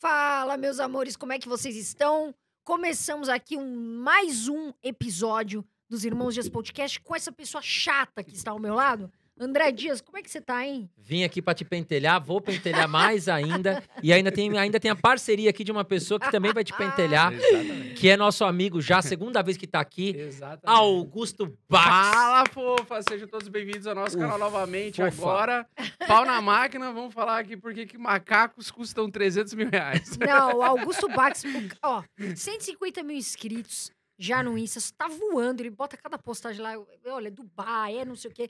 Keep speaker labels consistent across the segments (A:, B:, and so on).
A: Fala, meus amores, como é que vocês estão? Começamos aqui um mais um episódio dos Irmãos Dias Podcast com essa pessoa chata que está ao meu lado. André Dias, como é que você tá, hein?
B: Vim aqui pra te pentelhar, vou pentelhar mais ainda. E ainda tem, ainda tem a parceria aqui de uma pessoa que também vai te pentelhar, que é nosso amigo já, segunda vez que tá aqui,
C: Exatamente.
B: Augusto Bax.
C: Fala, fofa! Sejam todos bem-vindos ao nosso
B: Ufa,
C: canal novamente.
B: fofa.
C: Agora, pau na máquina, vamos falar aqui por que macacos custam 300 mil reais.
A: Não, o Augusto Bax, ó, 150 mil inscritos já no Insta, tá voando, ele bota cada postagem lá, olha, Dubai, é não sei o quê.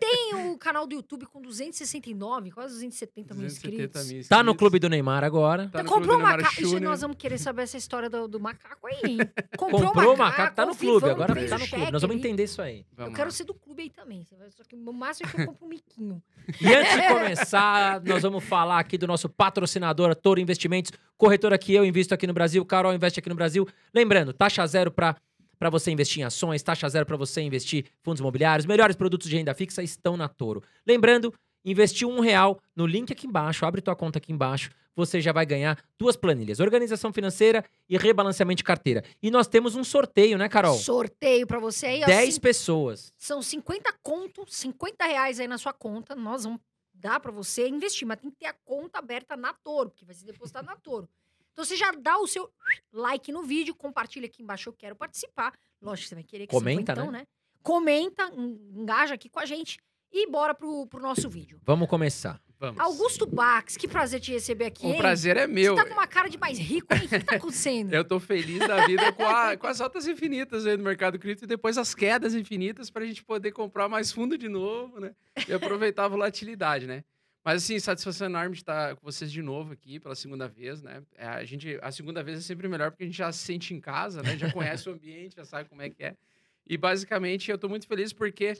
A: Tem o canal do YouTube com 269, quase 270 mil
C: 270
A: inscritos.
C: mil
B: Tá no
C: inscritos.
B: clube do Neymar agora.
C: Tá no
A: comprou um macaco.
C: Júnior.
A: nós vamos querer saber essa história do, do macaco aí, hein?
B: Comprou o macaco, tá no clube, agora tá no clube. Nós vamos entender isso aí.
A: Eu
C: Vamos
A: quero
C: lá.
A: ser do clube aí também. Só que o máximo é que eu compro um miquinho.
B: E antes de começar, nós vamos falar aqui do nosso patrocinador, Toro Investimentos, corretora que eu invisto aqui no Brasil, Carol investe aqui no Brasil. Lembrando, taxa zero para para você investir em ações, taxa zero para você investir em fundos imobiliários, melhores produtos de renda fixa estão na Toro. Lembrando, investir um real no link aqui embaixo, abre tua conta aqui embaixo, você já vai ganhar duas planilhas, organização financeira e rebalanceamento de carteira. E nós temos um sorteio, né, Carol?
A: Sorteio pra você aí. ó,
B: 10
A: cin-
B: pessoas.
A: São 50 conto, 50 reais aí na sua conta. Nós vamos dar pra você investir, mas tem que ter a conta aberta na Toro, porque vai ser depositado na Toro. Então você já dá o seu like no vídeo, compartilha aqui embaixo, eu quero participar. Lógico que você vai querer que
B: Comenta,
A: então, né? Comenta, en- engaja aqui com a gente e bora pro, pro nosso vídeo.
B: Vamos começar.
C: Vamos.
A: Augusto Bax, que prazer te receber aqui,
C: O
A: hein?
C: prazer é meu.
A: Você tá com uma cara de mais rico, hein? O que tá acontecendo?
C: Eu tô feliz da vida com, a- com as altas infinitas aí no mercado cripto e depois as quedas infinitas pra gente poder comprar mais fundo de novo, né? E aproveitar a volatilidade, né? Mas assim, satisfação enorme de estar com vocês de novo aqui pela segunda vez, né? É, a, gente, a segunda vez é sempre melhor porque a gente já se sente em casa, né? Já conhece o ambiente, já sabe como é que é. E basicamente eu tô muito feliz porque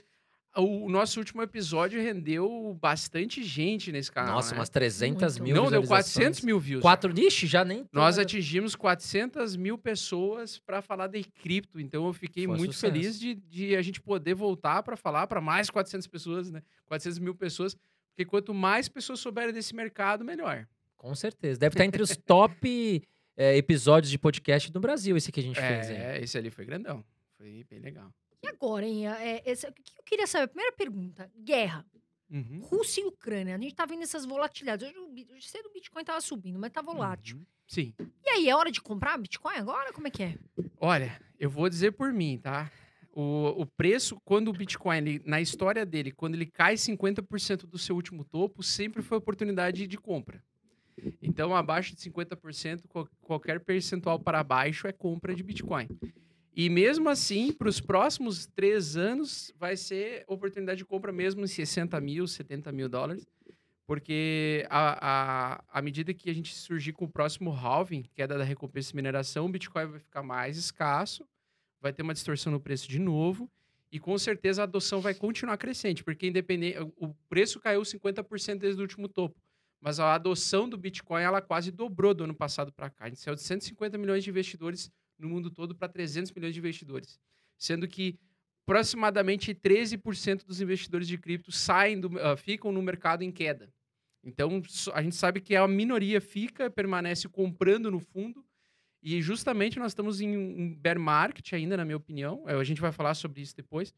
C: o nosso último episódio rendeu bastante gente nesse canal.
B: Nossa,
C: né?
B: umas 300
A: Muito.
B: mil
C: Não, deu
B: visualizações.
C: 400 mil views.
B: Quatro, ixi, já nem...
C: Nós atingimos 400 mil pessoas para falar de cripto, então eu fiquei
B: Foi
C: muito
B: sucesso.
C: feliz de, de a gente poder voltar para falar para mais 400 pessoas, né? 400 mil pessoas, porque quanto mais pessoas souberem desse mercado, melhor.
B: Com certeza. Deve estar entre os top é, episódios de podcast do Brasil, esse que a gente fez, hein?
C: É, esse ali foi grandão, foi bem legal.
A: E agora, hein? É, esse- o que eu queria saber? Primeira pergunta: guerra.
C: Uhum.
A: Rússia e Ucrânia. A gente tá vendo essas volatilidades. Hoje, o hoje cedo o Bitcoin tava subindo, mas tá volátil.
C: Uhum. Sim.
A: E aí, é hora de comprar Bitcoin agora? Como é que é?
C: Olha, eu vou dizer por mim, tá? O, o preço, quando o Bitcoin, ele- na história dele, quando ele cai 50% do seu último topo, sempre foi oportunidade de compra. Então, abaixo de 50%, qual- qualquer percentual para baixo é compra de Bitcoin. E mesmo assim, para os próximos três anos, vai ser oportunidade de compra mesmo em 60 mil, 70 mil dólares. Porque a, a, à medida que a gente surgir com o próximo halving, queda da recompensa de mineração, o Bitcoin vai ficar mais escasso, vai ter uma distorção no preço de novo, e com certeza a adoção vai continuar crescente, porque independente, o preço caiu 50% desde o último topo, mas a adoção do Bitcoin ela quase dobrou do ano passado para cá. A gente saiu de 150 milhões de investidores no mundo todo para 300 milhões de investidores, sendo que aproximadamente 13% dos investidores de cripto saem do, ah, ficam no mercado em queda. Então, a gente sabe que a minoria fica, permanece comprando no fundo, e justamente nós estamos em um bear market ainda, na minha opinião. Eh, A gente vai falar sobre isso depois.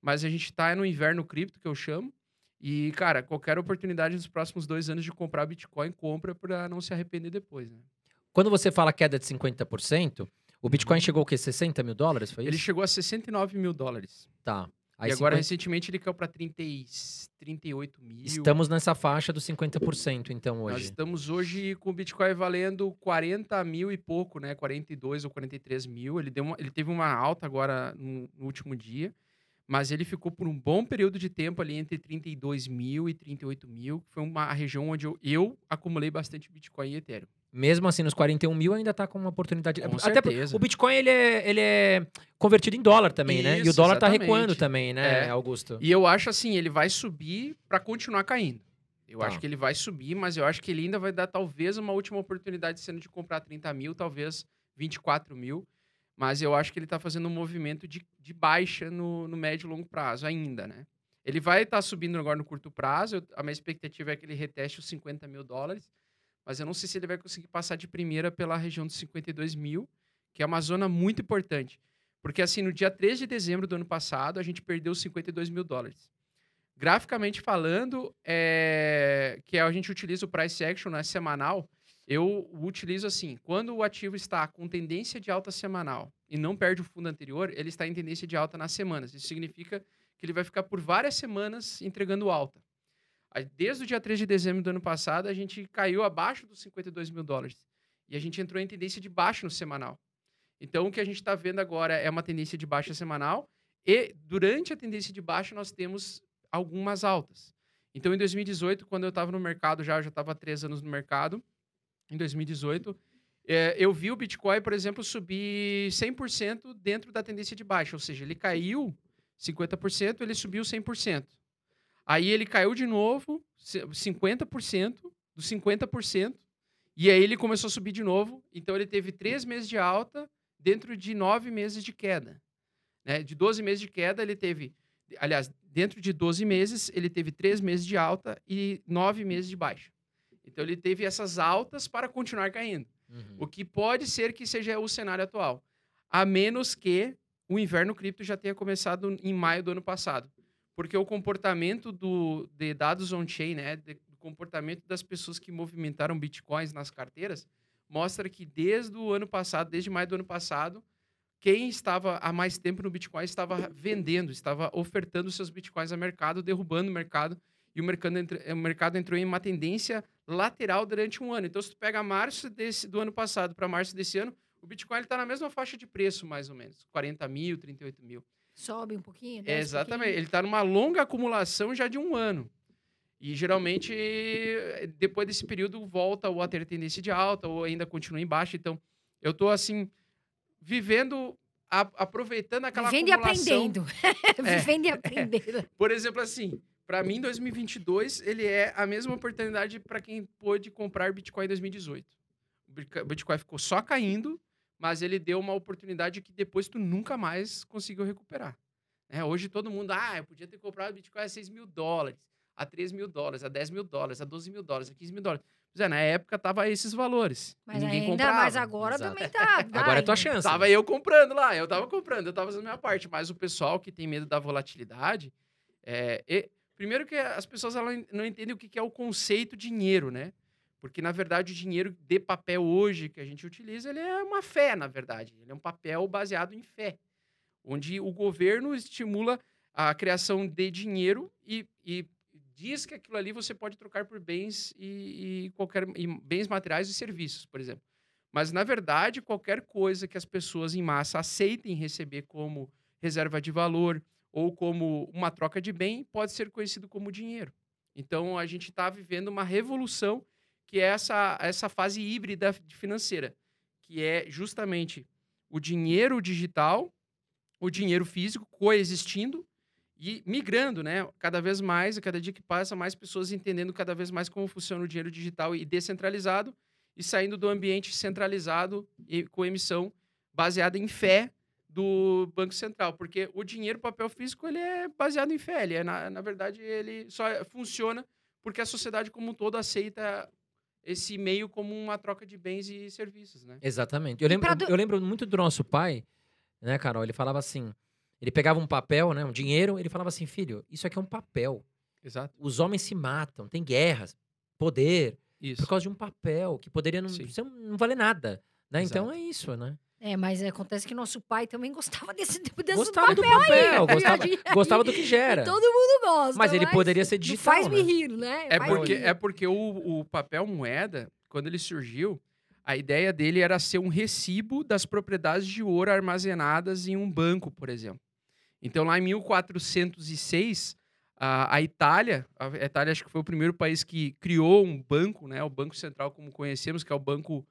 C: Mas a gente está no inverno cripto, que eu chamo. E, cara, qualquer oportunidade nos próximos dois anos de comprar Bitcoin, compra para não se arrepender depois, né?
B: Quando você fala queda de 50%, o Bitcoin chegou o quê? 60 mil dólares? Foi
C: Ele
B: isso?
C: chegou a 69 mil dólares.
B: Tá. Aí
C: e agora,
B: 50
C: recentemente, ele caiu para 38 mil.
B: Estamos nessa faixa dos 50%, então,
C: Nós
B: hoje.
C: estamos hoje com o Bitcoin valendo 40 mil e pouco, né? 42 ou 43 mil. Ele, deu uma- ele teve uma alta agora no, no último dia, mas ele ficou por um bom período de tempo ali entre 32 mil e 38 mil, que foi uma região onde eu, eu acumulei bastante Bitcoin e Ethereum.
B: Mesmo assim, nos 41 mil ainda tá com uma oportunidade.
C: Com
B: Até
C: certeza.
B: o Bitcoin, ele é, ele é convertido em dólar também, né? E o
C: Isso,
B: dólar tá
C: exatamente.
B: recuando também, né,
C: É.
B: Augusto?
C: E eu acho assim, ele vai subir para continuar caindo. Eu
B: Tá.
C: acho que ele vai subir, mas eu acho que ele ainda vai dar talvez uma última oportunidade sendo de comprar 30 mil, talvez 24 mil. Mas eu acho que ele está fazendo um movimento de, de baixa no, no médio e longo prazo ainda, né? Ele vai estar subindo agora no curto prazo. eu- a minha expectativa é que ele reteste os 50 mil dólares. Mas eu não sei se ele vai conseguir passar de primeira pela região dos 52 mil, que é uma zona muito importante. Porque, assim, no dia 3 de dezembro do ano passado, a gente perdeu 52 mil dólares. Graficamente falando, é... que a gente utiliza o price action né, semanal, eu utilizo assim, quando o ativo está com tendência de alta semanal e não perde o fundo anterior, ele está em tendência de alta nas semanas. Isso significa que ele vai ficar por várias semanas entregando alta. Desde o dia 3 de dezembro do ano passado, a gente caiu abaixo dos 52 mil dólares. E a gente entrou em tendência de baixo no semanal. Então, o que a gente está vendo agora é uma tendência de baixa semanal. E durante a tendência de baixa, nós temos algumas altas. Então, em 2018, quando eu estava no mercado já, já estava há três anos no mercado, em 2018, é, eu vi o Bitcoin, por exemplo, subir 100% dentro da tendência de baixa. Ou seja, ele caiu 50%, ele subiu 100%. Aí ele caiu de novo, 50%, dos 50%, e aí ele começou a subir de novo. Então ele teve três meses de alta dentro de nove meses de queda. Né? De 12 meses de queda, ele teve. Aliás, dentro de 12 meses, ele teve três meses de alta e nove meses de baixa. Então ele teve essas altas para continuar caindo. Uhum. O que pode ser que seja o cenário atual. A menos que o inverno cripto já tenha começado em maio do ano passado porque o comportamento do, de dados on-chain, né, de, o comportamento das pessoas que movimentaram bitcoins nas carteiras, mostra que desde o ano passado, desde maio do ano passado, quem estava há mais tempo no Bitcoin estava vendendo, estava ofertando seus Bitcoins ao mercado, derrubando o mercado, e o mercado, o mercado entrou em uma tendência lateral durante um ano. Então, se tu pega março desse, do ano passado para março desse ano, o Bitcoin está na mesma faixa de preço, mais ou menos, 40 mil, 38 mil.
A: Sobe um pouquinho?
C: É, exatamente. Um ele está numa longa acumulação já de um ano. E geralmente, depois desse período, volta ou a ter tendência de alta ou ainda continua em baixa. Então, eu estou assim, vivendo, a, aproveitando aquela
A: Vivendo
C: acumulação.
A: e aprendendo. é. Vivendo e aprendendo.
C: Por exemplo, assim, para mim, 2022, ele é a mesma oportunidade para quem pôde comprar Bitcoin em 2018. O Bitcoin ficou só caindo mas ele deu uma oportunidade que depois tu nunca mais conseguiu recuperar. É, hoje todo mundo, ah, eu podia ter comprado Bitcoin a 6 mil dólares, a 3 mil dólares, a 10 mil dólares, a 12 mil dólares, a 15 mil dólares. Pois é, na época tava esses valores. Mas ninguém ainda, comprava.
A: Mas agora Exato. também tá.
B: agora é tua chance.
C: Tava eu comprando lá, eu tava comprando, eu tava fazendo a minha parte. Mas o pessoal que tem medo da volatilidade, é, e, primeiro que as pessoas elas não entendem o que é o conceito dinheiro, né? Porque, na verdade, o dinheiro de papel hoje que a gente utiliza, ele é uma fé, na verdade. Ele é um papel baseado em fé, onde o governo estimula a criação de dinheiro e, e diz que aquilo ali você pode trocar por bens e, e qualquer e bens materiais e serviços, por exemplo. Mas, na verdade, qualquer coisa que as pessoas em massa aceitem receber como reserva de valor ou como uma troca de bem pode ser conhecido como dinheiro. Então, a gente está vivendo uma revolução que é essa, essa fase híbrida financeira, que é justamente o dinheiro digital, o dinheiro físico coexistindo e migrando, né? Cada vez mais, a cada dia que passa, mais pessoas entendendo cada vez mais como funciona o dinheiro digital e descentralizado e saindo do ambiente centralizado e com emissão baseada em fé do Banco Central, porque o dinheiro papel físico ele é baseado em fé, ele é, na, na verdade ele só funciona porque a sociedade como um todo aceita esse meio como uma troca de bens e serviços, né?
B: Exatamente. Eu lembro, do... eu lembro muito do nosso pai, né, Carol? Ele falava assim: ele pegava um papel, né, um dinheiro, ele falava assim, filho, isso aqui é um papel.
C: Exato.
B: Os homens se matam, tem guerras, poder, isso. por causa de um papel que poderia não, não valer nada. Né? Então é isso, né?
A: É, mas acontece que nosso pai também gostava desse, desse
B: gostava
A: papel
B: do papel,
A: aí.
B: gostava, gostava do que gera.
A: E todo mundo gosta.
B: Mas ele poderia ser digital.
A: Faz-me
B: né?
A: rir, né?
C: É porque, é porque o, o papel moeda, quando ele surgiu, a ideia dele era ser um recibo das propriedades de ouro armazenadas em um banco, por exemplo. Então, lá em 1406, a, a Itália, a Itália acho que foi o primeiro país que criou um banco, né? O Banco Central, como conhecemos, que é o banco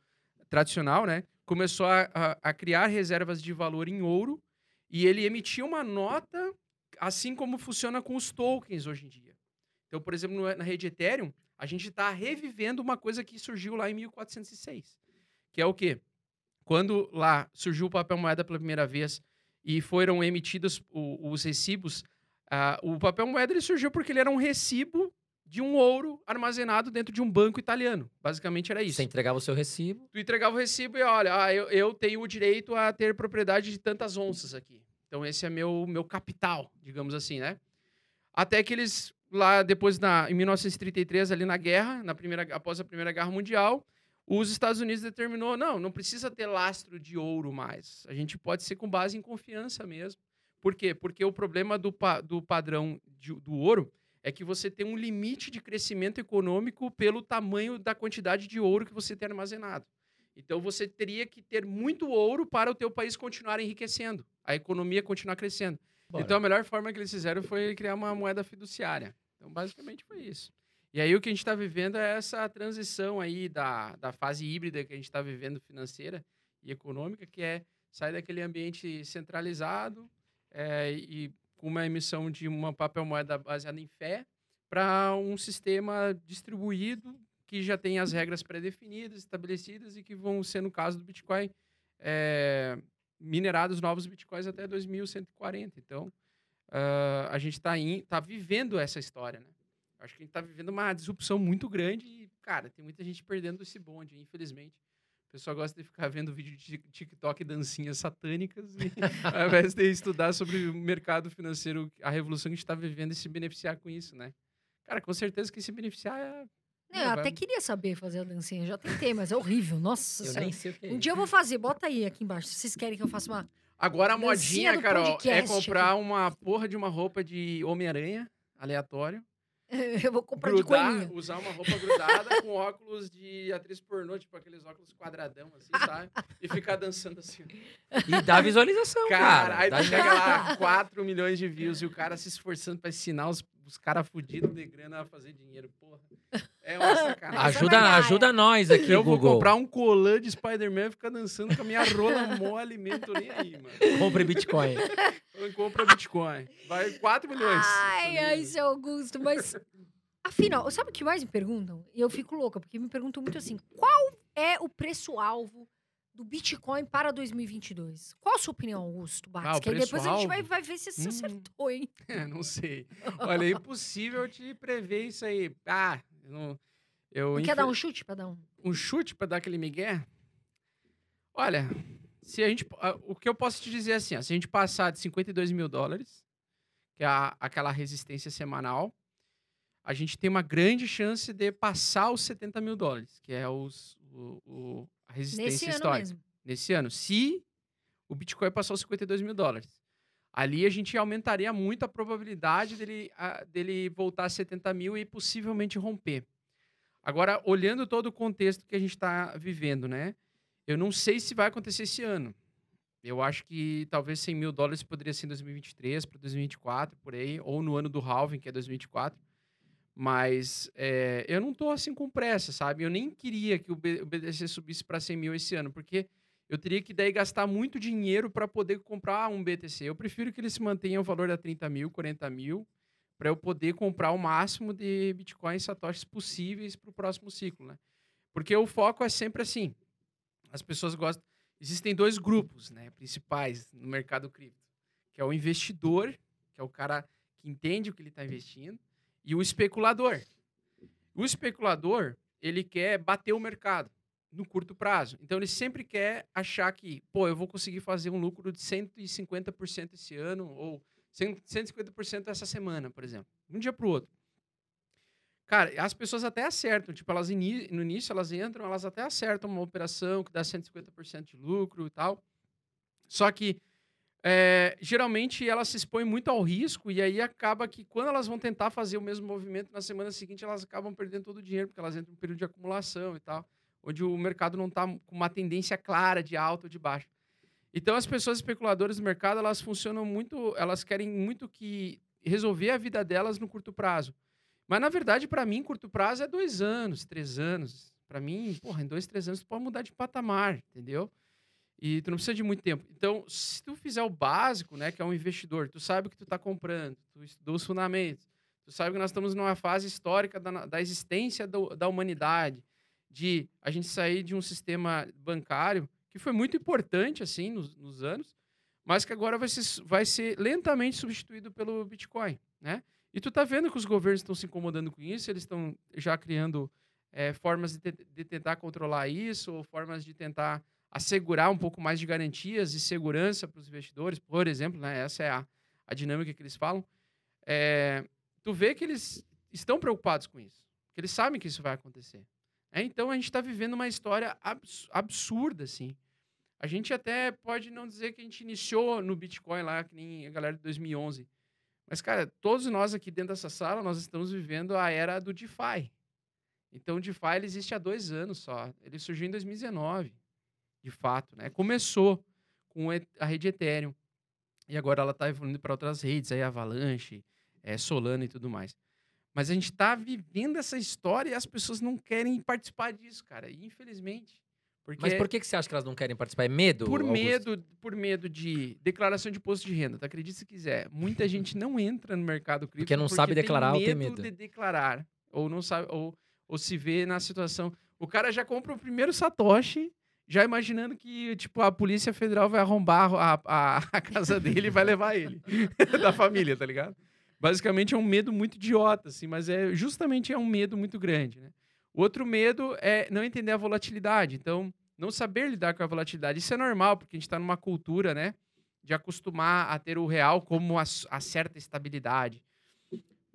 C: tradicional, né? Começou a, a, a criar reservas de valor em ouro e ele emitia uma nota, assim como funciona com os tokens hoje em dia. Então, por exemplo, na rede Ethereum, a gente está revivendo uma coisa que surgiu lá em 1406, que é o quê? Quando lá surgiu o papel moeda pela primeira vez e foram emitidos os recibos, uh, o papel moeda ele surgiu porque ele era um recibo de um ouro armazenado dentro de um banco italiano. Basicamente era isso.
B: Você entregava o seu recibo.
C: Tu entregava o recibo e olha, ah, eu, eu tenho o direito a ter propriedade de tantas onças aqui. Então esse é meu, meu capital, digamos assim, né? Até que eles, lá depois, na, em 1933, ali na guerra, na primeira, após a Primeira Guerra Mundial, os Estados Unidos determinou, não, não precisa ter lastro de ouro mais. A gente pode ser com base em confiança mesmo. Por quê? Porque o problema do, pa, do padrão de, do ouro é que você tem um limite de crescimento econômico pelo tamanho da quantidade de ouro que você tem armazenado. Então você teria que ter muito ouro para o teu país continuar enriquecendo, a economia continuar crescendo.
B: Bora.
C: Então a melhor forma que eles fizeram foi criar uma moeda fiduciária. Então basicamente foi isso. E aí o que a gente está vivendo é essa transição aí da, da fase híbrida que a gente está vivendo financeira e econômica, que é sair daquele ambiente centralizado é, e uma emissão de uma papel moeda baseada em fé para um sistema distribuído que já tem as regras pré-definidas, estabelecidas e que vão ser, no caso do Bitcoin, é, minerados novos Bitcoins até 2140. Então, uh, a gente está tá vivendo essa história, né? Acho que a gente está vivendo uma disrupção muito grande e, cara, tem muita gente perdendo esse bonde, infelizmente. O pessoal gosta de ficar vendo vídeo de TikTok e dancinhas satânicas, e, ao invés de estudar sobre o mercado financeiro, a revolução que a gente está vivendo e se beneficiar com isso, né? Cara, com certeza que se beneficiar é.
A: Não, eu até queria saber fazer a dancinha, já tentei, mas é horrível. Nossa
B: Eu
A: senhora.
B: nem sei o que é
A: Um dia eu vou fazer, bota aí aqui embaixo. Se vocês querem que eu faça uma.
C: Agora a modinha, Carol, é comprar uma porra de uma roupa de Homem-Aranha, aleatório.
A: Eu vou comprar de
C: grudar,
A: coelhinha.
C: usar uma roupa grudada com óculos de atriz pornô, tipo aqueles óculos quadradão, assim, sabe? E ficar dançando assim.
B: E dá visualização,
C: Cara,
B: cara.
C: aí
B: Dá
C: tu chega lá, 4 milhões de views e o cara se esforçando pra ensinar os, os caras fudidos de grana a fazer dinheiro. Porra, é uma sacanagem.
B: Ajuda,
A: Essa
B: ajuda nós aqui,
C: Eu vou
B: Google.
C: comprar um colã de Spider-Man e ficar dançando com a minha rola mole, nem tô nem aí, mano.
B: Compre Bitcoin.
C: Eu compro Bitcoin. Vai 4 milhões.
A: Ai, ai, seu Augusto, mas. Afinal, sabe o que mais me perguntam? E eu fico louca, porque me perguntam muito assim: qual é o preço-alvo do Bitcoin para 2022? Qual a sua opinião, Augusto Bates?
C: Ah,
A: que aí depois a gente vai, vai ver se você
C: Hum.
A: acertou, hein?
C: É, não sei. Olha, é impossível te prever isso aí. Ah, eu não. Eu,
A: quer dar um chute pra dar um?
C: um chute pra dar aquele migué? Olha, se a gente, ah, o que eu posso te dizer é assim, ó, se a gente passar de 52 mil dólares, que é a- aquela resistência semanal, a gente tem uma grande chance de passar os 70 mil dólares, que é os, o, o- a resistência
A: Nesse ano
C: histórica.
A: mesmo.
C: Nesse ano, se o Bitcoin passar os 52 mil dólares. Ali a gente aumentaria muito a probabilidade dele, ah, dele voltar a 70 mil e possivelmente romper. Agora, olhando todo o contexto que a gente está vivendo, né? Eu não sei se vai acontecer esse ano. Eu acho que talvez 100 mil dólares poderia ser em 2023 para 2024, por aí, ou no ano do halving, que é 2024. Mas é, eu não tô assim com pressa, sabe? Eu nem queria que o, BTC subisse para 100 mil esse ano, porque eu teria que daí gastar muito dinheiro para poder comprar um BTC. Eu prefiro que ele se mantenha o valor a 30 mil, 40 mil, para eu poder comprar o máximo de Bitcoin e Satoshis possíveis para o próximo ciclo, né? Porque o foco é sempre assim. As pessoas gostam. Existem dois grupos, né, principais no mercado cripto, que é o investidor, que é o cara que entende o que ele está investindo, e o especulador. O especulador, ele quer bater o mercado no curto prazo. Então ele sempre quer achar que, pô, eu vou conseguir fazer um lucro de 150% esse ano ou 100 150% essa semana, por exemplo. De um dia para o outro. Cara, as pessoas até acertam. Tipo, elas no início elas entram, elas até acertam uma operação que dá 150% de lucro e tal. Só que é, geralmente elas se expõem muito ao risco e aí acaba que quando elas vão tentar fazer o mesmo movimento na semana seguinte, elas acabam perdendo todo o dinheiro, porque elas entram em um período de acumulação e tal, onde o mercado não está com uma tendência clara de alta ou de baixa. Então as pessoas especuladoras do mercado, elas funcionam muito, elas querem muito que resolver a vida delas no curto prazo. Mas na verdade, para mim, curto prazo é dois anos, três anos. Para mim, porra, em dois, três anos tu pode mudar de patamar, entendeu? E tu não precisa de muito tempo. Então, se tu fizer o básico, né, que é um investidor, tu sabe o que tu está comprando, tu estudou os fundamentos, tu sabe que nós estamos numa fase histórica da, da existência do- da humanidade, de a gente sair de um sistema bancário que foi muito importante, assim, nos, nos anos, mas que agora vai ser, vai ser lentamente substituído pelo Bitcoin, né? E tu tá vendo que os governos estão se incomodando com isso, eles estão já criando é, formas de, de tentar controlar isso, ou formas de tentar assegurar um pouco mais de garantias e segurança para os investidores, por exemplo, né? Essa é a, a dinâmica que eles falam. É, tu vê que eles estão preocupados com isso, que eles sabem que isso vai acontecer. É, então a gente está vivendo uma história abs- absurda, assim. A gente até pode não dizer que a gente iniciou no Bitcoin lá, que nem a galera de 2011. Mas, cara, todos nós aqui dentro dessa sala, nós estamos vivendo a era do DeFi. Então, o DeFi ele existe há dois anos só. Ele surgiu em 2019, de fato. Né? Começou com a rede Ethereum. E agora ela está evoluindo para outras redes, aí Avalanche, é, Solana e tudo mais. Mas a gente está vivendo essa história e as pessoas não querem participar disso, cara. E, infelizmente. Porque
B: Mas por que, que você acha que elas não querem participar? É medo?
C: por
B: Augusto?
C: medo, por medo de declaração de imposto de renda, tá? Acredite se quiser. Muita gente não entra no mercado cripto
B: Porque não sabe declarar ou tem medo.
C: de declarar ou não sabe ou, ou se vê na situação. O cara já compra o primeiro satoshi, já imaginando que tipo a polícia federal vai arrombar a, a, a casa dele e vai levar ele da família, tá ligado? Basicamente é um medo muito idiota, assim, mas é justamente é um medo muito grande, né? Outro medo é não entender a volatilidade. Então, não saber lidar com a volatilidade. Isso é normal, porque a gente está numa cultura, né? De acostumar a ter o real como a, a certa estabilidade.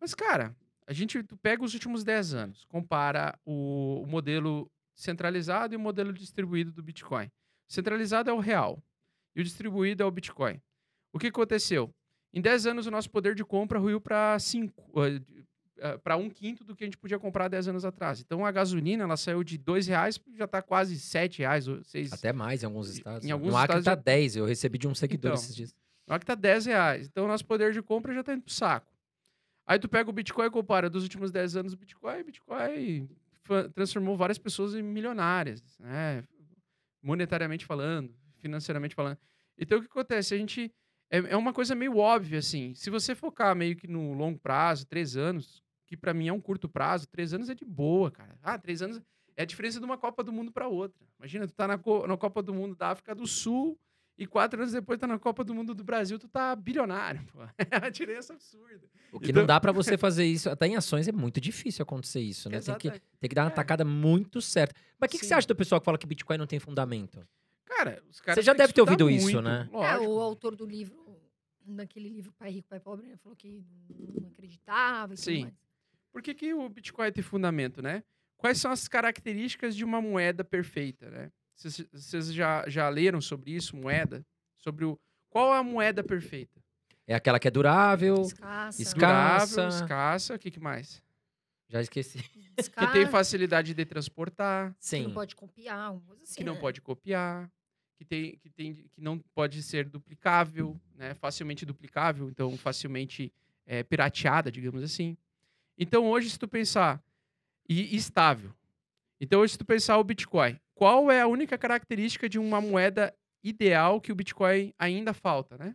C: Mas, cara, a gente tu pega os últimos 10 anos, compara o, o modelo centralizado e o modelo distribuído do Bitcoin. O centralizado é o real e o distribuído é o Bitcoin. O que aconteceu? Em 10 anos, o nosso poder de compra ruiu para 5, para um quinto do que a gente podia comprar 10 anos atrás. Então, a gasolina ela saiu de 2 reais, já está quase 7 reais, ou 6
B: Até mais em alguns estados.
C: Em alguns
B: no Acre
C: estados
B: tá
C: já-
B: 10, eu recebi de um seguidor
C: Então.
B: esses dias.
C: Lá que tá 10 reais. Então, o nosso poder de compra já tá indo pro saco. Aí tu pega o Bitcoin e compara dos últimos 10 anos o Bitcoin, o Bitcoin transformou várias pessoas em milionárias, né? Monetariamente falando, financeiramente falando. Então, o que acontece? A gente... É, é uma coisa meio óbvia, assim. Se você focar meio que no longo prazo, três anos, que pra mim é um curto prazo, três anos é de boa, cara. Ah, três anos é a diferença de uma Copa do Mundo pra outra. Imagina, tu tá na, na Copa do Mundo da África do Sul, e quatro anos depois tá na Copa do Mundo do Brasil, tu tá bilionário, pô. É uma diferença absurda.
B: O que
C: Então-
B: não dá pra você fazer isso, até em ações é muito difícil acontecer isso, né? Tem que, tem que dar uma
C: É.
B: tacada muito certa. Mas o que, que você acha do pessoal que fala que Bitcoin não tem fundamento?
C: Cara, os caras
B: Você já deve ter ouvido isso,
C: muito,
B: né?
A: É,
C: Lógico.
A: o autor do livro, daquele livro Pai Rico, Pai Pobre, né, falou que não acreditava e tudo
C: Sim.
A: mais.
C: Por que, que o Bitcoin tem fundamento, né? Quais são as características de uma moeda perfeita, né? Vocês- já, já leram sobre isso, moeda? Sobre o... Qual é a moeda perfeita?
B: É aquela que é durável,
A: Escassa.
C: Durável,
B: Escassa.
C: escassa, o que, que mais?
B: já esqueci.
C: Que
A: escassa,
C: tem facilidade de transportar,
A: que
B: Sim.
A: não pode copiar, assim.
C: que não
A: né?
C: pode copiar, que, tem, que, tem, que não pode ser duplicável, né? facilmente duplicável, então facilmente é, pirateada, digamos assim. Então hoje, se tu pensar, e estável. Então hoje, se tu pensar o Bitcoin, qual é a única característica de uma moeda ideal que o Bitcoin ainda falta, né?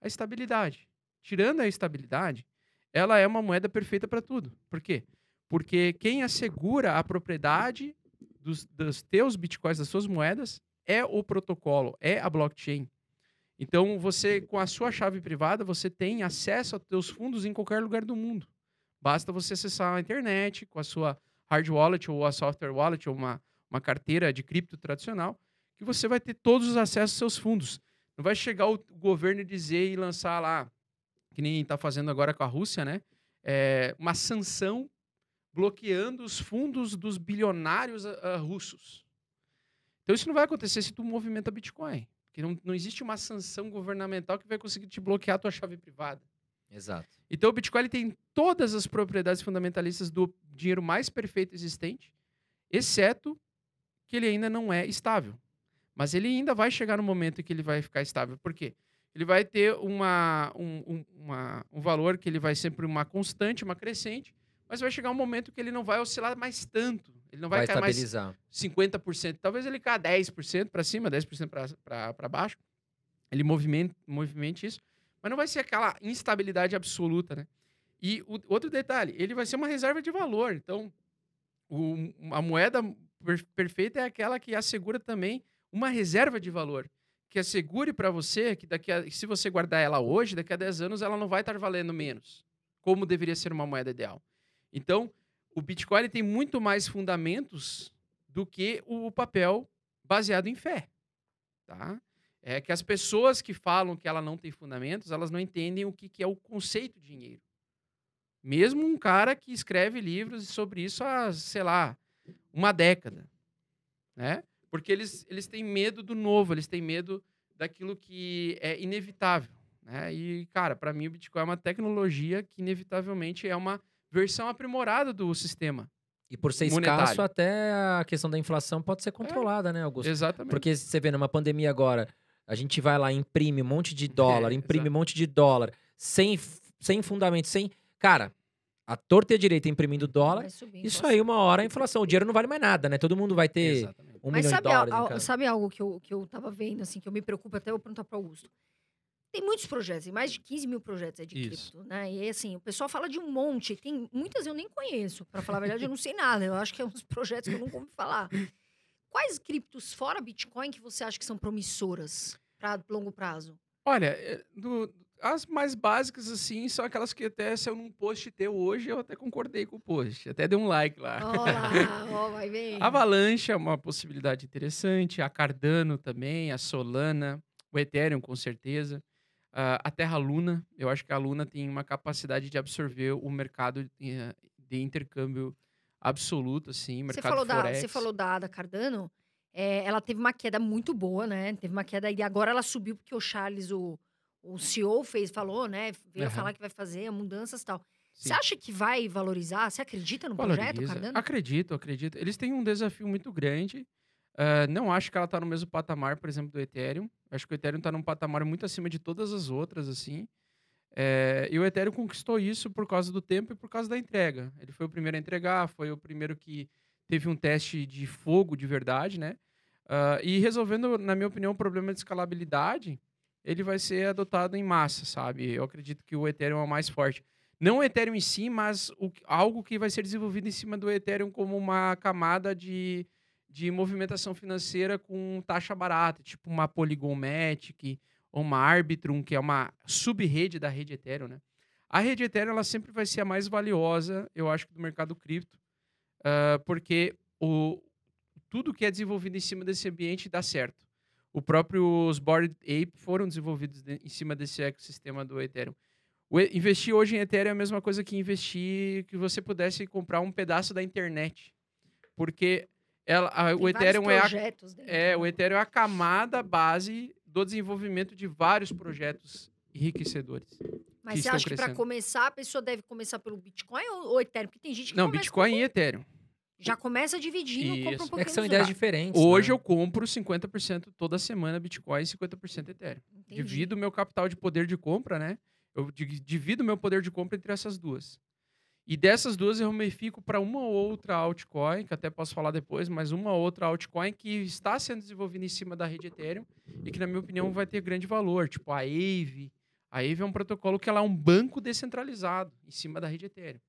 C: A estabilidade. Tirando a estabilidade, ela é uma moeda perfeita para tudo. Por quê? Porque quem assegura a propriedade dos, dos teus bitcoins, das suas moedas, é o protocolo, é a blockchain. Então, você, com a sua chave privada, você tem acesso aos teus fundos em qualquer lugar do mundo. Basta você acessar a internet com a sua hard wallet ou a software wallet ou uma, uma carteira de cripto tradicional, que você vai ter todos os acessos aos seus fundos. Não vai chegar o governo e dizer e lançar lá, que nem está fazendo agora com a Rússia, né? É, uma sanção bloqueando os fundos dos bilionários ah, russos. Então isso não vai acontecer se tu movimenta Bitcoin. Porque não, não existe uma sanção governamental que vai conseguir te bloquear a tua chave privada.
B: Exato.
C: Então o Bitcoin ele tem todas as propriedades fundamentalistas do dinheiro mais perfeito existente, exceto que ele ainda não é estável. Mas ele ainda vai chegar no momento em que ele vai ficar estável. Por quê? Ele vai ter uma, um, um- uma- um valor que ele vai sempre uma constante, uma crescente, mas vai chegar um momento que ele não vai oscilar mais tanto. Ele não vai,
B: Vai,
C: cair mais
B: estabilizar.
C: 50%. Talvez ele caia 10% para cima, 10% para baixo. Ele movimenta, movimente isso. Mas não vai ser aquela instabilidade absoluta, né? E o, outro detalhe, ele vai ser uma reserva de valor. Então, o- a moeda perfeita é aquela que assegura também uma reserva de valor. Que assegure para você que daqui a, se você guardar ela hoje, daqui a 10 anos ela não vai estar valendo menos. como deveria ser uma moeda ideal. Então, o Bitcoin tem muito mais fundamentos do que o papel baseado em fé, tá? É que as pessoas que falam que ela não tem fundamentos, elas não entendem o que, que é o conceito de dinheiro. Mesmo um cara que escreve livros sobre isso há, sei lá, uma década, né? Porque eles, eles têm medo do novo, eles têm medo daquilo que é inevitável, né? E, cara, para mim o Bitcoin é uma tecnologia que inevitavelmente é uma versão aprimorada do sistema.
B: E por ser
C: monetário.
B: escasso, até a questão da inflação pode ser controlada, né, Augusto?
C: Exatamente.
B: Porque você vê numa pandemia agora, a gente vai lá, imprime um monte de dólar,
C: É,
B: imprime um
C: exato.
B: monte de dólar, sem, sem fundamento, sem. Cara, a torta e a direita imprimindo dólar, isso aí, uma hora a inflação. O dinheiro não vale mais nada, né? Todo mundo vai ter
C: Exatamente.
B: um
A: Mas
B: milhão
A: sabe,
B: de dólares.
A: al- sabe algo que eu, que eu tava vendo, assim, que eu me preocupo até eu perguntar para Augusto? Tem muitos projetos, tem mais de 15 mil projetos aí de
C: Isso.
A: cripto, né? E assim, o pessoal fala de um monte, tem muitas eu nem conheço. Para falar a verdade, eu não sei nada. Eu acho que é uns projetos que eu nunca ouvi falar. Quais criptos fora Bitcoin que você acha que são promissoras para longo prazo?
C: Olha, é, do- as mais básicas, assim, são aquelas que até saiu num post teu hoje, eu até concordei com o post. Até dei um like lá.
A: Ó lá, ó, vai ver.
C: Avalanche é uma possibilidade interessante, a Cardano também, a Solana, o Ethereum com certeza, ah, a Terra Luna, eu acho que a Luna tem uma capacidade de absorver o mercado eh, de intercâmbio absoluto, assim,
A: Você
C: mercado
A: falou, da, você falou da Ada Cardano, é, ela teve uma queda muito boa, né? Teve uma queda e agora ela subiu porque o Charles, o, o CEO, fez, falou, né? Veio
B: Aham.
A: falar que vai fazer mudanças e tal.
C: Sim.
A: Você acha que vai valorizar? Você acredita no projeto,
C: Valoriza.
A: Cardano?
C: Acredito, acredito. Eles têm um desafio muito grande. Ah, não acho que ela está no mesmo patamar, por exemplo, do Ethereum. Acho que o Ethereum está num patamar muito acima de todas as outras, assim. É, e o Ethereum conquistou isso por causa do tempo e por causa da entrega. Ele foi o primeiro a entregar, foi o primeiro que teve um teste de fogo de verdade, né? Ah, e resolvendo, na minha opinião, o problema de escalabilidade, ele vai ser adotado em massa, sabe? Eu acredito que o Ethereum é o mais forte. Não o Ethereum em si, mas o- algo que vai ser desenvolvido em cima do Ethereum como uma camada de, de movimentação financeira com taxa barata, tipo uma Polygon Matic ou uma Arbitrum, que é uma sub-rede da rede Ethereum, né? A rede Ethereum ela sempre vai ser a mais valiosa, eu acho, do mercado cripto, ah, porque o, tudo que é desenvolvido em cima desse ambiente dá certo. O próprio os Bored Ape foram desenvolvidos de- em cima desse ecossistema do Ethereum. O investir hoje em Ethereum é a mesma coisa que investir que você pudesse comprar um pedaço da internet. Porque ela, a- o Ethereum é a, é, o? Ethereum é a camada base do desenvolvimento de vários projetos enriquecedores.
A: Mas
C: que
A: você acha que para
C: crescendo.
A: começar, a pessoa deve começar pelo Bitcoin ou, ou Ethereum? Porque tem gente que
C: Não, Bitcoin
A: com-
C: e Ethereum.
A: Já começa dividindo, compra um pouquinho
B: É que são ideias diferentes.
C: Hoje
B: né?
C: eu compro 50% toda semana Bitcoin e 50% Ethereum.
A: Entendi.
C: Divido o meu capital de poder de compra, né? Eu di- divido o meu poder de compra entre essas duas. E dessas duas eu ramifico para uma ou outra altcoin, que até posso falar depois, mas uma ou outra altcoin que está sendo desenvolvida em cima da rede Ethereum e que, na minha opinião, vai ter grande valor. Tipo a Aave. A Aave é um protocolo que ela é um banco descentralizado em cima da rede Ethereum.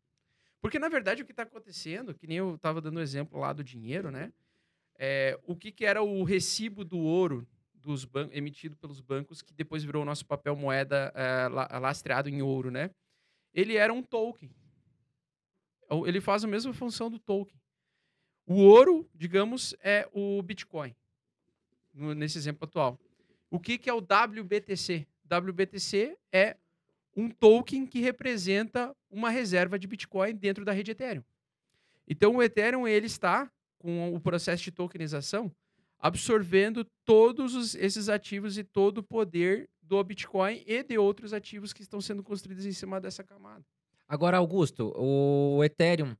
C: Porque, na verdade, o que está acontecendo, que nem eu estava dando o exemplo lá do dinheiro, né? É, o que, que era o recibo do ouro dos emitido pelos bancos, que depois virou o nosso papel moeda la- lastreado em ouro, né? Ele era um token. Ele faz a mesma função do token. O ouro, digamos, é o Bitcoin, nesse exemplo atual. O que, que é o WBTC? WBTC é um token que representa uma reserva de Bitcoin dentro da rede Ethereum. Então, o Ethereum ele está com o processo de tokenização absorvendo todos os- esses ativos e todo o poder do Bitcoin e de outros ativos que estão sendo construídos em cima dessa camada.
B: Agora, Augusto, o Ethereum,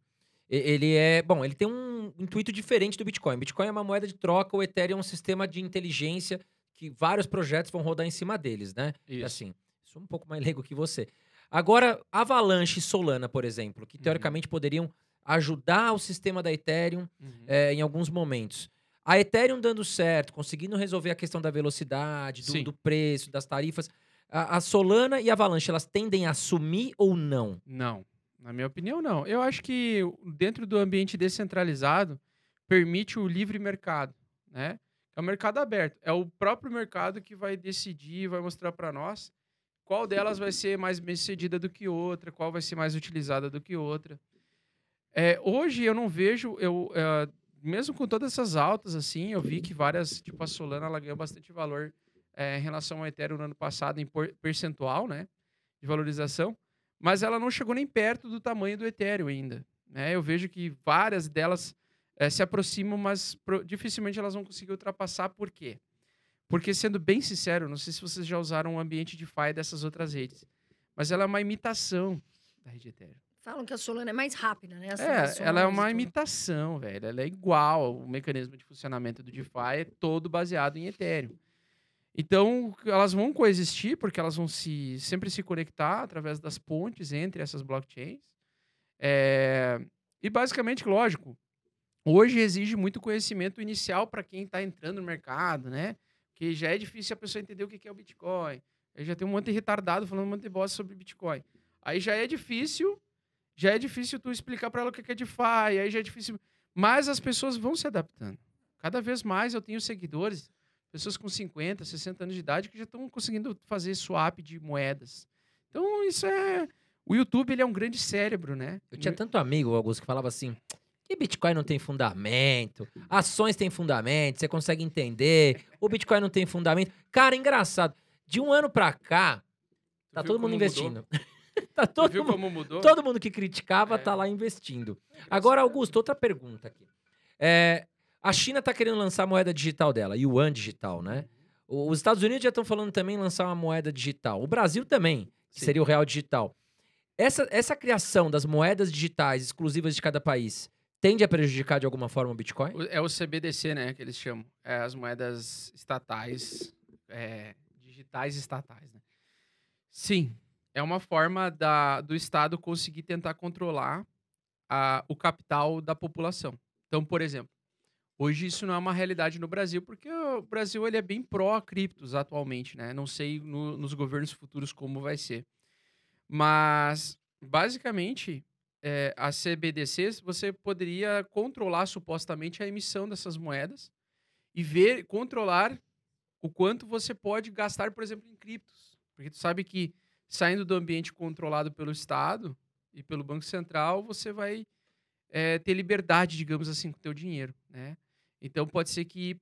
B: ele é. Bom, ele tem um intuito diferente do Bitcoin. Bitcoin é uma moeda de troca, o Ethereum é um sistema de inteligência que vários projetos vão rodar em cima deles, né? Assim, sou um pouco mais leigo que você. Agora, Avalanche e Solana, por exemplo, que
C: Uhum.
B: teoricamente poderiam ajudar o sistema da Ethereum
C: Uhum.
B: é, em alguns momentos. A Ethereum dando certo, conseguindo resolver a questão da velocidade, do, do preço, das tarifas. A, a Solana e a Avalanche, elas tendem a assumir ou não?
C: Não, na minha opinião, não. Eu acho que dentro do ambiente descentralizado permite o livre mercado, né? É o mercado aberto. É o próprio mercado que vai decidir, vai mostrar para nós qual delas vai ser mais bem sucedida do que outra, qual vai ser mais utilizada do que outra. É, hoje eu não vejo, eu, é, mesmo com todas essas altas, assim, eu vi que várias, tipo a Solana, ela ganhou bastante valor é, em relação ao Ethereum no ano passado, em percentual, né, de valorização, mas ela não chegou nem perto do tamanho do Ethereum ainda. Né? Eu vejo que várias delas é, se aproximam, mas pro, dificilmente elas vão conseguir ultrapassar. Por quê? Porque, sendo bem sincero, não sei se vocês já usaram o ambiente DeFi dessas outras redes, mas ela é uma imitação da rede Ethereum.
A: Falam que a Solana é mais rápida, né?
C: é, ela é uma imitação, velho. Ela é igual. O mecanismo de funcionamento do DeFi é todo baseado em Ethereum. Então, elas vão coexistir, porque elas vão se, sempre se conectar através das pontes entre essas blockchains. É, e, basicamente, lógico, hoje exige muito conhecimento inicial para quem está entrando no mercado, né? Que já é difícil a pessoa entender o que é o Bitcoin. Aí já tem um monte de retardado falando um monte de bosta sobre Bitcoin. Aí já é difícil, já é difícil tu explicar para ela o que é DeFi, aí já é difícil. Mas as pessoas vão se adaptando. Cada vez mais eu tenho seguidores, pessoas com 50, 60 anos de idade que já estão conseguindo fazer swap de moedas. Então isso é o YouTube ele é um grande cérebro, né?
B: Eu tinha tanto amigo, Augusto, que falava assim: que Bitcoin não tem fundamento, ações têm fundamento, você consegue entender, o Bitcoin não tem fundamento. Cara, engraçado, de um ano pra cá, tá todo mundo investindo. tá todo
C: viu
B: mundo,
C: como mudou?
B: Todo mundo que criticava é. tá lá investindo. Agora, Augusto, outra pergunta aqui. É, a China tá querendo lançar a moeda digital dela, Yuan digital, né? Os Estados Unidos já estão falando também em lançar uma moeda digital. O Brasil também, que Sim. seria o real digital. Essa, essa criação das moedas digitais exclusivas de cada país tende a prejudicar de alguma forma o Bitcoin?
C: É o CBDC, né, que eles chamam. É as moedas estatais, é, digitais estatais, né? Sim, é uma forma da, do Estado conseguir tentar controlar a, o capital da população. Então, por exemplo, hoje isso não é uma realidade no Brasil, porque o Brasil ele é bem pró-criptos atualmente, né? Não sei no, nos governos futuros como vai ser. Mas, basicamente, é, a CBDCs, você poderia controlar supostamente a emissão dessas moedas e ver, controlar o quanto você pode gastar, por exemplo, em criptos. Porque tu sabe que saindo do ambiente controlado pelo Estado e pelo Banco Central, você vai é, ter liberdade, digamos assim, com o teu dinheiro, né? Então, pode ser que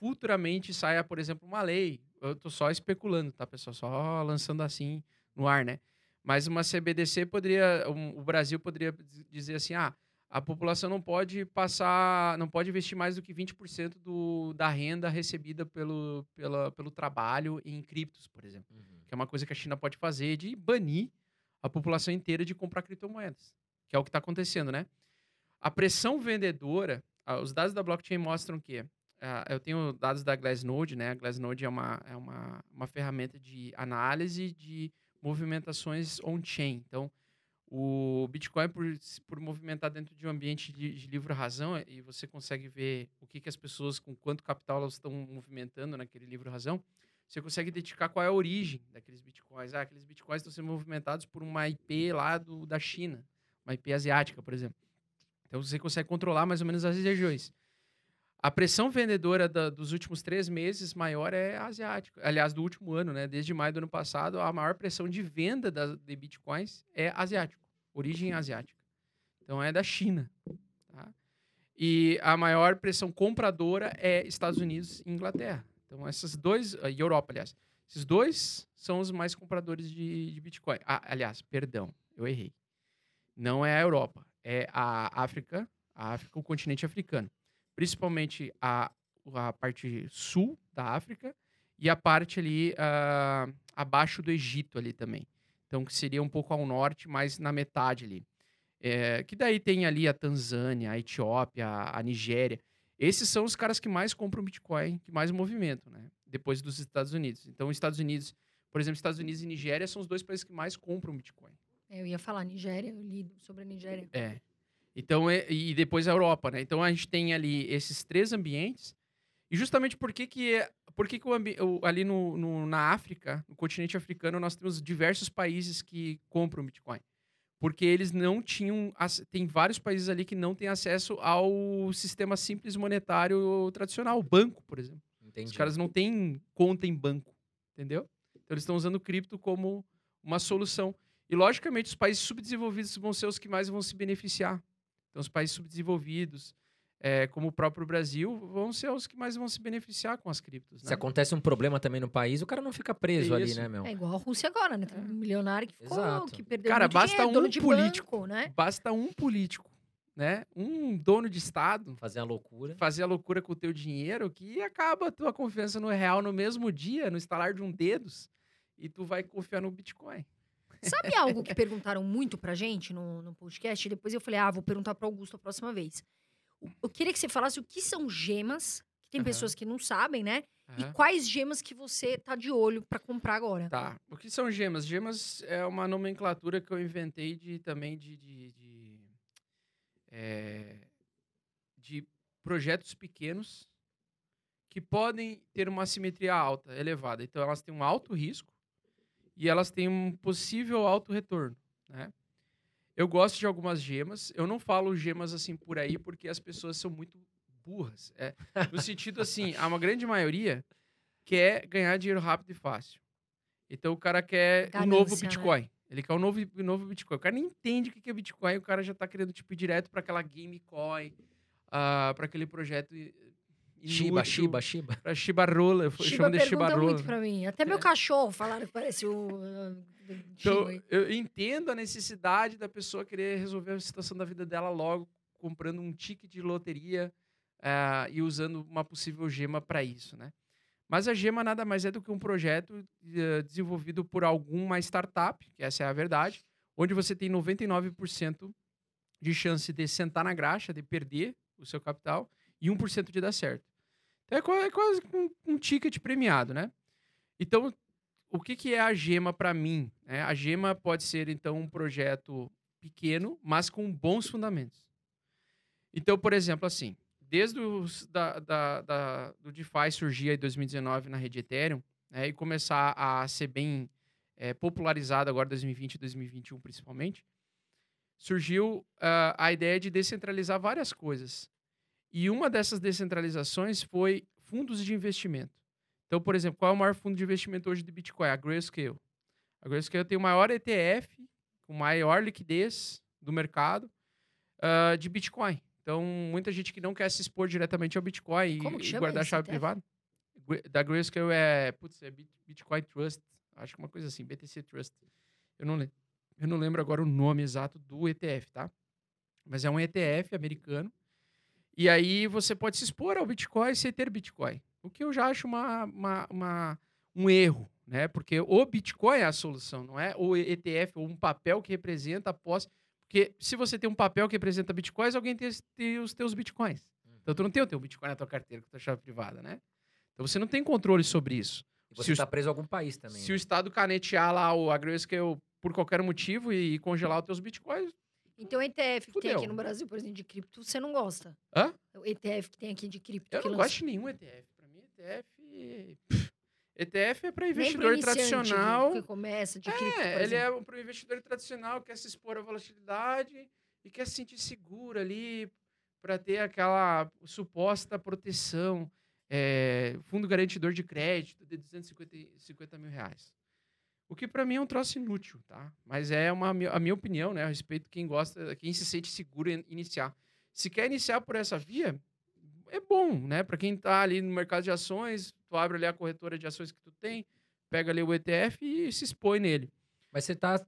C: futuramente saia, por exemplo, uma lei. Eu estou só especulando, tá, pessoal? Só lançando assim no ar, né? Mas uma CBDC poderia, um, o Brasil poderia dizer assim, ah, a população não pode passar, não pode investir mais do que 20% do, da renda recebida pelo, pela, pelo trabalho em criptos, por exemplo. Uhum. Que é uma coisa que a China pode fazer de banir a população inteira de comprar criptomoedas. Que é o que está acontecendo, né? A pressão vendedora, os dados da blockchain mostram que Uh, eu tenho dados da Glassnode, né? A Glassnode é uma, é uma, uma ferramenta de análise de movimentações on-chain. Então, o Bitcoin, por, por movimentar dentro de um ambiente de, de livre-razão, e você consegue ver o que, que as pessoas, com quanto capital elas estão movimentando naquele livre-razão, você consegue identificar qual é a origem daqueles Bitcoins. Ah, aqueles Bitcoins estão sendo movimentados por uma IP lá do, da China, uma IP asiática, por exemplo. Então, você consegue controlar mais ou menos as regiões. A pressão vendedora da, dos últimos três meses maior é asiática. Aliás, do último ano, né? Desde maio do ano passado, a maior pressão de venda da, de bitcoins é asiático, origem asiática. Então é da China. Tá? E a maior pressão compradora é Estados Unidos e Inglaterra. Então, esses dois, e Europa, aliás, esses dois são os mais compradores de, de Bitcoin. Ah, aliás, perdão, eu errei. Não é a Europa, é a África, a África, o continente africano principalmente a, a parte sul da África e a parte ali uh, abaixo do Egito ali também. Então, que seria um pouco ao norte, mas na metade ali. É, que daí tem ali a Tanzânia, a Etiópia, a Nigéria. Esses são os caras que mais compram Bitcoin, que mais movimentam, né? Depois dos Estados Unidos. Então, Estados Unidos, por exemplo, Estados Unidos e Nigéria são os dois países que mais compram Bitcoin.
A: Eu ia falar Nigéria, eu li sobre a Nigéria.
C: É. Então, é, e depois a Europa, né? Então a gente tem ali esses três ambientes. E justamente por que que, por que, que o, ali no, no, na África, no continente africano, nós temos diversos países que compram Bitcoin. Porque eles não tinham. Tem vários países ali que não têm acesso ao sistema simples monetário tradicional, o banco, por exemplo. Entendi. Os caras não têm conta em banco, entendeu? Então eles estão usando cripto como uma solução. E logicamente os países subdesenvolvidos vão ser os que mais vão se beneficiar. Então os países subdesenvolvidos, é, como o próprio Brasil, vão ser os que mais vão se beneficiar com as criptos.
B: Se
C: Né?
B: acontece um problema também no país, o cara não fica preso ali, né, meu?
A: É igual a Rússia agora, né? Tem um milionário que ficou,
B: Exato.
A: que perdeu
C: Cara, basta
A: dinheiro,
C: um
A: dono de
C: político.
A: banco, né?
C: Basta um político, né? Um dono de estado
B: Fazer uma loucura.
C: fazer a loucura com o teu dinheiro que acaba a tua confiança no real no mesmo dia, no estalar de um dedos, e tu vai confiar no Bitcoin.
A: Sabe algo que perguntaram muito pra gente no, no podcast? E depois eu falei, ah, vou perguntar pro Augusto a próxima vez. Eu queria que você falasse o que são gemas, que tem
C: Aham.
A: pessoas que não sabem, né?
C: Aham.
A: E quais gemas que você tá de olho pra comprar agora.
C: Tá. O que são gemas? Gemas é uma nomenclatura que eu inventei de também de. de, de, é, de projetos pequenos que podem ter uma simetria alta, elevada. Então elas têm um alto risco e elas têm um possível alto retorno. Né? Eu gosto de algumas gemas. Eu não falo gemas assim por aí porque as pessoas são muito burras. É, no sentido assim, a uma grande maioria quer ganhar dinheiro rápido e fácil. Então o cara quer o novo
A: Ganância, né?
C: Bitcoin. Ele quer o novo, o novo Bitcoin. O cara nem entende o que é Bitcoin, o cara já tá querendo tipo ir direto para aquela Gamecoin, uh, para aquele projeto
B: Shiba, Shiba, Shiba.
C: pra Shiba Rola, eu
A: Shiba
C: chamo de Shiba
A: pergunta
C: Rola.
A: muito pra mim. Até meu
C: É.
A: cachorro falaram que parece o... uh,
C: Então, eu entendo a necessidade da pessoa querer resolver a situação da vida dela logo, comprando um ticket de loteria ah, e usando uma possível gema para isso, né? Mas a gema nada mais é do que um projeto eh, desenvolvido por alguma startup, que essa é a verdade, onde você tem 99% de chance de sentar na graxa, de perder o seu capital, e 1% de dar certo. É é quase um, um ticket premiado, né? Então, o que, que é a gema para mim? né? a gema pode ser, então, um projeto pequeno, mas com bons fundamentos. Então, por exemplo, assim, desde os, da, da, da- do DeFi surgir em 2019 na rede Ethereum, né, e começar a ser bem eh, popularizado agora 2020 e 2021 principalmente, surgiu ah, a ideia de descentralizar várias coisas. E uma dessas descentralizações foi fundos de investimento. Então, por exemplo, qual é o maior fundo de investimento hoje de Bitcoin? A Grayscale. A Grayscale tem o maior ETF, com maior liquidez do mercado ah, de Bitcoin. Então, muita gente que não quer se expor diretamente ao Bitcoin
A: Como
C: e, guardar a chave
A: ETF?
C: privada. Da Grayscale é, putz, é Bit- Bitcoin Trust, acho que uma coisa assim, BTC Trust. Eu não, eu não lembro agora o nome exato do ETF, tá? Mas é um ETF americano. E aí você pode se expor ao Bitcoin sem ter Bitcoin. O que eu já acho uma, uma- uma- um erro, né? Porque o Bitcoin é a solução, não é o ETF ou um papel que representa a posse. Porque se você tem um papel que representa Bitcoins, alguém tem, tem os teus Bitcoins. Então tu não tem o teu Bitcoin na tua carteira com a tua chave privada, né? Então você não tem controle sobre isso.
B: E você
C: o-
B: tá preso a algum país também.
C: Se o
B: né?
C: Estado canetear lá o Agrayscale por qualquer motivo e, e congelar os teus Bitcoins,
A: Então, ETF que tem aqui no Brasil, por exemplo, de cripto, você não gosta?
C: Hã?
A: O ETF que tem aqui de cripto.
C: eu
A: que
C: não
A: lança-
C: gosto de nenhum ETF. Pra mim, ETF. ETF é para investidor tradicional.
A: Que começa de cripto,
C: É, ele
A: exemplo.
C: é para o investidor tradicional, quer se expor à volatilidade e quer se sentir seguro ali para ter aquela suposta proteção. é, fundo garantidor de crédito de 250 mil reais. O que para mim é um troço inútil, tá? Mas é uma, a minha opinião, né? A respeito de quem gosta, quem se sente seguro em iniciar. Se quer iniciar por essa via, é bom, né? Para quem tá ali no mercado de ações, tu abre ali a corretora de ações que tu tem, pega ali o ETF e se expõe nele.
B: Mas você tá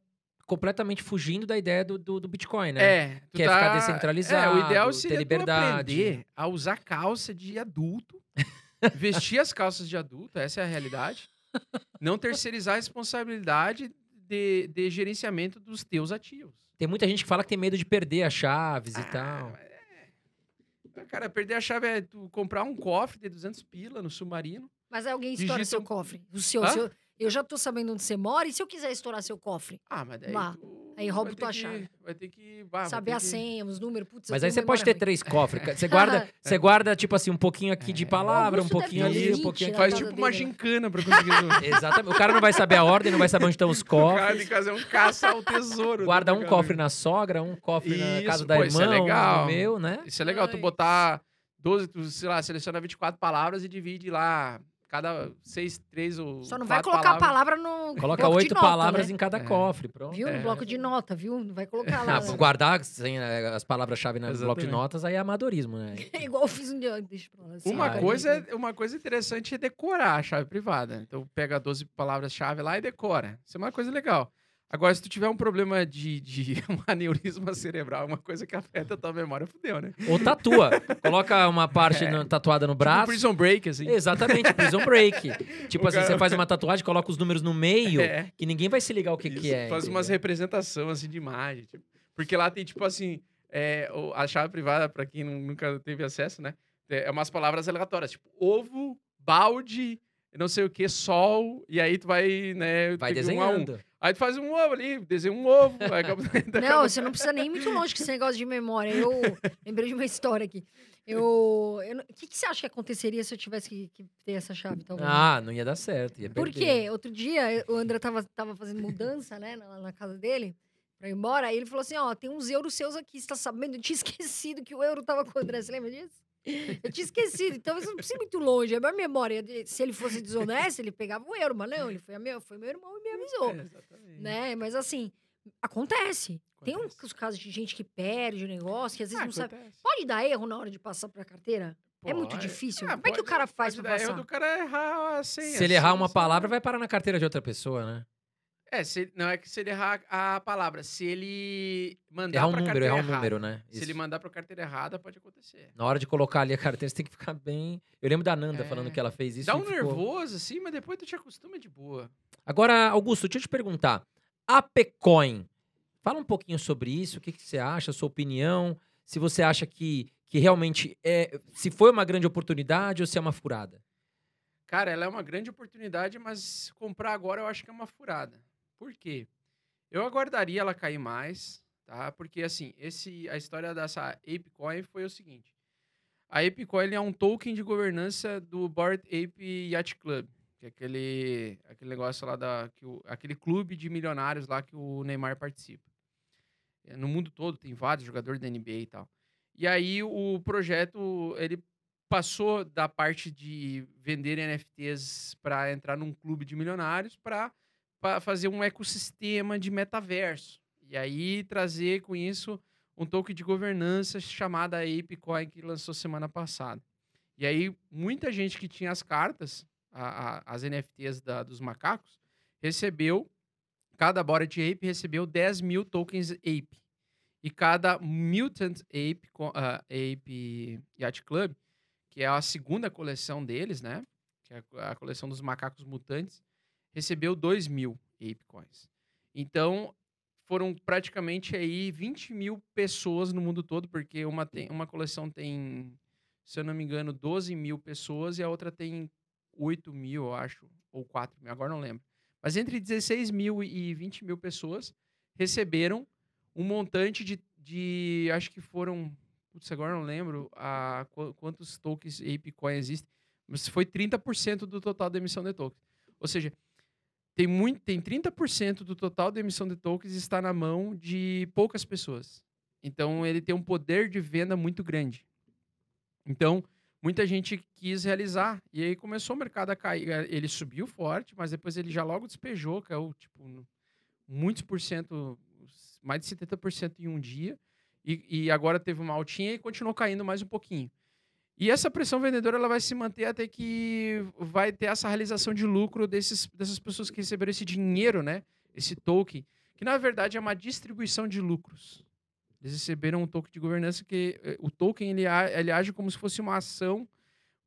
B: completamente fugindo da ideia do, do, do Bitcoin, né?
C: É, tu
B: Quer
C: tá...
B: ficar descentralizado,
C: É, o ideal
B: ter
C: seria tu
B: liberdade.
C: aprender a usar calça de adulto, vestir as calças de adulto, essa é a realidade. Não terceirizar a responsabilidade de, de gerenciamento dos teus ativos.
B: Tem muita gente que fala que tem medo de perder as chaves e
C: Ah,
B: tal.
C: é. Cara, perder a chave é tu comprar um cofre de 200 pila no submarino.
A: Mas aí alguém estoura
C: digita
A: seu
C: um-
A: cofre. O seu, seu- eu já tô sabendo onde você mora, e se eu quiser estourar seu cofre?
C: Ah, mas daí
A: Lá.
C: tu
A: Aí rouba tua chave.
C: Vai ter que... ah,
A: Saber
C: ter
A: a
C: que-
A: senha, os números. Putz,
B: Mas aí você pode ter três cofres. Você guarda, você guarda, tipo assim, um pouquinho aqui de palavra, um pouquinho ali, um
A: 20,
B: pouquinho aqui.
C: Faz
A: casa
C: tipo uma
A: né?
C: gincana pra conseguir...
B: Exatamente. O cara não vai saber a ordem, não vai saber onde estão os
C: o cara
B: cofres.
C: tem que fazer um caça ao tesouro.
B: Guarda
C: né,
B: um cofre na sogra, um cofre na casa da
C: isso
B: irmã,
C: é
B: um
C: legal.
B: no meu, né?
C: Isso é legal, tu botar 12, tu, sei lá, seleciona 24 palavras e divide lá cada seis, três ou
A: Só não vai colocar a
C: palavras.
A: palavra no.
B: Coloca
A: bloco de
B: oito
A: nota,
B: palavras
A: né?
B: em cada
C: É.
B: cofre, pronto.
A: Viu?
C: É.
A: No bloco de nota, viu? Não vai colocar lá.
B: Ah,
A: né?
B: guardar sem, eh, as palavras-chave no bloco de
C: Exatamente.
B: notas aí é amadorismo, né?
A: É igual eu fiz um dia. Assim,
C: Uma,
B: Ah,
C: coisa, é- uma coisa interessante é decorar a chave privada. Então, pega 12 palavras-chave lá e decora. Isso é uma coisa legal. Agora, se tu tiver um problema de, de um aneurisma cerebral, uma coisa que afeta a tua memória, fudeu, né?
B: Ou tatua. Coloca uma parte no- tatuada no
C: Tipo
B: braço.
C: Prison Break, assim.
B: Exatamente, Prison Break. Tipo
C: O
B: assim,
C: cara-
B: você faz uma tatuagem, coloca os números no meio,
C: É.
B: que ninguém vai se ligar o que,
C: Isso,
B: que é.
C: Faz umas
B: entendeu?
C: representações assim de imagem. tipo. Porque lá tem, tipo assim, é, a chave privada, pra quem nu- nunca teve acesso, né? É é umas palavras aleatórias, tipo ovo, balde, não sei o que, sol, e aí tu vai, né?
B: Vai
C: ir um um.
B: desenhando.
C: Aí tu faz um ovo ali, desenha um ovo, aí acaba...
A: Não, você não precisa nem ir muito longe com esse negócio de memória. Eu lembrei de uma história aqui. Eu. O que, que você acha que aconteceria se eu tivesse que, que ter essa chave, talvez?
B: Ah, não ia dar certo. Ia
A: Por quê? Outro dia, o André tava, tava fazendo mudança, né, na, na casa dele, pra ir embora. Aí ele falou assim: Ó, tem uns euros seus aqui, você tá sabendo? Eu tinha esquecido que o euro tava com o André. Você lembra disso? Eu tinha esquecido, então você não precisa ir muito longe. A minha memória, de- se ele fosse desonesto, ele pegava o euro, mas não, ele foi, a meu, foi meu irmão e me avisou.
C: É.
A: Né? Mas assim, acontece. Tem
C: Acontece.
A: uns casos de gente que perde o negócio, que às vezes
C: Ah,
A: não sabe.
C: acontece.
A: Pode dar erro na hora de passar pra carteira? É muito
C: Pode.
A: difícil?
C: Ah,
A: Como é que o
C: pode-
A: cara faz
C: pode
A: pra
C: dar erro
A: passar?
C: do cara errar a senha.
B: Se ele errar
C: assim,
B: uma
C: sabe?
B: palavra, vai parar na carteira de outra pessoa, né?
C: É, se não é que se ele errar a palavra, se ele mandar
B: Errar um
C: pra
B: número, errar um
C: errada.
B: número, né?
C: Se
B: Isso.
C: ele mandar pra carteira errada, pode acontecer.
B: Na hora de colocar ali a carteira, você tem que ficar bem. Eu lembro da Nanda
C: É.
B: falando que ela fez isso.
C: Dá um
B: ficou-
C: nervoso, assim, mas depois tu te acostuma de boa.
B: Agora, Augusto, deixa eu te perguntar. A Pecoin, fala um pouquinho sobre isso, o que, que você acha, sua opinião, se você acha que, que realmente é. Se foi uma grande oportunidade ou se é uma furada.
C: Cara, ela é uma grande oportunidade, mas comprar agora eu acho que é uma furada. Por quê? Eu aguardaria ela cair mais, tá? Porque, assim, esse, a história dessa ApeCoin foi o seguinte. A ApeCoin é um token de governança do Bored Ape Yacht Club, que é aquele, aquele negócio lá da... Que o, aquele clube de milionários lá que o Neymar participa. É, No mundo todo tem vários jogadores da NBA e tal. E aí o projeto, ele passou da parte de vender NFTs para entrar num clube de milionários para fazer um ecossistema de metaverso. E aí trazer com isso um token de governança chamada ApeCoin que lançou semana passada. E aí muita gente que tinha as cartas, a- a- as NFTs da- dos macacos, recebeu, cada Bored Ape recebeu 10 mil tokens Ape. E cada Mutant Ape, ah, Ape Yacht Club, que é a segunda coleção deles, né? Que é a coleção dos macacos mutantes, recebeu 2 mil Ape Coins. Então, foram praticamente aí 20 mil pessoas no mundo todo, porque uma, tem, uma coleção tem, se eu não me engano, 12 mil pessoas e a outra tem 8 mil, eu acho, ou 4 mil, agora não lembro. Mas entre 16 mil e 20 mil pessoas receberam um montante de, de acho que foram, putz, agora não lembro a, qu- quantos tokens ApeCoin existem, mas foi 30% do total da emissão de tokens. Ou seja, tem, muito, tem 30% do total da emissão de tokens está na mão de poucas pessoas. Então, ele tem um poder de venda muito grande. Então, muita gente quis realizar. E aí começou o mercado a cair. Ele subiu forte, mas depois ele já logo despejou, caiu, tipo, no- muitos por cento, mais de 70% em um dia. E, e agora teve uma altinha e continuou caindo mais um pouquinho. E essa pressão vendedora ela vai se manter até que vai ter essa realização de lucro desses, dessas pessoas que receberam esse dinheiro, né? Esse token, que na verdade é uma distribuição de lucros. Eles receberam um token de governança que eh, o token ele, ele age como se fosse uma ação,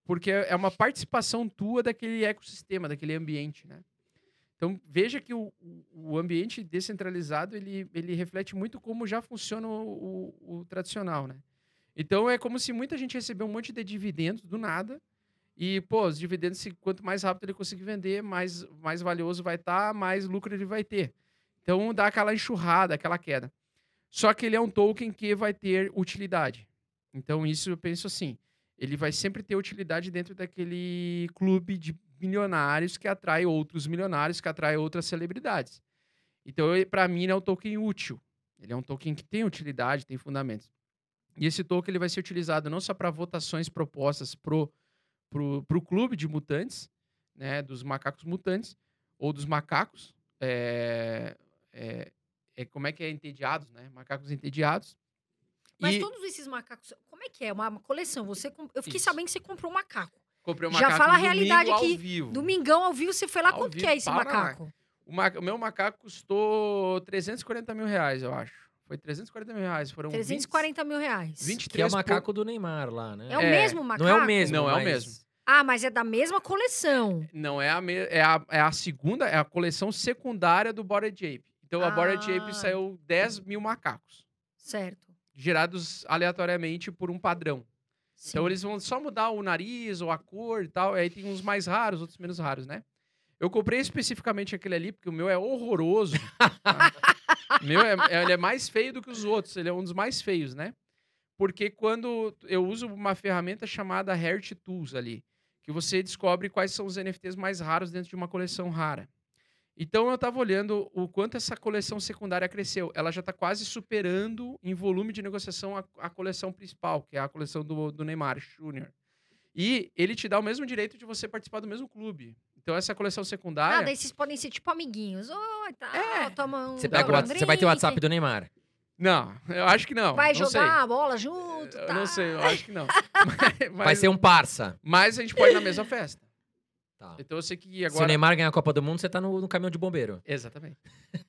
C: porque é é uma participação tua daquele ecossistema, daquele ambiente, né? Então veja que o- o ambiente descentralizado ele, ele reflete muito como já funciona o, o- o tradicional, né? Então é como se muita gente recebeu um monte de dividendos do nada. E, pô, os dividendos, quanto mais rápido ele conseguir vender, mais, mais valioso vai estar, mais lucro ele vai ter. Então dá aquela enxurrada, aquela queda. Só que ele é um token que vai ter utilidade. Então isso eu penso assim, ele vai sempre ter utilidade dentro daquele clube de milionários que atrai outros milionários, que atrai outras celebridades. Então, para mim, ele é um token útil. Ele é um token que tem utilidade, tem fundamentos. E esse token ele vai ser utilizado não só para votações propostas pro, pro, pro clube de mutantes, né, dos macacos mutantes, ou dos macacos, é, é, é, como é que é, entediados, né, macacos entediados.
A: Mas
C: E
A: todos esses macacos, como é que é? Uma, uma coleção. Você, comp- eu fiquei
C: Isso.
A: sabendo que você comprou um macaco.
C: comprei um
A: já
C: macaco
A: fala a realidade aqui.
C: vivo.
A: Domingão ao vivo, você foi lá,
C: Ao
A: quanto que
C: vivo,
A: é esse macaco?
C: O, ma- o meu macaco custou 340 mil reais, eu acho. Foi 340 mil reais. Foram
A: 340 mil reais.
C: 20, 23
B: Que é o
C: po-
B: macaco do Neymar lá, né?
A: É o
C: É,
A: mesmo macaco?
B: Não é o mesmo.
C: Não é o
B: mas-
C: mesmo.
A: Ah, mas é da mesma coleção.
C: Não, é a, me- é, a, é a segunda, é a coleção secundária do Bored Ape. Então a Bored
A: Ah.
C: Ape saiu 10 mil macacos,
A: Certo.
C: gerados aleatoriamente por um padrão.
A: Sim.
C: Então eles vão só mudar o nariz ou a cor e tal. Aí tem uns mais raros, outros menos raros, né? Eu comprei especificamente aquele ali, porque o meu é horroroso. tá? Meu é, é- ele é mais feio do que os outros. Ele é um dos mais feios, né? Porque quando eu uso uma ferramenta chamada Heart Tools ali, que você descobre quais são os NFTs mais raros dentro de uma coleção rara. Então eu estava olhando o quanto essa coleção secundária cresceu. Ela já está quase superando em volume de negociação a, a coleção principal, que é a coleção do, do Neymar Júnior. E ele te dá o mesmo direito de você participar do mesmo clube. Então essa coleção
A: Ah,
C: secundária.
A: daí vocês podem ser tipo amiguinhos. Oi, tá,
C: É.
A: toma um
B: Você, pega WhatsApp- você vai ter o WhatsApp do Neymar.
C: Não, eu acho que não.
A: Vai
C: não sei.
A: jogar a bola junto,
C: Eu
A: tá?
C: não sei, eu acho que não. mas,
B: Vai ser um parça.
C: mas a gente pode ir na mesma festa.
B: Tá.
C: Então eu sei que
B: Se o
C: agora.
B: Neymar ganhar a Copa do Mundo, você tá no, no caminhão de bombeiro.
C: Exatamente.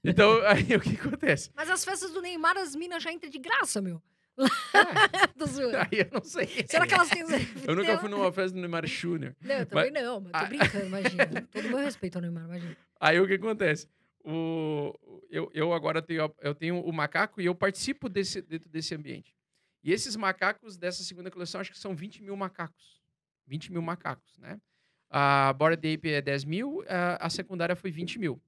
C: Então, aí o que acontece?
A: Mas as festas do Neymar, as minas já entram de graça, meu.
C: É,
A: zoando.
C: aí eu não sei.
A: Será que elas têm...
C: Eu nunca fui numa festa do Neymar Júnior.
A: Não, eu também não, mas tô brincando, imagina. Todo meu respeito ao Neymar, imagina.
C: Aí o que acontece? O, eu, eu agora tenho, eu tenho o macaco e eu participo desse, dentro desse ambiente. E esses macacos dessa segunda coleção, acho que são 20 mil macacos. 20 mil macacos, né? A Bored Ape é 10 mil, a, a secundária foi 20 mil.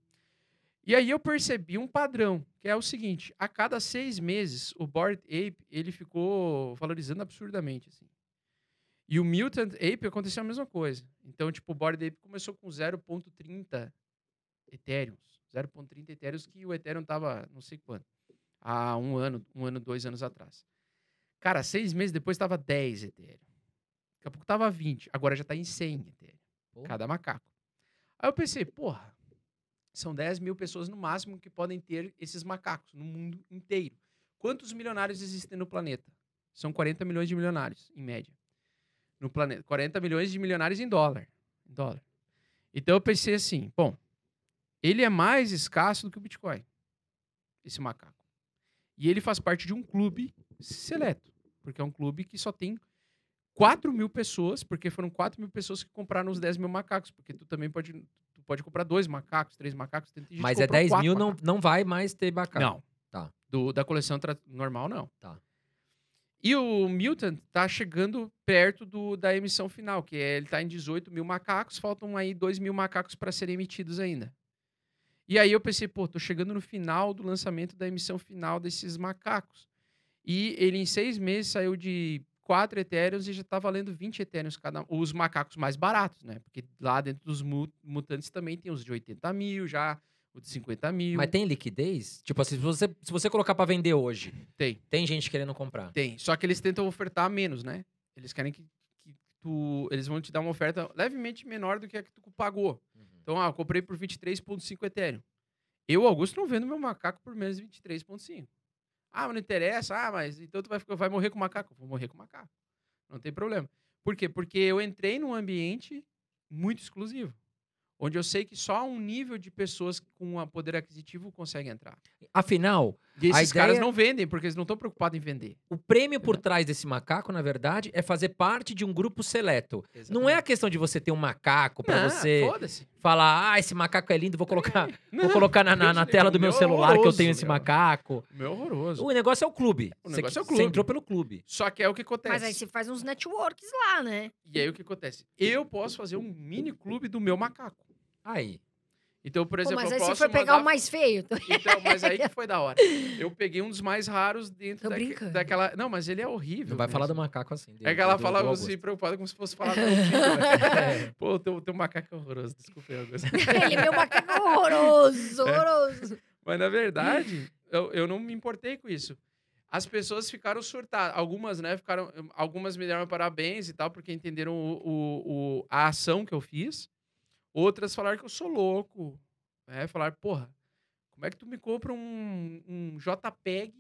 C: E aí eu percebi um padrão, que é o seguinte: a cada seis meses, o Bored Ape ele ficou valorizando absurdamente. Assim. E o Mutant Ape aconteceu a mesma coisa. Então, tipo, o Bored Ape começou com 0.30 Ethereum. 0.30 Ethereum que o Ethereum tava não sei quanto. Há um ano, um ano, dois anos atrás. Cara, seis meses depois tava 10 Ethereum. Daqui a pouco tava 20. Agora já tá em 100 Ethereum. Cada macaco. Aí eu pensei, porra, são 10 mil pessoas no máximo que podem ter esses macacos no mundo inteiro. Quantos milionários existem no planeta? São 40 milhões de milionários, em média. No planeta. 40 milhões de milionários em dólar. Em dólar. Então eu pensei assim, bom, ele é mais escasso do que o Bitcoin, esse macaco. E ele faz parte de um clube seleto, porque é um clube que só tem 4 mil pessoas, porque foram 4 mil pessoas que compraram os 10 mil macacos, porque tu também pode, pode comprar dois macacos, três macacos.
B: Mas é
C: comprou
B: 10
C: quatro
B: mil, não,
C: macacos.
B: não vai mais ter macaco.
C: Não.
B: Tá.
C: Do, da coleção normal, não.
B: Tá.
C: E o Mutant tá chegando perto do, da emissão final, que é, ele tá em 18 mil macacos, faltam aí 2 mil macacos para serem emitidos ainda. E aí eu pensei, pô, tô chegando no final do lançamento da emissão final desses macacos. E ele em seis meses saiu de 4 Ethereums e já tá valendo 20 Ethereums cada um. Os macacos mais baratos, né? Porque lá dentro dos mu- mutantes também tem os de 80 mil já, o de 50 mil.
B: Mas tem liquidez? Tipo assim, se você, se você colocar pra vender hoje,
C: Tem.
B: tem gente querendo comprar.
C: Tem. Só que eles tentam ofertar menos, né? Eles querem que, que tu. Eles vão te dar uma oferta levemente menor do que a que tu pagou. Então, ah, eu comprei por 23,5 Ethereum. Eu, Augusto, não vendo meu macaco por menos de 23,5. Ah, mas não interessa. Ah, mas então tu vai, vai morrer com macaco. Vou morrer com macaco. Não tem problema. Por quê? Porque eu entrei num ambiente muito exclusivo. Onde eu sei que só um nível de pessoas com um poder aquisitivo consegue entrar.
B: Afinal,
C: E esses caras
B: ideia-
C: não vendem, porque eles não estão preocupados em vender.
B: o prêmio por trás desse macaco, na verdade, é fazer parte de um grupo seleto. Não é a questão de você ter um macaco pra
C: Não,
B: você falar, ah, esse macaco é lindo, vou colocar, vou
C: Não,
B: colocar na, na- na tela do meu
C: meu é
B: celular que eu tenho esse
C: meu.
B: macaco.
C: O meu é horroroso.
B: O negócio é o clube.
C: O
B: Você-
C: negócio é o
B: Você
C: clube.
B: entrou pelo clube.
C: Só que é o que acontece.
A: Mas aí você faz uns networks lá, né?
C: E aí o que acontece? Eu posso fazer um mini clube do meu macaco.
B: Aí.
C: Então, por
A: Pô,
C: exemplo,
A: mas
C: eu
A: aí você foi pegar
C: mandar-
A: o mais feio.
C: Então, mas aí que foi da hora. Eu peguei um dos mais raros dentro
A: brincando.
C: daquela. Não, mas ele é horrível.
B: Não vai falar do
C: mesmo.
B: macaco assim.
C: É que ela
B: do-
C: fala assim, preocupada como se fosse falar do né? Pô, o teu, teu macaco é horroroso. Desculpa, aí, Augusto.
A: Ele, meu macaco é horroroso,
C: É.
A: horroroso.
C: Mas na verdade, eu, eu não me importei com isso. As pessoas ficaram surtadas. Algumas, né, ficaram. Algumas me deram parabéns e tal, porque entenderam o, o- o- a ação que eu fiz. Outras falaram que eu sou louco. Né? Falaram, porra, como é que tu me compra um, um JPEG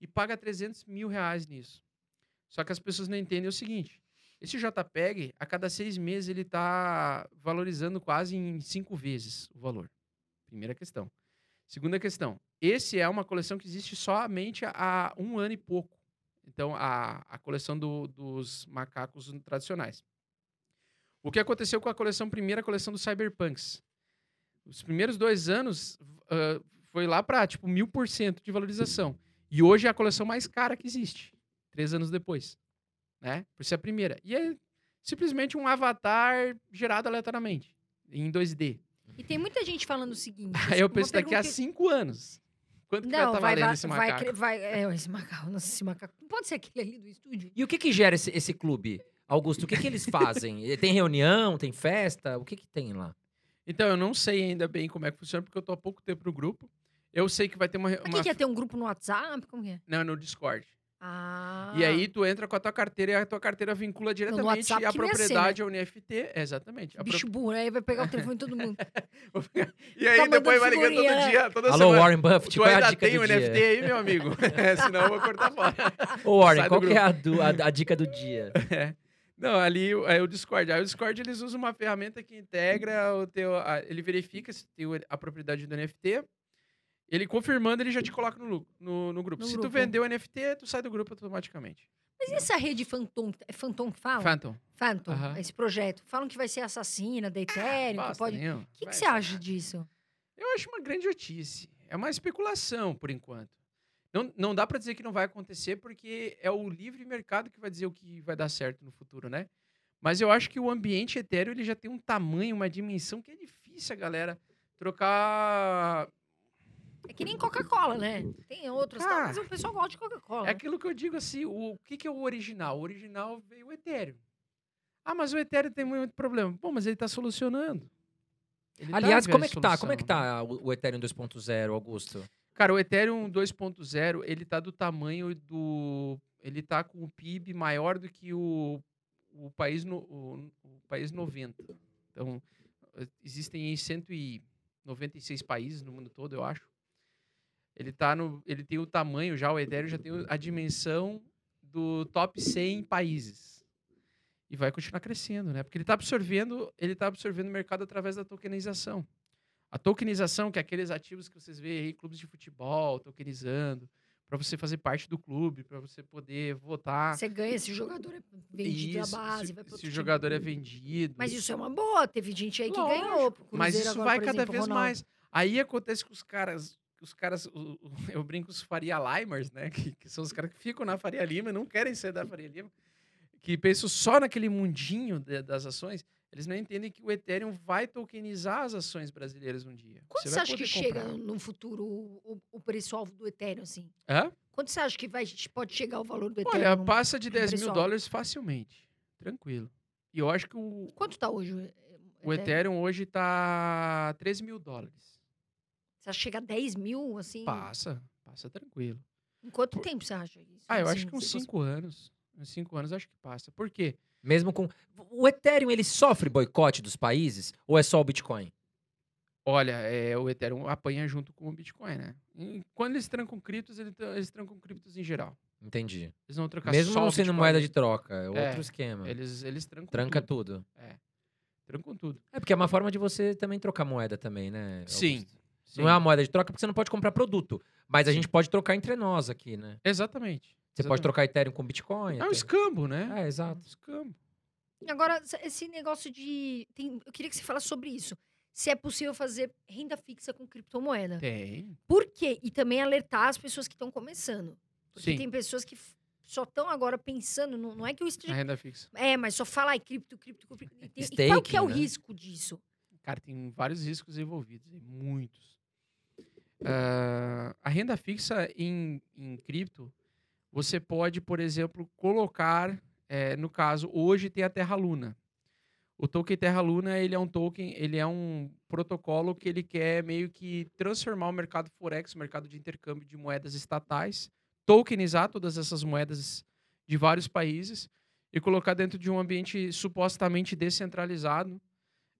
C: e paga 300 mil reais nisso? Só que as pessoas não entendem o seguinte. Esse JPEG, a cada seis meses, ele está valorizando quase em cinco vezes o valor. Primeira questão. Segunda questão. Esse é uma coleção que existe somente há um ano e pouco. Então, a, a coleção do, dos macacos tradicionais. O que aconteceu com a coleção, primeira coleção do Cyberpunks? Os primeiros dois anos uh, foi lá para tipo mil por cento de valorização. E hoje é a coleção mais cara que existe, três anos depois. Né? Por ser a primeira. E é simplesmente um avatar gerado aleatoriamente, em 2D.
A: E tem muita gente falando o seguinte.
C: Aí eu
A: uma
C: penso, daqui a
A: pergunta-
C: cinco anos, quanto que
A: Não,
C: vai estar
A: vai,
C: valendo
A: vai,
C: esse
A: vai,
C: macaco?
A: cre- vai, é, esse macaco, nossa, esse macaco. Não pode ser aquele ali do estúdio.
B: E o que que gera esse, esse clube? Augusto, o que que eles fazem? Eh, tem reunião, tem festa? O que que tem lá?
C: Então, eu não sei ainda bem como é que funciona, porque eu tô há pouco tempo no grupo. Eu sei que vai ter uma...
A: Mas
C: uma...
A: quem quer ter um grupo no WhatsApp? Como que é?
C: Não, no Discord.
A: Ah.
C: E aí tu entra com a tua carteira e a tua carteira vincula diretamente
A: WhatsApp
C: a
A: que não ia ser,
C: propriedade ao NFT. Exatamente. A pro-
A: Bicho burro, aí vai pegar o telefone de todo mundo.
C: E aí
A: Tá
C: depois vai ligando todo dia, toda
B: Alô,
C: semana.
B: Warren Buffett,
C: Tu
B: qual é a dica
C: tem
B: do
C: o
B: dia?
C: NFT aí, meu amigo? É, senão eu vou cortar fora.
B: Ô, Warren, qual que é a, do- a- a dica do dia?
C: É. Não, ali é o Discord. Aí o Discord eles usam uma ferramenta que integra o teu. a- ele verifica se tem a propriedade do NFT. Ele confirmando, ele já te coloca no, no, no grupo.
A: No
C: se tu
A: grupo.
C: vendeu o NFT, tu sai do grupo automaticamente.
A: Mas e essa rede Phantom? É Phantom que fala?
C: Phantom.
A: Phantom, esse projeto. Falam que vai ser assassina da Ethereum,
C: Bosta
A: pode... O que, que você acha disso?
C: Eu acho uma grande notícia. É uma especulação, por enquanto. Não, não dá pra dizer que não vai acontecer, porque é o livre mercado que vai dizer o que vai dar certo no futuro, né? Mas eu acho que o ambiente Ethereum ele já tem um tamanho, uma dimensão que é difícil a galera trocar.
A: É que nem Coca-Cola, né? Tem outros, tal,
C: Ah.
A: mas o pessoal gosta de Coca-Cola.
C: É aquilo que eu digo assim: o, o que, que é o original? O original veio o Ethereum. Ah, mas o Ethereum tem muito problema. Pô, mas ele tá solucionando. Ele tá
B: Aliás,
C: em
B: como é que tá? Como é que tá o, o Ethereum 2.0, Augusto?
C: Cara, o Ethereum 2.0, ele tá do tamanho do... Ele tá com o PIB maior do que o, o, país, no, o, país 90. Então, eh, existem aí 196 países no mundo todo, eu acho. Ele, tá no, ele tem o tamanho já, o Ethereum já tem a dimensão do top 100 países. E vai continuar crescendo, né? Porque ele está absorvendo, ele tá absorvendo o mercado através da tokenização. A tokenização, que é aqueles ativos que vocês veem aí, clubes de futebol, tokenizando, para você fazer parte do clube, para você poder votar.
A: Você ganha, esse jogador é vendido
C: Isso,
A: na base,
C: se,
A: vai pro
C: se o jogador é vendido.
A: Mas isso é uma boa, teve gente aí que
C: Lógico,
A: ganhou.
C: Mas isso
A: agora,
C: vai cada
A: exemplo,
C: vez
A: Ronaldo.
C: mais. Aí acontece que os caras, os caras, o- o- eu brinco os Faria Limers, né? Que, que são os caras que ficam na Faria Lima e não querem sair da Faria Lima, que pensam só naquele mundinho de- das ações. Eles não entendem que o Ethereum vai tokenizar as ações brasileiras um dia.
A: Quanto você,
C: vai
A: acha que
C: poder
A: chega
C: comprar.
A: no futuro o, o preço-alvo do Ethereum, assim?
C: Hã?
A: Quanto você acha que vai, pode chegar o valor do Ethereum?
C: Olha, passa de 10 mil dólares facilmente. Tranquilo. E eu acho que o,
A: Quanto tá hoje o,
C: o Ethereum hoje tá 13 mil dólares.
A: Você acha que chega a 10 mil, assim?
C: Passa, passa tranquilo.
A: Em quanto tempo você acha isso?
C: Ah, eu
A: assim,
C: acho que uns
A: se fosse-
C: 5 anos. Uns 5 anos acho que passa. Por quê?
B: Mesmo com. O Ethereum, ele sofre boicote dos países? Ou é só o Bitcoin?
C: Olha, é, o Ethereum apanha junto com o Bitcoin, né? E quando eles trancam criptos, eles, tra- eles trancam criptos em geral.
B: Entendi.
C: Eles vão trocar
B: Mesmo
C: só
B: não sendo
C: Bitcoin,
B: moeda de troca, é outro
C: É,
B: esquema.
C: Eles, eles trancam
B: Tranca
C: tudo.
B: tudo.
C: Trancam tudo.
B: É porque é uma forma de você também trocar moeda também, né?
C: Sim? Sim.
B: Não é uma moeda de troca porque você não pode comprar produto. Mas a gente pode trocar entre nós aqui, né?
C: Exatamente.
B: Você pode trocar Ethereum com Bitcoin.
C: É um
B: até.
C: escambo, né?
B: É, exato.
C: Escambo.
A: Agora, se- esse negócio de. tem- eu queria que você falasse sobre isso. Se é possível fazer renda fixa com criptomoeda.
C: Tem.
A: Por quê? E também alertar as pessoas que estão começando. Porque
C: Sim.
A: tem pessoas que só estão agora pensando, não, não é que eu
C: A
A: esteja.
C: renda fixa.
A: É, mas só fala ai, cripto, cripto, cripto. E, tem- e
B: Staking,
A: qual que é o
B: né?
A: risco disso?
C: Cara, tem vários riscos envolvidos, muitos. Ah, a renda fixa em, em cripto, você pode, por exemplo, colocar, eh, no caso, hoje tem a Terra Luna. O token Terra Luna, ele é um token, ele é um protocolo que ele quer meio que transformar o mercado forex, o mercado de intercâmbio de moedas estatais, tokenizar todas essas moedas de vários países e colocar dentro de um ambiente supostamente descentralizado,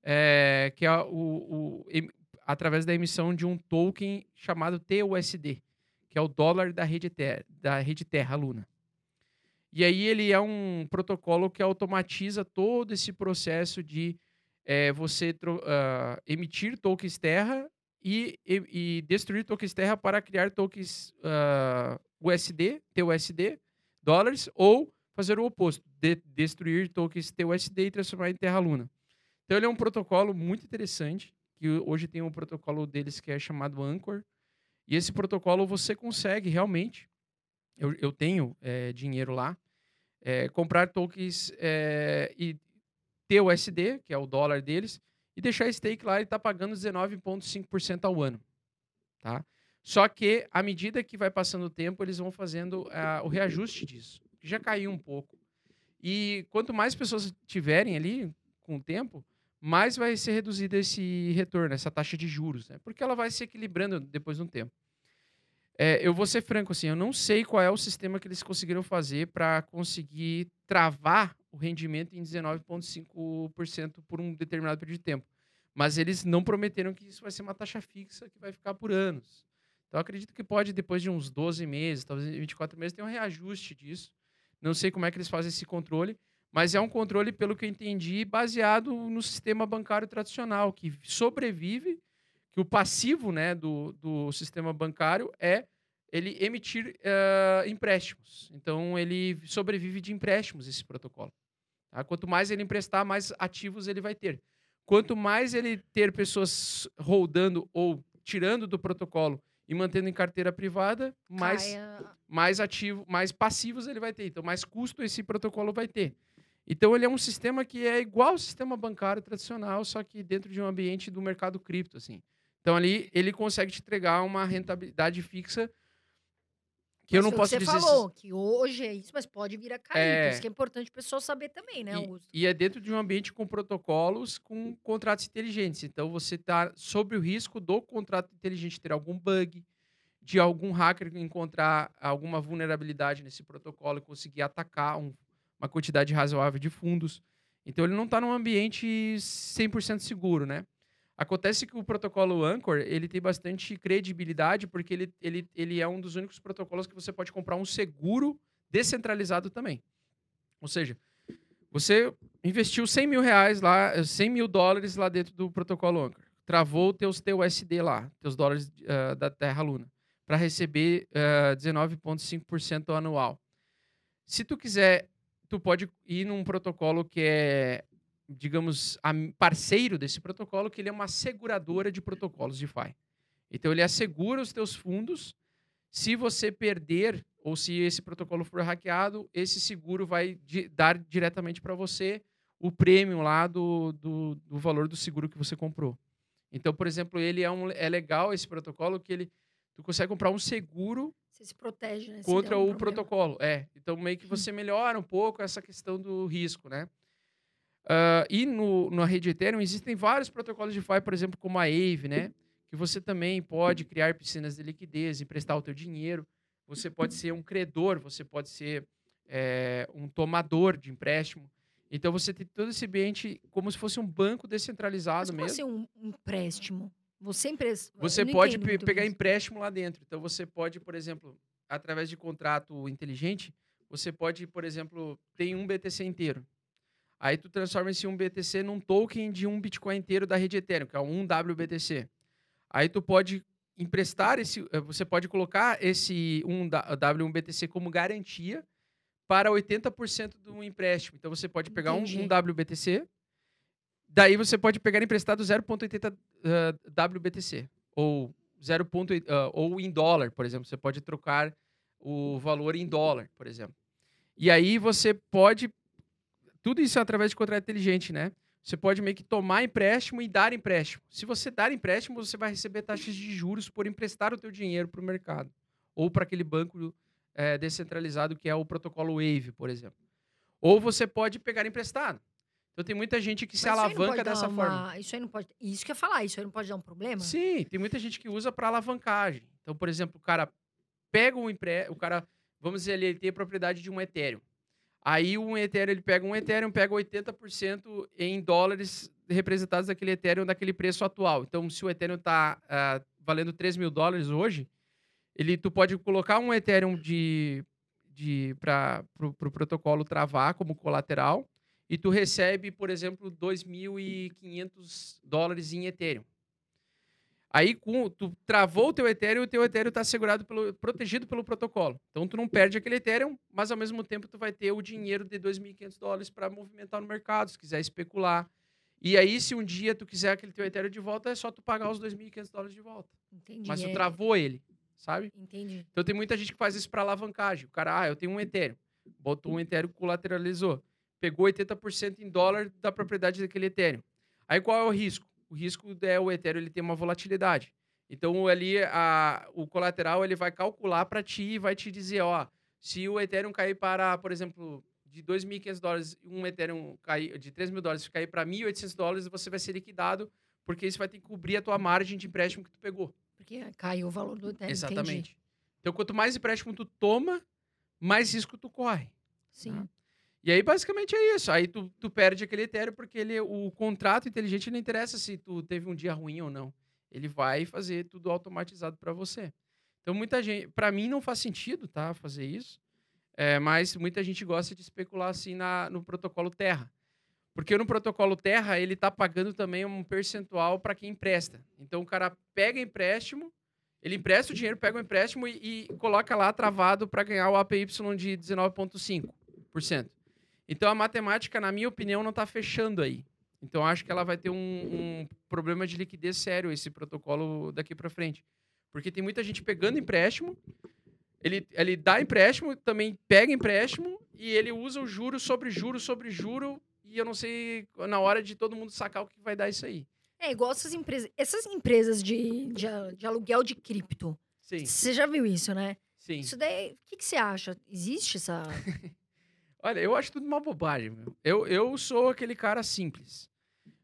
C: é, que é o, o- através da emissão de um token chamado TUSD, que é o dólar da rede Terra, da rede Terra Luna. E aí ele é um protocolo que automatiza todo esse processo de é, você ah, emitir tokens Terra e, e- e destruir tokens Terra para criar tokens ah, USD, TUSD, dólares, ou fazer o oposto, de- destruir tokens TUSD e transformar em Terra Luna. Então ele é um protocolo muito interessante, que hoje tem um protocolo deles que é chamado Anchor. E esse protocolo você consegue realmente, eu, eu tenho eh, dinheiro lá, eh, comprar tokens eh, e TUSD, que é o dólar deles, e deixar stake lá e tá pagando 19,5% ao ano. Tá? Só que, à medida que vai passando o tempo, eles vão fazendo o reajuste disso. Já caiu um pouco. E quanto mais pessoas tiverem ali com o tempo, mais vai ser reduzido esse retorno, essa taxa de juros, né? Porque ela vai se equilibrando depois de um tempo. É, eu vou ser franco, assim, eu não sei qual é o sistema que eles conseguiram fazer para conseguir travar o rendimento em 19,5% por um determinado período de tempo. Mas eles não prometeram que isso vai ser uma taxa fixa que vai ficar por anos. Então, acredito que pode, depois de uns 12 meses, talvez 24 meses, ter um reajuste disso. Não sei como é que eles fazem esse controle, mas é um controle, pelo que eu entendi, baseado no sistema bancário tradicional, que sobrevive, que o passivo né, do, do sistema bancário é ele emitir eh, empréstimos. Então, ele sobrevive de empréstimos, esse protocolo. tá? Quanto mais ele emprestar, mais ativos ele vai ter. Quanto mais ele ter pessoas rodando ou tirando do protocolo e mantendo em carteira privada, mais
A: Caia-
C: mais ativo, mais passivos ele vai ter. Então, mais custo esse protocolo vai ter. Então, ele é um sistema que é igual ao sistema bancário tradicional, só que dentro de um ambiente do mercado cripto, assim. Então, ali ele consegue te entregar uma rentabilidade fixa que eu
A: Mas
C: não
A: foi o que
C: posso
A: você
C: dizer. se-
A: falou, que hoje é isso, mas pode vir a cair.
C: É.
A: Por isso que é importante o pessoal saber também, né,
C: E-
A: Augusto?
C: E, é dentro de um ambiente com protocolos, com contratos inteligentes. Então, você está sob o risco do contrato inteligente ter algum bug, de algum hacker encontrar alguma vulnerabilidade nesse protocolo e conseguir atacar um- uma quantidade razoável de fundos. Então, ele não está num ambiente 100% seguro, né? Acontece que o protocolo Anchor, ele tem bastante credibilidade, porque ele, ele, ele é um dos únicos protocolos que você pode comprar um seguro descentralizado também. Ou seja, você investiu 100 mil reais lá, eh, 100 mil dólares lá dentro do protocolo Anchor. Travou teus TUSD lá, teus dólares ah, da Terra Luna, para receber ah, 19,5% anual. Se tu quiser, tu pode ir num protocolo que é, digamos, am- parceiro desse protocolo, que ele é uma seguradora de protocolos DeFi. Então ele assegura os teus fundos. Se você perder ou se esse protocolo for hackeado, esse seguro vai dar diretamente para você o prêmio lá do, do, do valor do seguro que você comprou. Então, por exemplo, ele é, um, é legal esse protocolo que ele tu consegue comprar um seguro
A: Você se protege, né?
C: contra
A: um
C: o
A: problema.
C: protocolo. É, então meio que você melhora um pouco essa questão do risco, né? Ah, e no, na rede Ethereum existem vários protocolos de DeFi, por exemplo, como a Aave, né? Que você também pode criar piscinas de liquidez, emprestar o teu dinheiro. Você pode ser um credor, você pode ser é, um tomador de empréstimo. Então você tem todo esse ambiente como se fosse um banco descentralizado
A: Mas como
C: mesmo.
A: assim um empréstimo? Você empresta.
C: Você pode pegar
A: isso.
C: empréstimo lá dentro. Então você pode, por exemplo, através de contrato inteligente, você pode, por exemplo, tem um BTC inteiro. Aí tu transforma esse um BTC num token de um Bitcoin inteiro da rede Ethereum, que é um WBTC. Aí tu pode emprestar esse, eh, você pode colocar esse um da- W1BTC como garantia para 80% do empréstimo. Então você pode pegar um, um WBTC, daí você pode pegar emprestado 0.80 ah, WBTC ou 0.8 ah, ou em dólar, por exemplo, você pode trocar o valor em dólar, por exemplo. E aí você pode tudo isso é através de contrato inteligente, né? Você pode meio que tomar empréstimo e dar empréstimo. Se você dar empréstimo, você vai receber taxas de juros por emprestar o teu dinheiro para o mercado ou para aquele banco eh, descentralizado que é o protocolo Wave, por exemplo. Ou você pode pegar emprestado. Então tem muita gente que se
A: Mas não
C: alavanca dessa
A: uma-
C: forma.
A: Isso aí não pode. Isso que eu falar, isso aí não pode dar um problema?
C: Sim, tem muita gente que usa para alavancagem. Então, por exemplo, o cara pega um empréstimo, o cara, vamos dizer, ali, ele tem a propriedade de um Ethereum. Aí um Ethereum, ele pega um Ethereum, pega 80% em dólares representados daquele Ethereum daquele preço atual. Então, se o Ethereum está valendo 3 mil dólares hoje, ele, tu pode colocar um Ethereum de, de, para o pro protocolo travar como colateral e tu recebe, por exemplo, 2.500 dólares em Ethereum. Aí, com, tu travou o teu Ethereum, o teu Ethereum está segurado pelo, protegido pelo protocolo. Então, tu não perde aquele Ethereum, mas ao mesmo tempo tu vai ter o dinheiro de 2.500 dólares para movimentar no mercado, se quiser especular. E aí, se um dia tu quiser aquele teu Ethereum de volta, é só tu pagar os 2.500 dólares de volta.
A: Entendi.
C: Mas tu
A: é.
C: travou ele, sabe?
A: Entendi.
C: Então tem muita gente que faz isso para alavancagem. O cara, ah, eu tenho um Ethereum. Botou um Ethereum, colateralizou. Pegou 80% em dólar da propriedade daquele Ethereum. Aí qual é o risco? O risco é o Ethereum ele tem uma volatilidade. Então ali a, o colateral ele vai calcular para ti e vai te dizer, ó, se o Ethereum cair para, por exemplo, de 2.500 dólares, um Ethereum cair de 3 mil dólares cair para 1.800 dólares, você vai ser liquidado porque isso vai ter que cobrir a tua margem de empréstimo que tu pegou.
A: Porque caiu o valor do Ethereum.
C: Exatamente.
A: Entendi.
C: Então, quanto mais empréstimo tu toma, mais risco tu corre.
A: Sim.
C: Tá. E aí, basicamente, é isso. Aí tu, tu perde aquele Ethereum porque ele, o contrato inteligente não interessa se tu teve um dia ruim ou não. Ele vai fazer tudo automatizado para você. Então, muita gente... Para mim, não faz sentido, tá? Fazer isso. É, mas muita gente gosta de especular assim na, no protocolo Terra. Porque no protocolo Terra, ele está pagando também um percentual para quem empresta. Então, o cara pega empréstimo, ele empresta o dinheiro, pega o empréstimo e, e coloca lá travado para ganhar o APY de 19,5%. Então, a matemática, na minha opinião, não está fechando aí. Então, acho que ela vai ter um, um problema de liquidez sério, esse protocolo daqui para frente. Porque tem muita gente pegando empréstimo, ele, ele dá empréstimo, também pega empréstimo e ele usa o juro sobre juro sobre juro e eu não sei na hora de todo mundo sacar o que vai dar isso aí.
A: É igual essas empresas. Essas empresas de, de, de aluguel de cripto.
C: Sim,
A: Você já viu isso, né?
C: sim.
A: Isso daí. O que, que você acha? Existe essa.
C: Olha, eu acho tudo uma bobagem. Meu. Eu, eu sou aquele cara simples.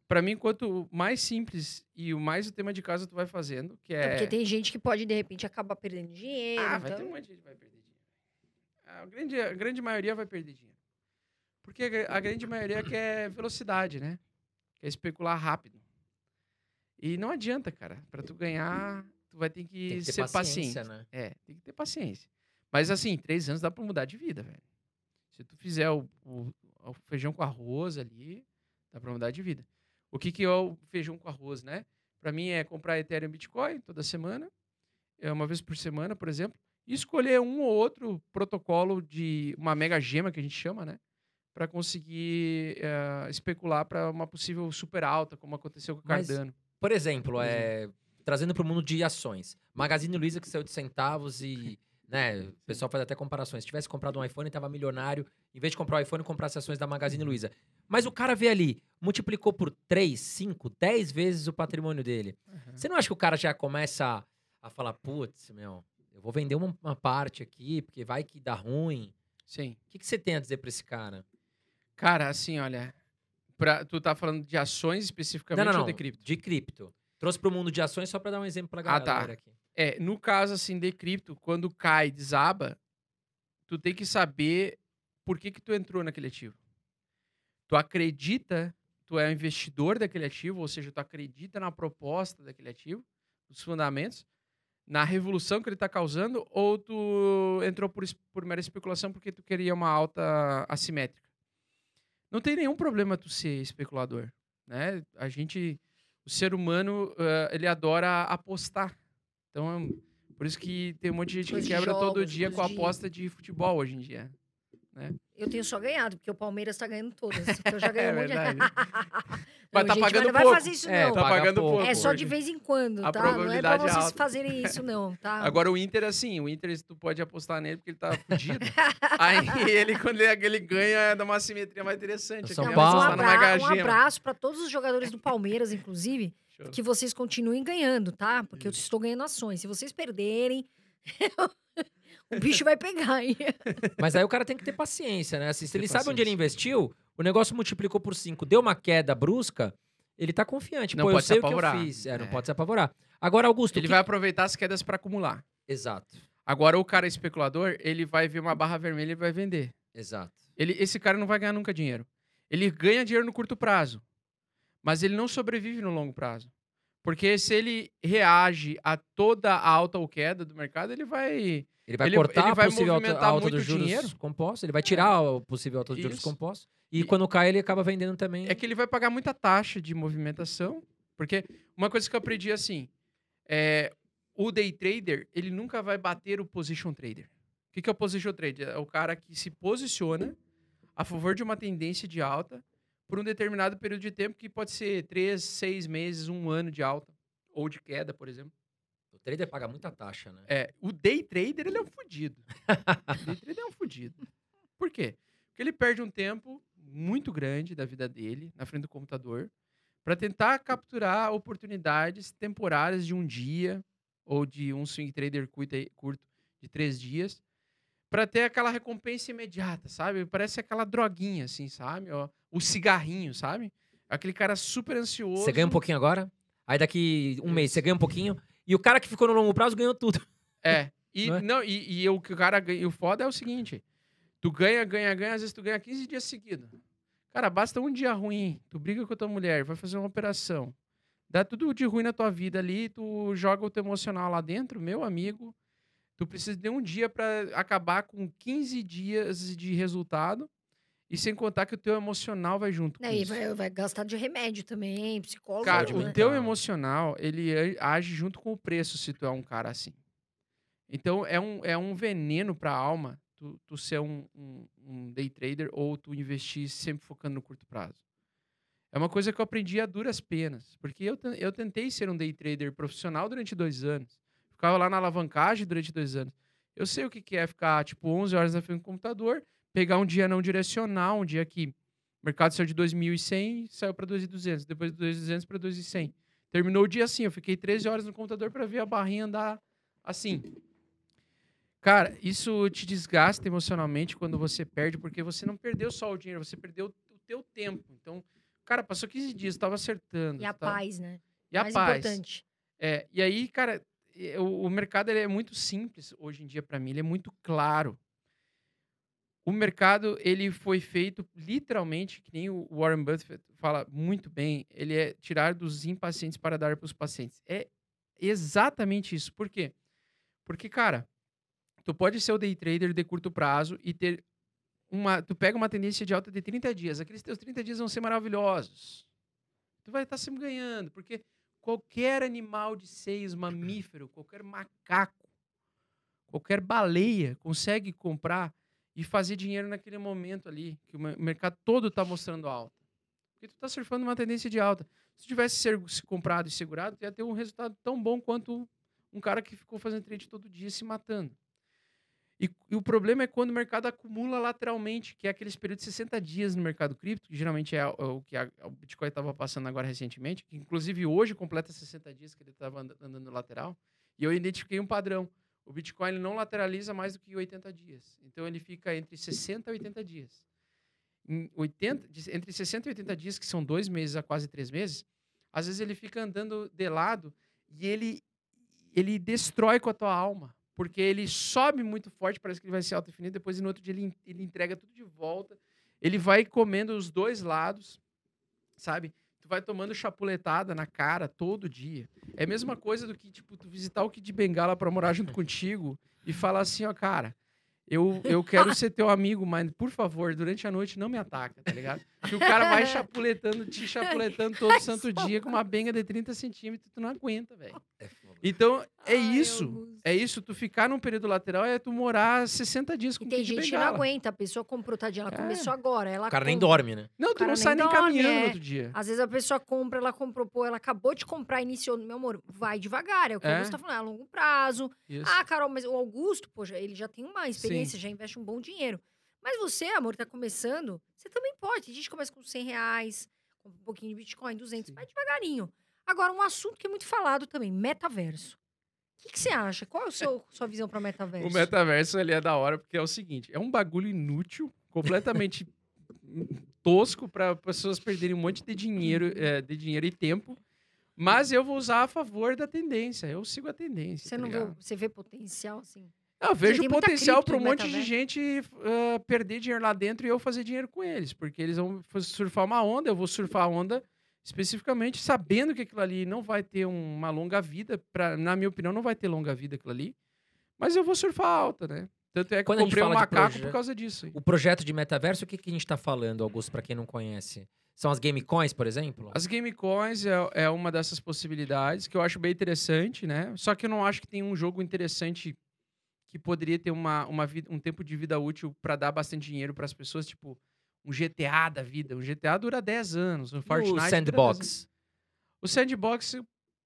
C: Pra mim, quanto mais simples e o mais o tema de casa tu vai fazendo, que
A: É
C: é...
A: porque tem gente que pode, de repente, acabar perdendo dinheiro.
C: Ah, vai
A: então...
C: ter um monte de gente que vai perder dinheiro. A grande, a grande maioria vai perder dinheiro. Porque a gra- a grande maioria quer velocidade, né? Quer especular rápido. E não adianta, cara. Pra tu ganhar, tu vai ter que,
B: Tem que ter
C: ser
B: paciência,
C: paciente.
B: né?
C: É, tem que ter paciência. Mas assim, três anos dá pra mudar de vida, velho. Se tu fizer o, o- o feijão com arroz ali, dá pra mudar de vida. O que, que é o feijão com arroz, né? Pra mim é comprar Ethereum Bitcoin toda semana, é uma vez por semana, por exemplo, e escolher um ou outro protocolo de uma mega gema que a gente chama, né? Pra conseguir eh, especular pra uma possível super alta, como aconteceu com o
B: Mas-
C: Cardano.
B: Por exemplo,
C: Por
B: é, trazendo para o mundo de ações. Magazine Luiza que saiu de centavos e, né, o pessoal faz até comparações. Se tivesse comprado um iPhone, tava milionário. Em vez de comprar o iPhone, comprasse ações da Magazine Luiza. Mas o cara vê ali, multiplicou por 3, 5, 10 vezes o patrimônio dele. Você não acha que o cara já começa a, a falar, putz, meu, eu vou vender uma, uma parte aqui, porque vai que dá ruim.
C: Sim.
B: O que, que você tem a dizer pra esse cara?
C: Cara, assim, olha. Pra, tu tá falando de ações especificamente
B: não, não,
C: ou de cripto?
B: De cripto. Trouxe pro mundo de ações só pra dar um exemplo pra
C: Ah,
B: galera
C: tá.
B: aqui.
C: É, no caso, assim, de cripto, quando cai, desaba, tu tem que saber por que que tu entrou naquele ativo. Tu acredita, tu é investidor daquele ativo, ou seja, tu acredita na proposta daquele ativo, nos fundamentos, na revolução que ele está causando, ou tu entrou por, por mera especulação porque tu queria uma alta assimétrica. Não tem nenhum problema tu ser especulador, né? A gente, o ser humano, eh, ele adora apostar. Então, por isso que tem um monte de gente que quebra todo
A: jogos,
C: dia
A: coisa
C: com a aposta de futebol hoje em dia.
A: Eu tenho só ganhado, porque o Palmeiras tá ganhando todas. Então eu já ganhei
C: É
A: um monte de... Não,
C: Mas tá
A: gente,
C: pagando
A: não vai
C: pouco.
A: fazer isso,
B: É,
A: não.
C: Tá
B: Paga
C: pagando
B: pouco.
C: pouco.
A: É só
C: hoje.
A: de vez em quando,
C: A
A: tá? Não é pra
C: probabilidade é
A: vocês
C: alta.
A: fazerem isso, não, tá?
C: Agora o Inter, assim, o Inter tu pode apostar nele porque ele tá fudido. Aí ele, quando ele, ele ganha, dá uma simetria mais interessante.
B: São
A: Não,
C: ó,
A: mas um,
B: Paulo.
C: na
A: abra- um abraço pra todos os jogadores do Palmeiras, inclusive,
C: Show.
A: que vocês continuem ganhando, tá? Porque eu
C: Isso.
A: estou ganhando ações. Se vocês perderem, o bicho vai pegar, hein?
B: Mas aí o cara tem que ter paciência, né? Assim, se
C: Ter
B: ele sabe onde ele
C: paciência.
B: investiu, o negócio multiplicou por 5, deu uma queda brusca, ele tá confiante.
C: Não
B: Pô, eu
C: pode se
B: sei o que eu
C: apavorar.
B: fiz. É, não
C: É.
B: pode se apavorar. Agora, Augusto,
C: Ele
B: que-
C: vai aproveitar as quedas para acumular.
B: Exato,
C: Agora, o cara especulador, ele vai ver uma barra vermelha e vai vender.
B: exato.
C: Ele, esse cara não vai ganhar nunca dinheiro. Ele ganha dinheiro no curto prazo. Mas ele não sobrevive no longo prazo. Porque se ele reage a toda a alta ou queda do mercado, ele vai.
B: Ele vai
C: Ele-
B: cortar
C: ele vai
B: a possível alta,
C: movimentar
B: alta dos juros
C: dinheiro.
B: compostos, ele vai tirar o possível alta dos juros
C: Isso.
B: compostos. E,
C: E-
B: quando cai, ele acaba vendendo também.
C: É que ele vai pagar muita taxa de movimentação. Porque uma coisa que eu aprendi assim: é, o day trader, ele nunca vai bater o position trader. O que, que é o position trader? É o cara que se posiciona a favor de uma tendência de alta por um determinado período de tempo, que pode ser três, seis meses, um ano de alta. Ou de queda, por exemplo.
B: O trader paga muita taxa, né?
C: É, o day trader, ele é um fudido. o day trader é um fudido. Por quê? Porque ele perde um tempo muito grande da vida dele na frente do computador para tentar capturar oportunidades temporárias de um dia ou de um swing trader curto, de três dias para ter aquela recompensa imediata, sabe? Parece aquela droguinha, assim, sabe? Ó, o cigarrinho, sabe? Aquele cara super ansioso.
B: Você ganha um pouquinho agora, aí daqui um mês você ganha um pouquinho, e o cara que ficou no longo prazo ganhou tudo.
C: É. E,
B: Não é?
C: não, e, e o que o cara ganha, o foda é o seguinte: tu ganha, ganha, ganha, às vezes tu ganha 15 dias seguidos. Cara, basta um dia ruim, tu briga com a tua mulher, vai fazer uma operação. Dá tudo de ruim na tua vida ali, tu joga o teu emocional lá dentro, meu amigo. Tu precisa de um dia pra acabar com 15 dias de resultado. E sem contar que o teu emocional vai junto com
A: Aí
C: isso.
A: vai, vai gastar de remédio também, psicólogo.
C: Cara,
A: né?
C: o teu emocional, ele age junto com o preço se tu é um cara assim. Então, é um, é um veneno pra alma tu, tu ser um, um, um day trader ou tu investir sempre focando no curto prazo. É uma coisa que eu aprendi a duras penas. Porque eu, eu tentei ser um day trader profissional durante dois anos. Ficava lá na alavancagem durante dois anos. Eu sei o que que é ficar, tipo, 11 horas na frente do computador, pegar um dia não direcional, um dia que o mercado saiu de 2.100 saiu para 2.200, depois de 2.200 para 2.100. Terminou o dia assim, eu fiquei 13 horas no computador para ver a barrinha andar assim. Cara, isso te desgasta emocionalmente quando você perde, porque você não perdeu só o dinheiro, você perdeu o teu tempo. Então, cara, passou 15 dias, estava acertando.
A: E a
C: tava-
A: paz, né?
C: E a
A: Mais
C: paz.
A: importante.
C: É, e aí, cara, o, mercado ele é muito simples hoje em dia para mim, ele é muito claro. O mercado ele foi feito literalmente, que nem o Warren Buffett fala muito bem, ele é tirar dos impacientes para dar para os pacientes. É exatamente isso. Por quê? Porque, cara, tu pode ser o day trader de curto prazo e ter uma, tu pega uma tendência de alta de 30 dias, aqueles teus 30 dias vão ser maravilhosos. Tu vai estar sempre ganhando, porque qualquer animal de seios, mamífero, qualquer macaco, qualquer baleia consegue comprar e fazer dinheiro naquele momento ali, que o mer- mercado todo está mostrando alta. Porque tu está surfando uma tendência de alta. Se tivesse ser, se comprado e segurado, tu ia ter um resultado tão bom quanto um cara que ficou fazendo trade todo dia se matando. E, e o problema é quando o mercado acumula lateralmente, que é aqueles períodos de 60 dias no mercado cripto, que geralmente é o o que a- o Bitcoin estava passando agora recentemente, que inclusive hoje completa 60 dias que ele estava andando lateral, e eu identifiquei um padrão. O Bitcoin não lateraliza mais do que 80 dias. Então ele fica entre 60 e 80 dias. Em 80, de- entre 60 e 80 dias, que são dois meses a quase três meses, às vezes ele fica andando de lado e ele, ele destrói com a tua alma. Porque ele sobe muito forte, parece que ele vai ser autodefinido, depois no outro dia ele, ele entrega tudo de volta. Ele vai comendo os dois lados, sabe? Tu vai tomando chapuletada na cara todo dia. É a mesma coisa do que, tipo, tu visitar o Kid Bengala pra morar junto contigo e falar assim, ó, cara, eu, eu quero ser teu amigo, mas, por favor, durante a noite não me ataca, tá ligado? Que o cara vai chapuletando, te chapuletando todo santo dia com uma benga de 30 centímetros, tu não aguenta, velho.
B: É.
C: Então, é
A: Ai,
C: isso.
A: Augusto.
C: É isso, tu ficar num período lateral é tu morar 60 dias com
A: E
C: o
A: tem gente que não aguenta. A pessoa comprou, tadinha. Ela
C: É.
A: começou agora. Ela
B: O cara nem
A: compra.
B: dorme, né?
C: Não, tu não
A: nem
C: sai nem
A: dorme,
C: caminhando
A: é.
C: no outro dia.
A: Às vezes a pessoa compra, ela comprou, pô, ela acabou de comprar, iniciou. Meu amor, vai devagar. É o que o
C: É.
A: Augusto tá falando, é a longo prazo.
C: Isso.
A: Ah, Carol, mas o Augusto, poxa, ele já tem uma experiência, já investe um bom dinheiro. Mas você, amor, tá começando, você também pode. A gente começa com 100 reais, compra um pouquinho de Bitcoin, 200,
C: Sim.
A: vai devagarinho. Agora, um assunto que é muito falado também, metaverso. O que, que você acha? Qual é a seu, sua visão para metaverso?
C: O metaverso ele é da hora porque é o seguinte: é um bagulho inútil, completamente tosco para pessoas perderem um monte de dinheiro, é, de dinheiro e tempo. Mas eu vou usar a favor da tendência. Eu sigo a tendência.
A: Você
C: tá
A: não vê, você vê potencial, assim?
C: Eu vejo potencial para um monte de gente ah, perder dinheiro lá dentro e eu fazer dinheiro com eles. Porque eles vão surfar uma onda, eu vou surfar a onda especificamente sabendo que aquilo ali não vai ter uma longa vida, pra, na minha opinião, não vai ter longa vida aquilo ali, mas eu vou surfar alta, né? Tanto é que
B: Quando
C: eu comprei um macaco por causa disso.
B: O projeto de metaverso, o que, que a gente tá falando, Augusto, pra quem não conhece? São as Game Coins, por exemplo?
C: As Game Coins é, é uma dessas possibilidades que eu acho bem interessante, né? Só que eu não acho que tem um jogo interessante que poderia ter uma, uma vida, um tempo de vida útil para dar bastante dinheiro para as pessoas, tipo um GTA da vida. Um GTA dura 10 anos, um
B: E
C: Fortnite
B: o
C: dura 10 anos.
B: Sandbox.
C: O Sandbox,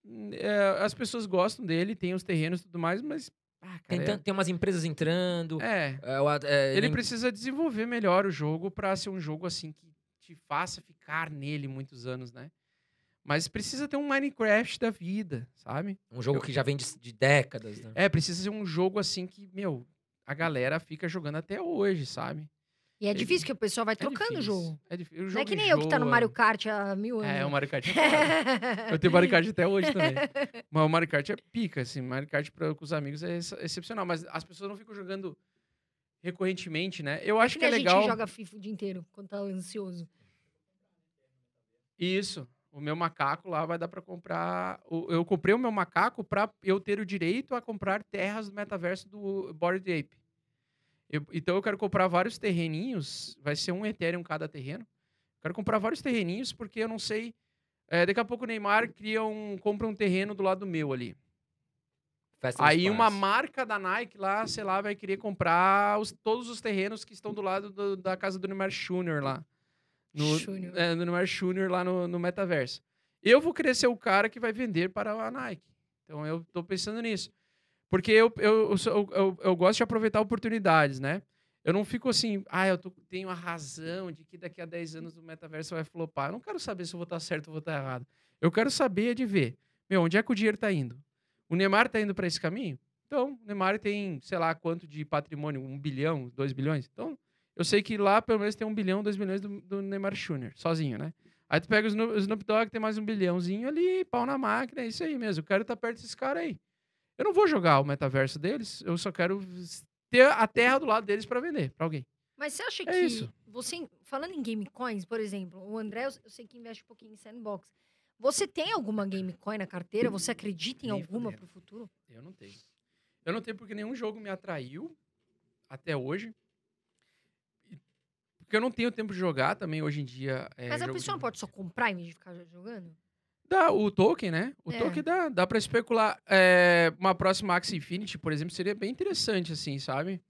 C: hum, é, as pessoas gostam dele, tem os terrenos e tudo mais, mas. Ah,
B: Tem,
C: cara,
B: tan- tem umas empresas entrando.
C: é, é,
B: é, o- é,
C: ele precisa desenvolver melhor o jogo para ser um jogo assim que te faça ficar nele muitos anos, né? Mas precisa ter um Minecraft da vida, sabe?
B: Um jogo
C: eu-
B: que já vem de, de décadas, né?
C: É, precisa ser um jogo assim que, meu, a galera fica jogando até hoje, sabe?
A: E é difícil que o pessoal vai
C: É
A: trocando o jogo.
C: É, difícil. O
A: Não é
C: jogo
A: que nem eu que tá no. Mario Kart há mil anos.
C: É, o Mario Kart é. Eu tenho Mario Kart até hoje também. Mas o Mario Kart é pica, assim. Mario Kart pra, com os amigos é ex- excepcional. Mas as pessoas não ficam jogando recorrentemente, né? Eu acho
A: que
C: que é legal.
A: a gente joga FIFA o dia inteiro quando tá ansioso.
C: Isso. O meu macaco lá vai dar pra comprar. Eu comprei o meu macaco pra eu ter o direito a comprar terras do metaverso do Bored Ape. Eu- então eu quero comprar vários terreninhos. Vai ser um Ethereum cada terreno. Quero comprar vários terreninhos porque eu não sei. é, daqui a pouco o Neymar cria um, compra um terreno do lado meu ali.
B: Festa
C: Aí uma marca da Nike lá, sei lá, vai querer comprar os- todos os terrenos que estão do lado do- da casa do Neymar Júnior lá. No, é, do Neymar Júnior lá no, no metaverso. Eu vou querer ser o cara que vai vender para a Nike. Então eu tô pensando nisso. Porque eu, eu, eu, eu, eu gosto de aproveitar oportunidades, né? Eu não fico assim, ah, eu tô- tenho a razão de que daqui a 10 anos o metaverso vai flopar. Eu não quero saber se eu vou estar certo ou vou estar errado. Eu quero saber de ver, meu, onde é que o dinheiro tá indo? O Neymar tá indo para esse caminho? Então, o Neymar tem, sei lá, quanto de patrimônio? Um bilhão, dois bilhões? Então, eu sei que lá pelo menos tem um bilhão, dois bilhões do, do Neymar Júnior, sozinho, né? Aí tu pega o Snoop, Dogg, tem mais um bilhãozinho ali, pau na máquina, é isso aí mesmo. Eu quero estar perto desses caras aí. Eu não vou jogar o metaverso deles, eu só quero ter a terra do lado deles para vender para alguém.
A: Mas você acha
C: É
A: que
C: isso.
A: você, falando em game coins, por exemplo, o André, eu sei que investe um pouquinho em sandbox. Você tem alguma game coin na carteira? Você acredita em
C: Nem
A: alguma
C: fudendo.
A: pro futuro?
C: Eu não tenho. Eu não tenho porque nenhum jogo me atraiu até hoje. E- Porque eu não tenho tempo de jogar também hoje em dia. é,
A: Mas a pessoa não
C: de-
A: pode só comprar em vez de ficar jogando?
C: Dá, o token, né? O
A: É.
C: token dá, dá pra especular. É, uma próxima Axie Infinity, por exemplo, seria bem interessante, assim, sabe?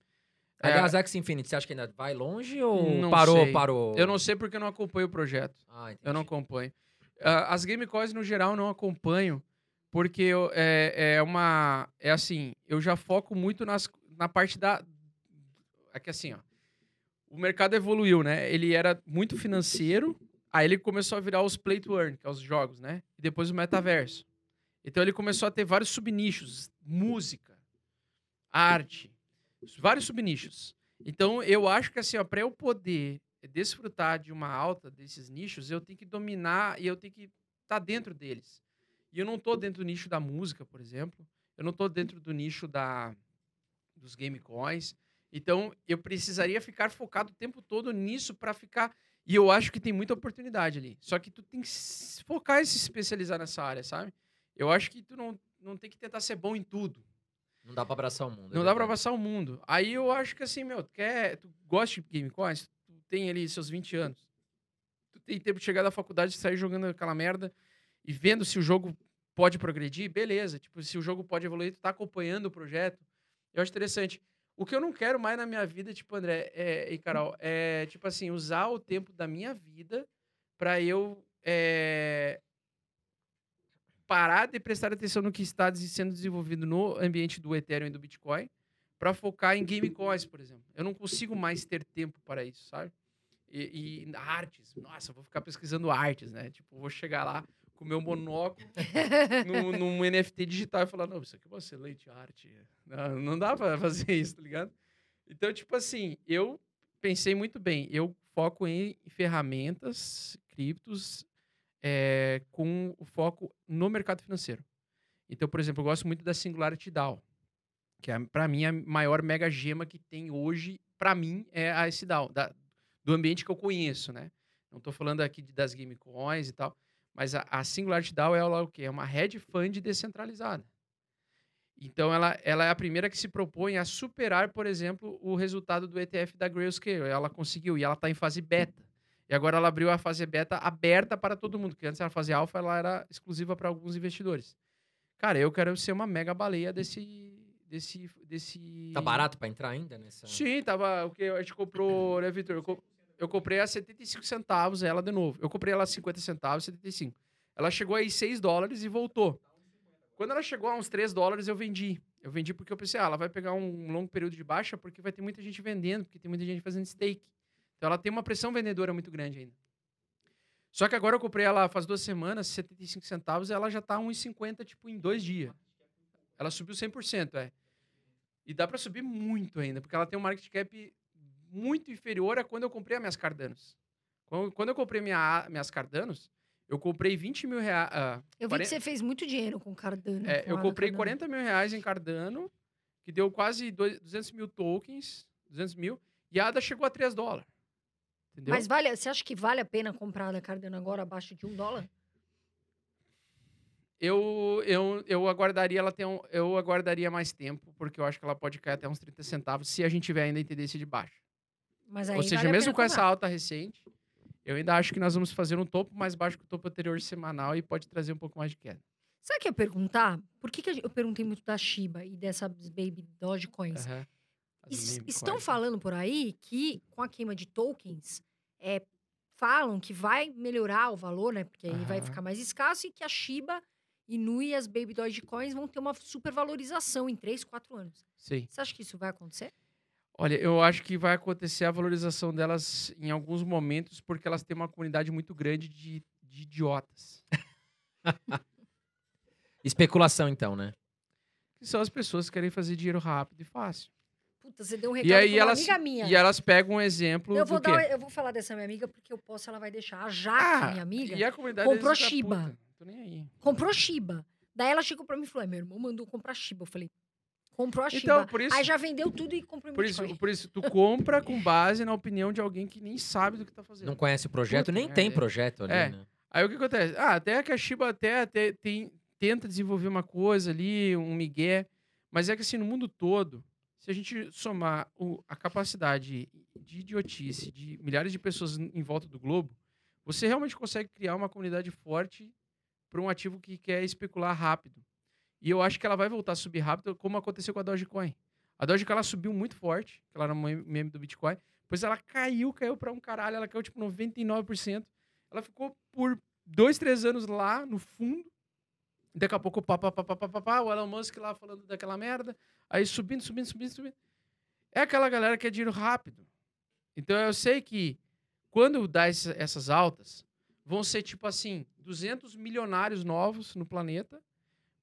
C: É,
B: Aliás, Axie Infinity, você acha que ainda vai longe ou
C: Não
B: parou,
C: sei.
B: parou?
C: eu não sei porque eu não acompanho o projeto.
B: Ah, entendi.
C: Eu não acompanho. Ah, as Game Coins, no geral, eu não acompanho, porque eu- é, é uma. É assim, eu já foco muito nas, na parte da. É que assim, ó. O mercado evoluiu, né? Ele era muito financeiro, aí ele começou a virar os play to earn, que é os jogos, né? E depois o metaverso. Então ele começou a ter vários subnichos: música, arte, vários subnichos. Então eu acho que assim, para eu poder desfrutar de uma alta desses nichos, eu tenho que dominar e eu tenho que estar dentro deles. E eu não tô dentro do nicho da música, por exemplo. Eu não tô dentro do nicho da dos game coins. Então, eu precisaria ficar focado o tempo todo nisso para ficar e eu acho que tem muita oportunidade ali. Só que tu tem que se focar e se especializar nessa área, sabe? Eu acho que tu não, não tem que tentar ser bom em tudo.
B: Não dá pra abraçar o mundo. é
C: Não dá pra passar o mundo. Aí eu acho que assim, meu, tu quer, tu gosta de Game Coins, tu tem ali seus 20 anos. Tu tem tempo de chegar da faculdade e sair jogando aquela merda e vendo se o jogo pode progredir, beleza. Tipo, se o jogo pode evoluir, tu tá acompanhando o projeto. Eu acho interessante. O que eu não quero mais na minha vida, tipo, André é, e Carol, é, tipo assim, usar o tempo da minha vida pra eu é, parar de prestar atenção no que está sendo desenvolvido no ambiente do Ethereum e do Bitcoin para focar em game coins, por exemplo. Eu não consigo mais ter tempo para isso, sabe? E, e artes, nossa, eu vou ficar pesquisando artes, né? Tipo, vou chegar lá com o meu monóculo no, num NFT digital e falar, não, isso aqui é uma excelente arte. Não, não dá para fazer isso, tá ligado? Então, tipo assim, eu pensei muito bem. Eu foco em ferramentas, criptos, é, com o foco no mercado financeiro. Então, por exemplo, eu gosto muito da Singularity DAO, que é, para mim, a maior mega gema que tem hoje, para mim, é a esse DAO, da- do ambiente que eu conheço, né? Não estou falando aqui de- das game coins e tal, Mas a, a Singularity DAO é o quê? É uma hedge fund descentralizada. Então, ela, ela é a primeira que se propõe a superar, por exemplo, o resultado do ETF da Grayscale. Ela conseguiu, e ela está em fase beta. E agora ela abriu a fase beta aberta para todo mundo, porque antes a fase alfa ela era exclusiva para alguns investidores. Cara, eu quero ser uma mega baleia desse. desse, desse...
B: Tá barato pra entrar ainda nessa?
C: Sim, tava. O que a gente comprou, né, Vitor? Eu, co- eu comprei a 75 centavos ela de novo. Eu comprei ela a 50 centavos, 75. Ela chegou aí 6 dólares e voltou. Quando ela chegou a uns 3 dólares, eu vendi. Eu vendi porque eu pensei, ah, ela vai pegar um longo período de baixa porque vai ter muita gente vendendo, porque tem muita gente fazendo stake. Então ela tem uma pressão vendedora muito grande ainda. Só que agora eu comprei ela faz duas semanas, 75 centavos, e ela já tá 1,50 tipo em dois dias. Ela subiu 100%, é. E dá para subir muito ainda, porque ela tem um market cap muito inferior a quando eu comprei a minhas Cardanos. Quando, eu comprei minha, minhas Cardanos, eu comprei 20 mil reais.
A: Eu vi que você fez muito dinheiro com Cardano.
C: É,
A: com
C: eu
A: a
C: comprei
A: Cardano.
C: 40 mil reais em Cardano, que deu quase dois- 200 mil tokens, 200 mil, e a ADA chegou a 3 dólares. Entendeu?
A: Mas vale, você acha que vale a pena comprar da Cardano agora abaixo de um dólar?
C: eu, eu, eu aguardaria ela ter um, eu aguardaria mais tempo, porque eu acho que ela pode cair até uns 30 centavos se a gente tiver ainda em tendência de baixa.
A: Mas aí
C: Ou seja,
A: vale
C: mesmo com essa alta recente, eu ainda acho que nós vamos fazer um topo mais baixo que o topo anterior semanal e pode trazer um pouco mais de queda.
A: Sabe o que eu ia perguntar? Por que, que gente- eu perguntei muito da Shiba e dessas Baby Dogecoins?
C: Meme
A: estão
C: coins, né?
A: falando por aí que com a queima de tokens, é, falam que vai melhorar o valor, né? Porque aí vai
C: Aham.
A: ficar mais escasso e que a Shiba Inu e as Baby Dogecoins vão ter uma supervalorização em 3, 4 anos.
C: Sim.
A: Você acha que isso vai acontecer?
C: Olha, eu acho que vai acontecer a valorização delas em alguns momentos, porque elas têm uma comunidade muito grande de, de idiotas.
B: Especulação, então, né?
C: Que são as pessoas que querem fazer dinheiro rápido e fácil.
A: Puta, você deu um recado
C: E aí
A: pra uma
C: elas,
A: amiga minha.
C: e elas pegam um exemplo
A: eu, vou
C: do quê?
A: dar, eu vou falar dessa minha amiga porque eu posso, ela vai deixar. A Jaque,
C: Ah,
A: minha amiga,
C: E a comunidade
A: comprou
C: deles é da
A: Shiba.
C: puta. Tô nem aí.
A: comprou Shiba. Daí ela chegou pra mim e falou: "É, meu irmão mandou comprar Shiba. Eu falei: comprou a Shiba.
C: Então, por isso,
A: Aí já vendeu tudo e comprou em
C: por isso, por isso, tu compra com base na opinião de alguém que nem sabe do que tá fazendo.
B: Não conhece o projeto,
C: Puta
B: nem
C: merda,
B: tem
C: é.
B: projeto ali,
C: É.
B: né?
C: Aí o que acontece? Ah, até que a Shiba até, até tem, tenta desenvolver uma coisa ali, um migué, mas é que assim, no mundo todo, se a gente somar o- a capacidade de idiotice de milhares de pessoas em em volta do globo, você realmente consegue criar uma comunidade forte para um ativo que quer especular rápido. E eu acho que ela vai voltar a subir rápido, como aconteceu com a Dogecoin. A Dogecoin ela subiu muito forte, ela era um meme do Bitcoin, depois ela caiu, caiu para um caralho, ela caiu tipo 99%. Ela ficou por dois, três anos lá no fundo. Daqui a pouco, pá, pá, pá, pá, pá, pá, pá, o Elon Musk lá falando daquela merda. Aí subindo, subindo, subindo, subindo. É aquela galera que é dinheiro rápido. Então eu sei que quando dá essa- essas altas, vão ser tipo assim, 200 milionários novos no planeta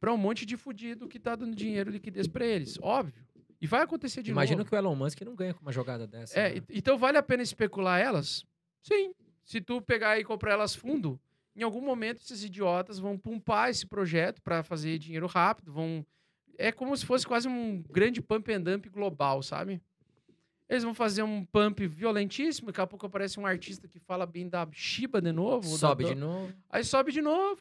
C: para um monte de fudido que tá dando dinheiro e liquidez para eles. Óbvio. E vai acontecer de
B: Imagino
C: novo.
B: que o Elon Musk não ganha com uma jogada dessa.
C: É,
B: né?
C: então vale a pena especular elas? Sim. Se tu pegar e comprar elas fundo, em algum momento esses idiotas vão pumpar esse projeto para fazer dinheiro rápido, vão é como se fosse quase um grande pump and dump global, sabe? Eles vão fazer um pump violentíssimo, daqui a pouco aparece um artista que fala bem da Shiba de novo, da
B: Sobe
C: Do-
B: de novo.
C: aí sobe de novo.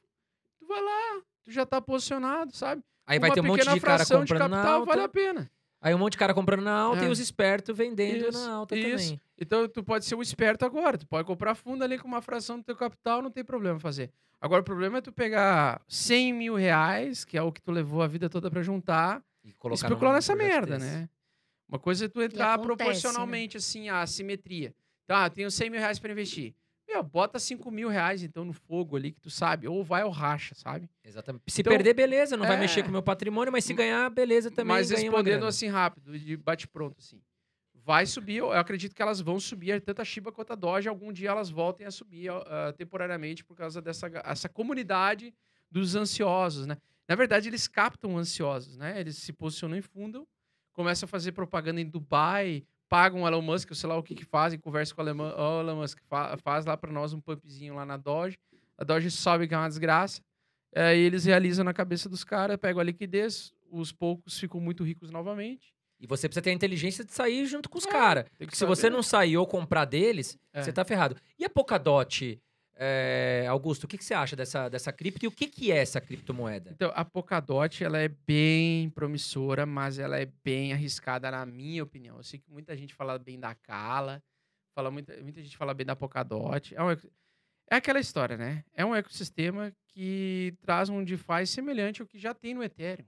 C: Tu vai lá, tu já tá posicionado, sabe?
B: Aí vai
C: Uma
B: ter um monte de cara
C: fração
B: comprando na
C: capital
B: alta.
C: vale a pena.
B: Aí um monte de cara comprando na alta
C: É.
B: e os espertos vendendo
C: Isso,
B: na alta
C: isso.
B: também.
C: Então, tu pode ser um esperto agora. Tu pode comprar fundo ali com uma fração do teu capital, não tem problema fazer. Agora, o problema é tu pegar 100 mil reais, que é o que tu levou a vida toda pra juntar,
B: E
C: e
B: colocar
C: especular nessa merda,
B: desse.
C: né? Uma coisa é tu entrar
A: acontece, né?
C: proporcionalmente, assim, a simetria. Tá, tenho 100 mil reais pra investir. Meu, bota 5 mil reais, então, no fogo ali, que tu sabe. Ou vai ou racha, sabe?
B: Exatamente. Se
C: Então,
B: perder, beleza, não vai
C: é.
B: mexer com o meu patrimônio, mas se ganhar, beleza também.
C: Mas respondendo assim rápido, de bate-pronto, assim. Vai subir, eu acredito que elas vão subir, tanto a Shiba quanto a Doge, algum dia elas voltem a subir ah, temporariamente por causa dessa essa comunidade dos ansiosos, né? Na verdade, eles captam ansiosos, né? Eles se posicionam em fundo, começam a fazer propaganda em Dubai, pagam o Elon Musk, eu sei lá o que que fazem, conversam com o Elon, ó, Elon Musk, fa- faz lá para nós um pumpzinho lá na Doge, a Doge sobe que é uma desgraça, aí eles realizam na cabeça dos caras, pegam a liquidez, os poucos ficam muito ricos novamente.
B: E você precisa ter a inteligência de sair junto com os
C: É,
B: caras. Se você
C: saber.
B: não sair ou comprar deles,
C: É.
B: você tá ferrado. E a Polkadot É, Augusto, o que, que você acha dessa, dessa cripto e o que, que é essa criptomoeda?
C: Então, a Polkadot, ela é bem promissora, mas ela é bem arriscada, na minha opinião. Eu sei que muita gente fala bem da Kala, fala muita, muita gente fala bem da Polkadot. É, um, é aquela história, né? É um ecossistema que traz um DeFi semelhante ao que já tem no Ethereum.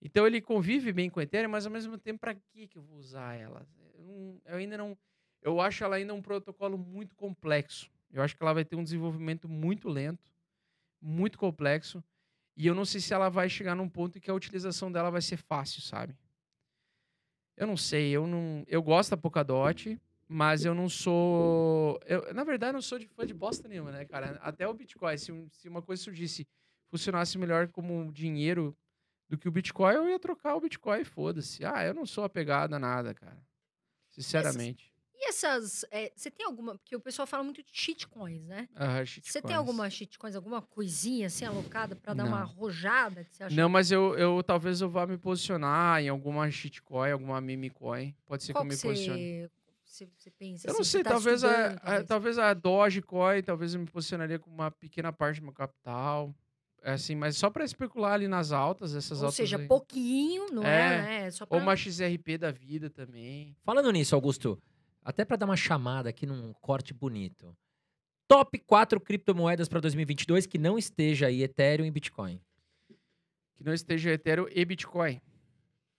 C: Então, ele convive bem com o Ethereum, mas ao mesmo tempo, para que que eu vou usar ela? Eu, não- eu ainda não... Eu acho ela ainda um protocolo muito complexo. Eu acho que ela vai ter um desenvolvimento muito lento, muito complexo. E eu não sei se ela vai chegar num ponto em que a utilização dela vai ser fácil, sabe? Eu não sei, eu não. Eu gosto da Polkadot, mas eu não sou. Eu, na verdade, eu não sou de fã de bosta nenhuma, né, cara? Até o Bitcoin, se, um- se uma coisa surgisse, funcionasse melhor como dinheiro do que o Bitcoin, eu ia trocar o Bitcoin e foda-se. Ah, eu não sou apegado a nada, cara. Sinceramente.
A: E essas. é, você tem alguma. Porque o pessoal fala muito de shitcoins, né?
C: Ah,
A: Você
C: shitcoins.
A: tem alguma shitcoins, alguma coisinha assim alocada pra dar
C: Não.
A: uma arrojada que você acha?
C: Não, mas eu, eu talvez eu vá me posicionar em alguma shitcoin, alguma meme coin. Pode ser
A: Qual
C: que eu me posicione.
A: você, você, você pensa?
C: Eu
A: assim,
C: não
A: você
C: sei,
A: tá
C: talvez, a, a-
A: talvez?
C: talvez a Dogecoin, talvez eu me posicionaria com uma pequena parte do meu capital. É Assim, mas só para especular ali nas altas, essas
A: Ou
C: altas.
A: seja,
C: aí.
A: pouquinho, não é?
C: É,
A: né? Só pra...
C: Ou uma XRP da vida também.
B: Falando nisso, Augusto, até para dar uma chamada aqui num corte bonito. Top 4 criptomoedas para 2022 que não esteja aí Ethereum e Bitcoin.
C: Que não esteja Ethereum e Bitcoin.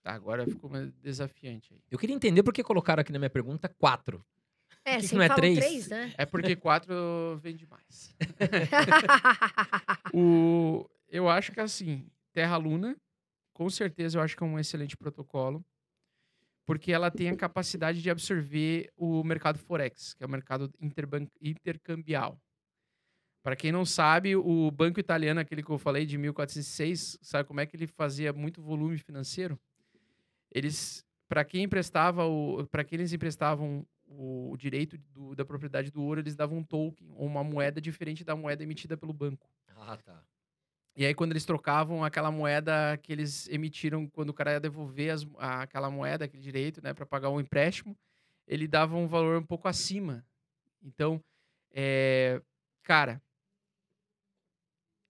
C: Tá, agora ficou mais desafiante aí.
B: Eu queria entender por que colocaram aqui na minha pergunta 4.
A: É,
B: que não é
A: falam
B: três?
A: três, né?
C: É porque quatro vende mais. O, eu acho que assim, Terra Luna, com certeza eu acho que é um excelente protocolo, porque ela tem a capacidade de absorver o mercado Forex, que é o mercado intercambial. Para quem não sabe, o banco italiano, aquele que eu falei de 1406, sabe como é que ele fazia muito volume financeiro? Eles, para quem emprestava o, para quem eles emprestavam o direito do- da propriedade do ouro, eles davam um token ou uma moeda diferente da moeda emitida pelo banco.
B: Ah, tá.
C: E aí, quando eles trocavam aquela moeda que eles emitiram, quando o cara ia devolver as- a- aquela moeda, aquele direito, né, para pagar um empréstimo, ele dava um valor um pouco acima. Então, é, cara,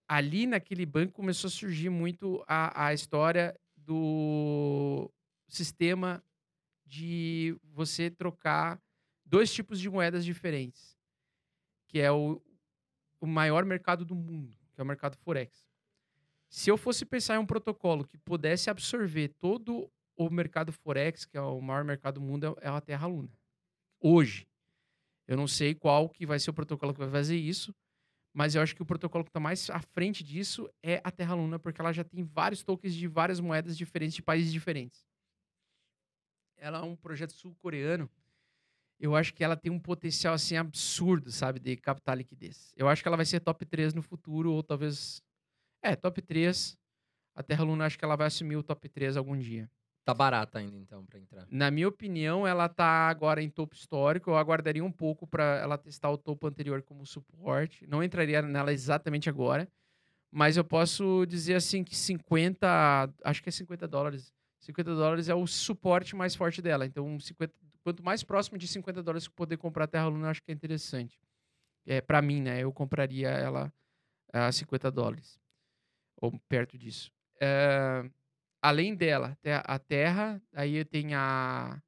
C: ali naquele banco começou a surgir muito a, a história do sistema de você trocar dois tipos de moedas diferentes, que é o, o maior mercado do mundo, que é o mercado Forex. Se eu fosse pensar em um protocolo que pudesse absorver todo o mercado Forex, que é o maior mercado do mundo, é é a Terra Luna. Hoje. Eu não sei qual que vai ser o protocolo que vai fazer isso, mas eu acho que o protocolo que está mais à frente disso é a Terra Luna, porque ela já tem vários tokens de várias moedas diferentes de países diferentes. Ela é um projeto sul-coreano. Eu acho que ela tem um potencial assim absurdo, sabe, de captar liquidez. Eu acho que ela vai ser top 3 no futuro ou talvez é, top 3. A Terra Luna acho que ela vai assumir o top 3 algum dia.
B: Tá barata ainda, então, pra entrar.
C: Na minha opinião, ela tá agora em topo histórico. Eu aguardaria um pouco para ela testar o topo anterior como suporte. Não entraria nela exatamente agora. Mas eu posso dizer assim que 50, acho que é 50 dólares. 50 dólares é o suporte mais forte dela. Então, 50, quanto mais próximo de 50 dólares que poder comprar a Terra Luna, acho que é interessante. É, para mim, né? Eu compraria ela a 50 dólares. Ou perto disso. É, além dela, a Terra, aí tem a.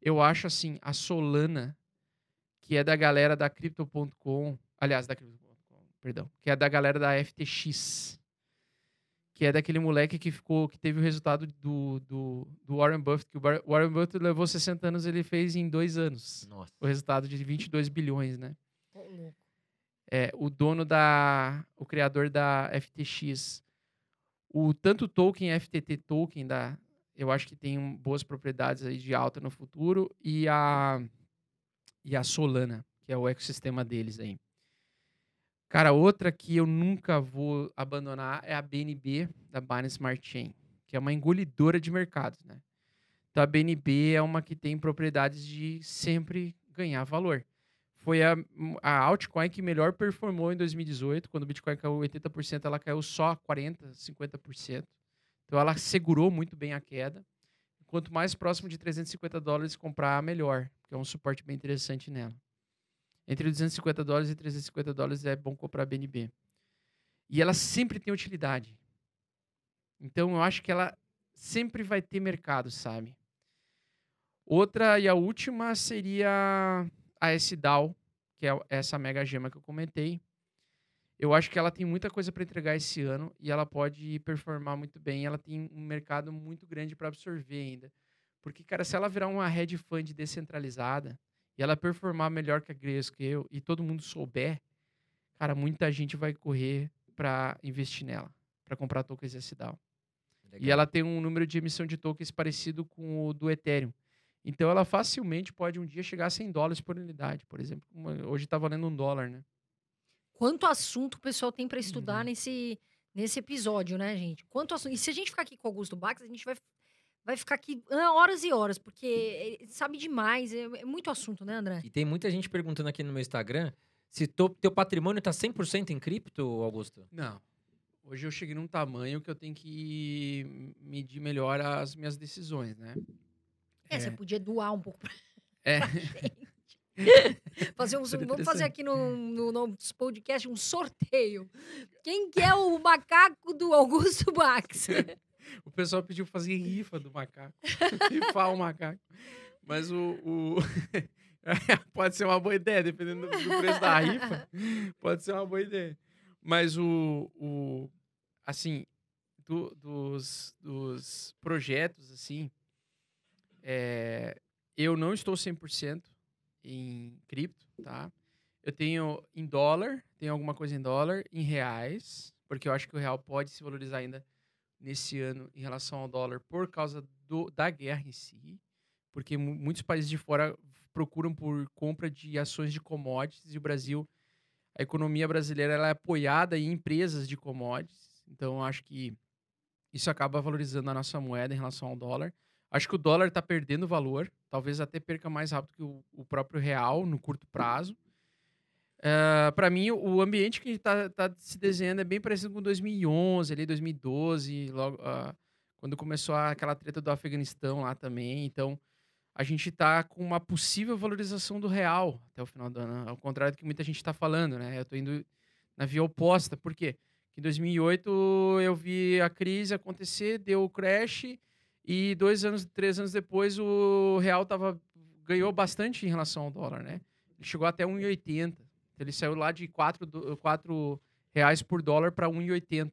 C: Eu acho assim, a Solana, que é da galera da Crypto.com. Aliás, da Crypto.com, perdão. Que é da galera da FTX. Que é daquele moleque que ficou, que teve o resultado do, do, do Warren Buffett, que o Warren Buffett levou 60 anos, ele fez em dois anos.
B: Nossa.
C: O resultado de 22 bilhões, né?
A: Ô, louco.
C: É, o dono da. o criador da FTX. O tanto token FTT token da. Eu acho que tem boas propriedades aí de alta no futuro. E a. E a Solana, que é o ecossistema deles aí. Cara, outra que eu nunca vou abandonar é a BNB, da Binance Smart Chain, que é uma engolidora de mercados, né? Então a BNB é uma que tem propriedades de sempre ganhar valor foi a, a altcoin que melhor performou em 2018. Quando o Bitcoin caiu 80%, ela caiu só 40%, 50%. Então ela segurou muito bem a queda. Quanto mais próximo de 350 dólares comprar, melhor, que é um suporte bem interessante nela. Entre 250 dólares e 350 dólares é bom comprar BNB. E ela sempre tem utilidade. Então eu acho que ela sempre vai ter mercado, sabe? Outra e a última seria a SDAO, que é essa mega gema que eu comentei. Eu acho que ela tem muita coisa para entregar esse ano e ela pode performar muito bem. Ela tem um mercado muito grande para absorver ainda. Porque, cara, se ela virar uma hedge fund descentralizada e ela performar melhor que a Grayscale e todo mundo souber, cara, muita gente vai correr para investir nela, para comprar tokens SDAO. E ela tem um número de emissão de tokens parecido com o do Ethereum. Então ela facilmente pode um dia chegar a 100 dólares por unidade, por exemplo. Hoje está valendo um dólar, né?
A: Quanto assunto o pessoal tem para estudar
C: Uhum.
A: nesse, nesse episódio, né, gente? Quanto assunto. E se a gente ficar aqui com o Augusto Bax, a gente vai, vai ficar aqui ah, horas e horas, porque ele sabe demais. É, é muito assunto, né, André?
B: E tem muita gente perguntando aqui no meu Instagram se to- teu patrimônio tá 100% em cripto, Augusto.
C: Não. Hoje eu cheguei num tamanho que eu tenho que medir melhor as minhas decisões, né?
A: É, você podia doar um pouco pra
C: É.
A: fazer um, vamos fazer aqui no, no nosso podcast um sorteio. Quem que é o macaco do Augusto Bax?
C: O pessoal pediu pra fazer rifa do macaco. Rifar o macaco. Mas o. o- Pode ser uma boa ideia, dependendo do do preço da rifa. Pode ser uma boa ideia. Mas o. o assim, do- dos, dos projetos, assim. É, eu não estou 100% em cripto, tá? Eu tenho em dólar, tenho alguma coisa em dólar, em reais, porque eu acho que o real pode se valorizar ainda nesse ano em relação ao dólar por causa do, da guerra em si, porque mu- muitos países de fora procuram por compra de ações de commodities e o Brasil, a economia brasileira ela é apoiada em empresas de commodities, então eu acho que isso acaba valorizando a nossa moeda em relação ao dólar. Acho que o dólar está perdendo valor, talvez até perca mais rápido que o, o próprio real no curto prazo. para mim, o ambiente que está se desenhando é bem parecido com 2011, ali 2012, logo, ah, quando começou aquela treta do Afeganistão lá também. Então, a gente está com uma possível valorização do real até o final do ano, ao contrário do que muita gente está falando, né? Eu estou indo na via oposta, por quê? Em 2008 eu vi a crise acontecer, deu o crash e dois anos, três anos depois o real tava, ganhou bastante em relação ao dólar, né? Ele chegou até 1,80. Então, ele saiu lá de 4, do- 4 reais por dólar para 1,80.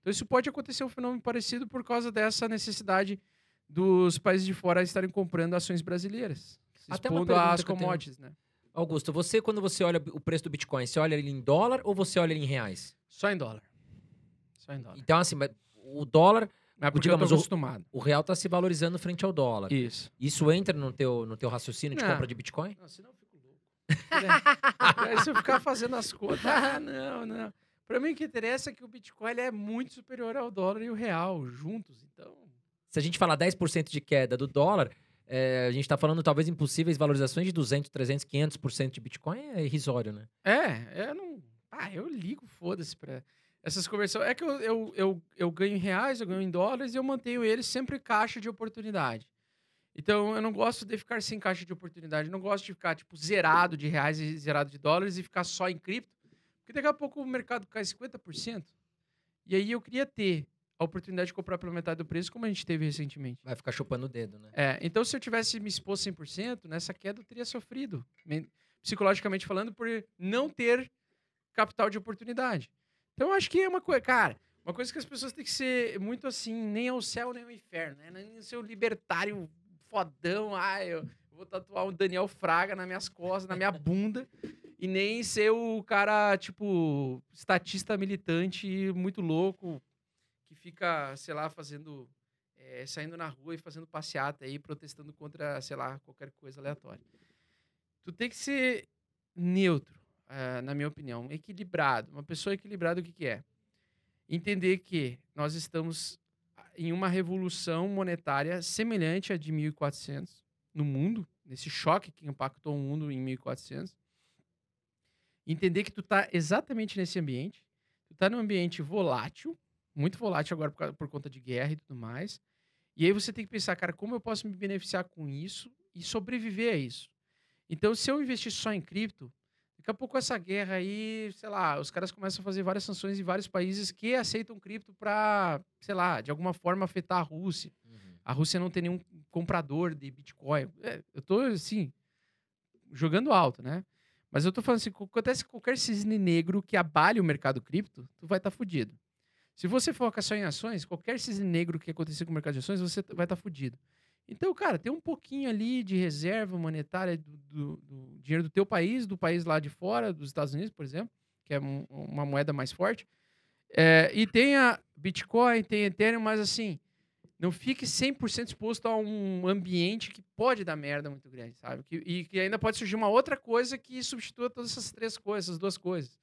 C: Então isso pode acontecer um fenômeno parecido por causa dessa necessidade dos países de fora estarem comprando ações brasileiras, se
B: Até
C: expondo às commodities, né?
B: Augusto, você, quando você olha o preço do Bitcoin, você olha ele em dólar ou você olha ele em reais?
C: Só em dólar. Só em dólar.
B: Então, assim, o dólar,
C: Mas porque
B: digamos,
C: eu
B: o-
C: tô acostumado.
B: o real tá se valorizando frente ao dólar.
C: Isso.
B: Isso entra no teu, no teu raciocínio de
C: Não.
B: compra de Bitcoin?
C: Não, senão eu fico louco. Aí se eu ficar fazendo as contas, ah, não, não. Pra mim o que interessa é que o Bitcoin é muito superior ao dólar e o real juntos, então...
B: Se a gente falar 10% de queda do dólar, é, a gente tá falando talvez em possíveis valorizações de 200, 300, 500% de Bitcoin, é irrisório, né?
C: É, eu não... Ah, eu ligo, foda-se pra essas conversões. É que eu, eu, eu, eu ganho em reais, eu ganho em dólares e eu mantenho eles sempre caixa de oportunidade. Então, eu não gosto de ficar sem caixa de oportunidade. Eu não gosto de ficar, tipo, zerado de reais e zerado de dólares e ficar só em cripto. Porque daqui a pouco o mercado cai 50%. E aí eu queria ter a oportunidade de comprar pela metade do preço, como a gente teve recentemente.
B: Vai ficar chupando o dedo, né?
C: É, então se eu tivesse me exposto 100%, nessa queda eu teria sofrido, men- psicologicamente falando, por não ter capital de oportunidade. Então eu acho que é uma coisa, cara, uma coisa que as pessoas têm que ser muito assim, nem ao céu nem ao inferno, né? Nem ser o libertário fodão, ah, eu vou tatuar o Daniel Fraga nas minhas costas, na minha bunda, e nem ser o cara, tipo, estatista militante muito louco, que fica, sei lá, fazendo é, saindo na rua e fazendo passeata aí, protestando contra, sei lá, qualquer coisa aleatória. Tu tem que ser neutro, ah, na minha opinião, equilibrado. Uma pessoa equilibrada, o que, que é? Entender que nós estamos em uma revolução monetária semelhante à de 1400 no mundo, nesse choque que impactou o mundo em 1400. Entender que tu tá exatamente nesse ambiente, tu tá num ambiente volátil, muito volátil agora por, por conta de guerra e tudo mais. E aí você tem que pensar, cara, como eu posso me beneficiar com isso e sobreviver a isso? Então, se eu investir só em cripto, Daqui a pouco essa guerra aí, sei lá, os caras começam a fazer várias sanções em vários países que aceitam cripto para, sei lá, de alguma forma afetar a Rússia.
B: Uhum.
C: A Rússia não tem nenhum comprador de Bitcoin. É, eu tô, assim, jogando alto, né? Mas eu tô falando assim, acontece qualquer cisne negro que abale o mercado cripto, tu vai estar tá fudido. Se você foca só em ações, qualquer cisne negro que acontecer com o mercado de ações, você vai estar tá fudido. Então, cara, tem um pouquinho ali de reserva monetária do, do, do, dinheiro do teu país, do país lá de fora, dos Estados Unidos, por exemplo, que é um, uma moeda mais forte. É, e tem a Bitcoin, tem Ethereum, mas assim, não fique 100% exposto a um ambiente que pode dar merda muito grande, sabe? Que, e que ainda pode surgir uma outra coisa que substitua todas essas três coisas, essas duas coisas.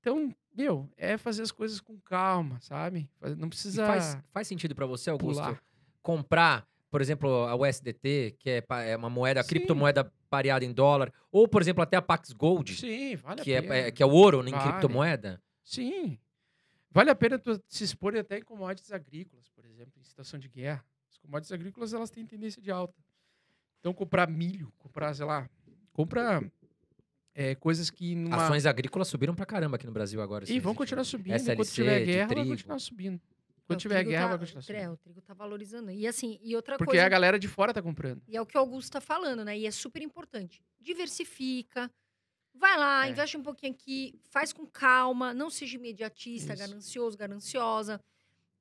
C: Então, meu, é fazer as coisas com calma, sabe? Não precisa.
B: Faz, faz sentido para você, Augusto,
C: pular.
B: comprar por exemplo, a USDT, que é, é uma moeda,
C: Sim.
B: criptomoeda pareada em dólar, ou, por exemplo, até a Pax Gold,
C: Sim, vale
B: que,
C: a
B: é, é- que é o ouro em
C: Vale.
B: criptomoeda.
C: Sim. Vale a pena se expor até em commodities agrícolas, por exemplo, em situação de guerra. As commodities agrícolas, elas têm tendência de alta. Então, comprar milho, comprar, sei lá, compra é, coisas que numa...
B: Ações agrícolas subiram pra caramba aqui no Brasil agora.
C: E vão continuar subindo.
B: SLC
C: Enquanto tiver guerra, vai continuar subindo. Quando tiver guerra,
A: tá-
C: vai continuar subindo.
A: é, o trigo tá valorizando. E assim, e outra
C: Porque
A: coisa.
C: a galera de fora tá comprando.
A: E é o que o Augusto está falando, né? E é super importante. Diversifica. Vai lá,
C: É.
A: investe um pouquinho aqui, faz com calma, não seja imediatista,
C: Isso.
A: ganancioso, gananciosa.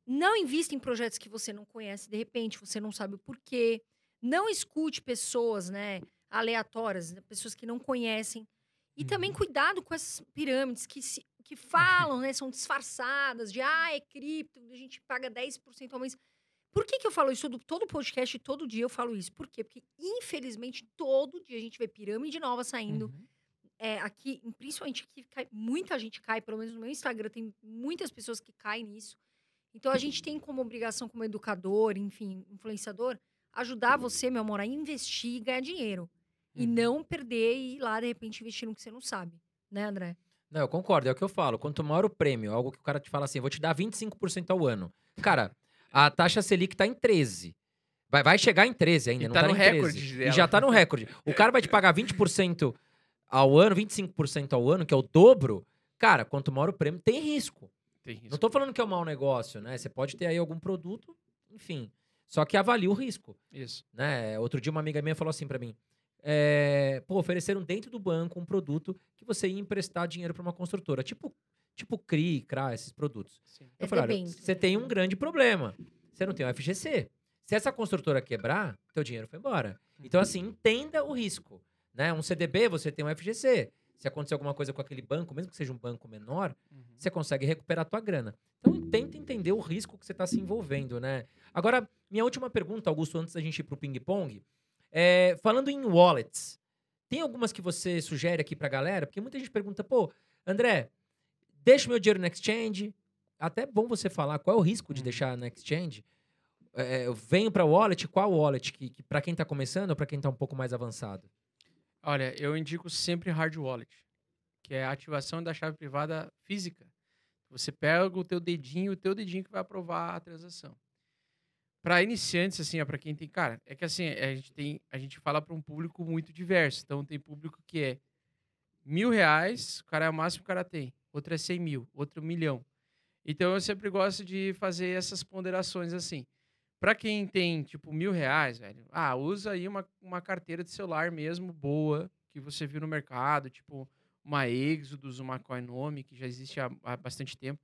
A: Não invista em projetos que você não conhece, de repente, você não sabe o porquê. Não escute pessoas, né, aleatórias, pessoas que não conhecem. E também
C: Uhum.
A: cuidado com essas pirâmides que, se, que falam, né, são disfarçadas de, ah, é cripto, a gente paga 10% ao mês. Por que, que eu falo isso todo, todo podcast, todo dia eu falo isso? Por quê? Porque, infelizmente, todo dia a gente vê pirâmide nova saindo.
C: Uhum.
A: É, aqui, principalmente aqui, cai- muita gente cai, pelo menos no meu Instagram, tem muitas pessoas que caem nisso. Então, a gente tem como obrigação, como educador, enfim, influenciador, ajudar você, meu amor, a investir e ganhar dinheiro. E
C: Uhum.
A: não perder e ir lá, de repente, investir no que você não sabe. Né, André?
B: Não, eu concordo, é o que eu falo. Quanto maior o prêmio, algo que o cara te fala assim, vou te dar 25% ao ano. Cara, a taxa Selic tá em 13. Vai, vai chegar em 13 ainda,
C: E
B: não
C: tá
B: tá,
C: no
B: nem em 13.
C: recorde
B: E
C: dela.
B: já tá no recorde. O cara vai te pagar 20% ao ano, 25% ao ano, que é o dobro. Cara, quanto maior o prêmio, tem risco.
C: Tem risco.
B: Não tô falando que é um mau negócio, né? Você pode ter aí algum produto, enfim. Só que avalie o risco,
C: Isso.
B: né? Outro dia uma amiga minha falou assim pra mim: é, pô, ofereceram dentro do banco um produto que você ia emprestar dinheiro pra uma construtora, tipo, tipo CRI, CRA, esses produtos.
C: Sim.
B: Eu
A: É
B: falei, você tem um grande problema. Você não tem o FGC. Se essa construtora quebrar, teu dinheiro foi embora. Então, assim, entenda o risco. Né? Um CDB, você tem um FGC. Se acontecer alguma coisa com aquele banco, mesmo que seja um banco menor,
C: Uhum.
B: você consegue recuperar a tua grana. Então, tenta entender o risco que você está se envolvendo, né? Agora, minha última pergunta, Augusto, antes da gente ir pro ping-pong. É, falando em wallets, tem algumas que você sugere aqui pra galera? Porque muita gente pergunta, pô, André, deixa meu dinheiro no exchange. Até é bom você falar qual é o risco de
C: Uhum.
B: deixar no exchange. É, eu venho pra wallet, qual wallet? Que, que para quem tá começando ou pra quem tá um pouco mais avançado?
C: Olha, eu indico sempre hard wallet, que é a ativação da chave privada física. Você pega o teu dedinho, o teu dedinho que vai aprovar a transação. Para iniciantes, assim, para quem tem, cara, é que assim a gente tem, a gente fala para um público muito diverso. Então tem público que é mil reais, o cara é o máximo que o cara tem. Outro é cem mil, outro um milhão. Então eu sempre gosto de fazer essas ponderações assim. Para quem tem, tipo, mil reais, velho, ah, usa aí uma, uma carteira de celular mesmo, boa, que você viu no mercado, tipo uma Exodus, uma Coinome, que já existe há, há bastante tempo,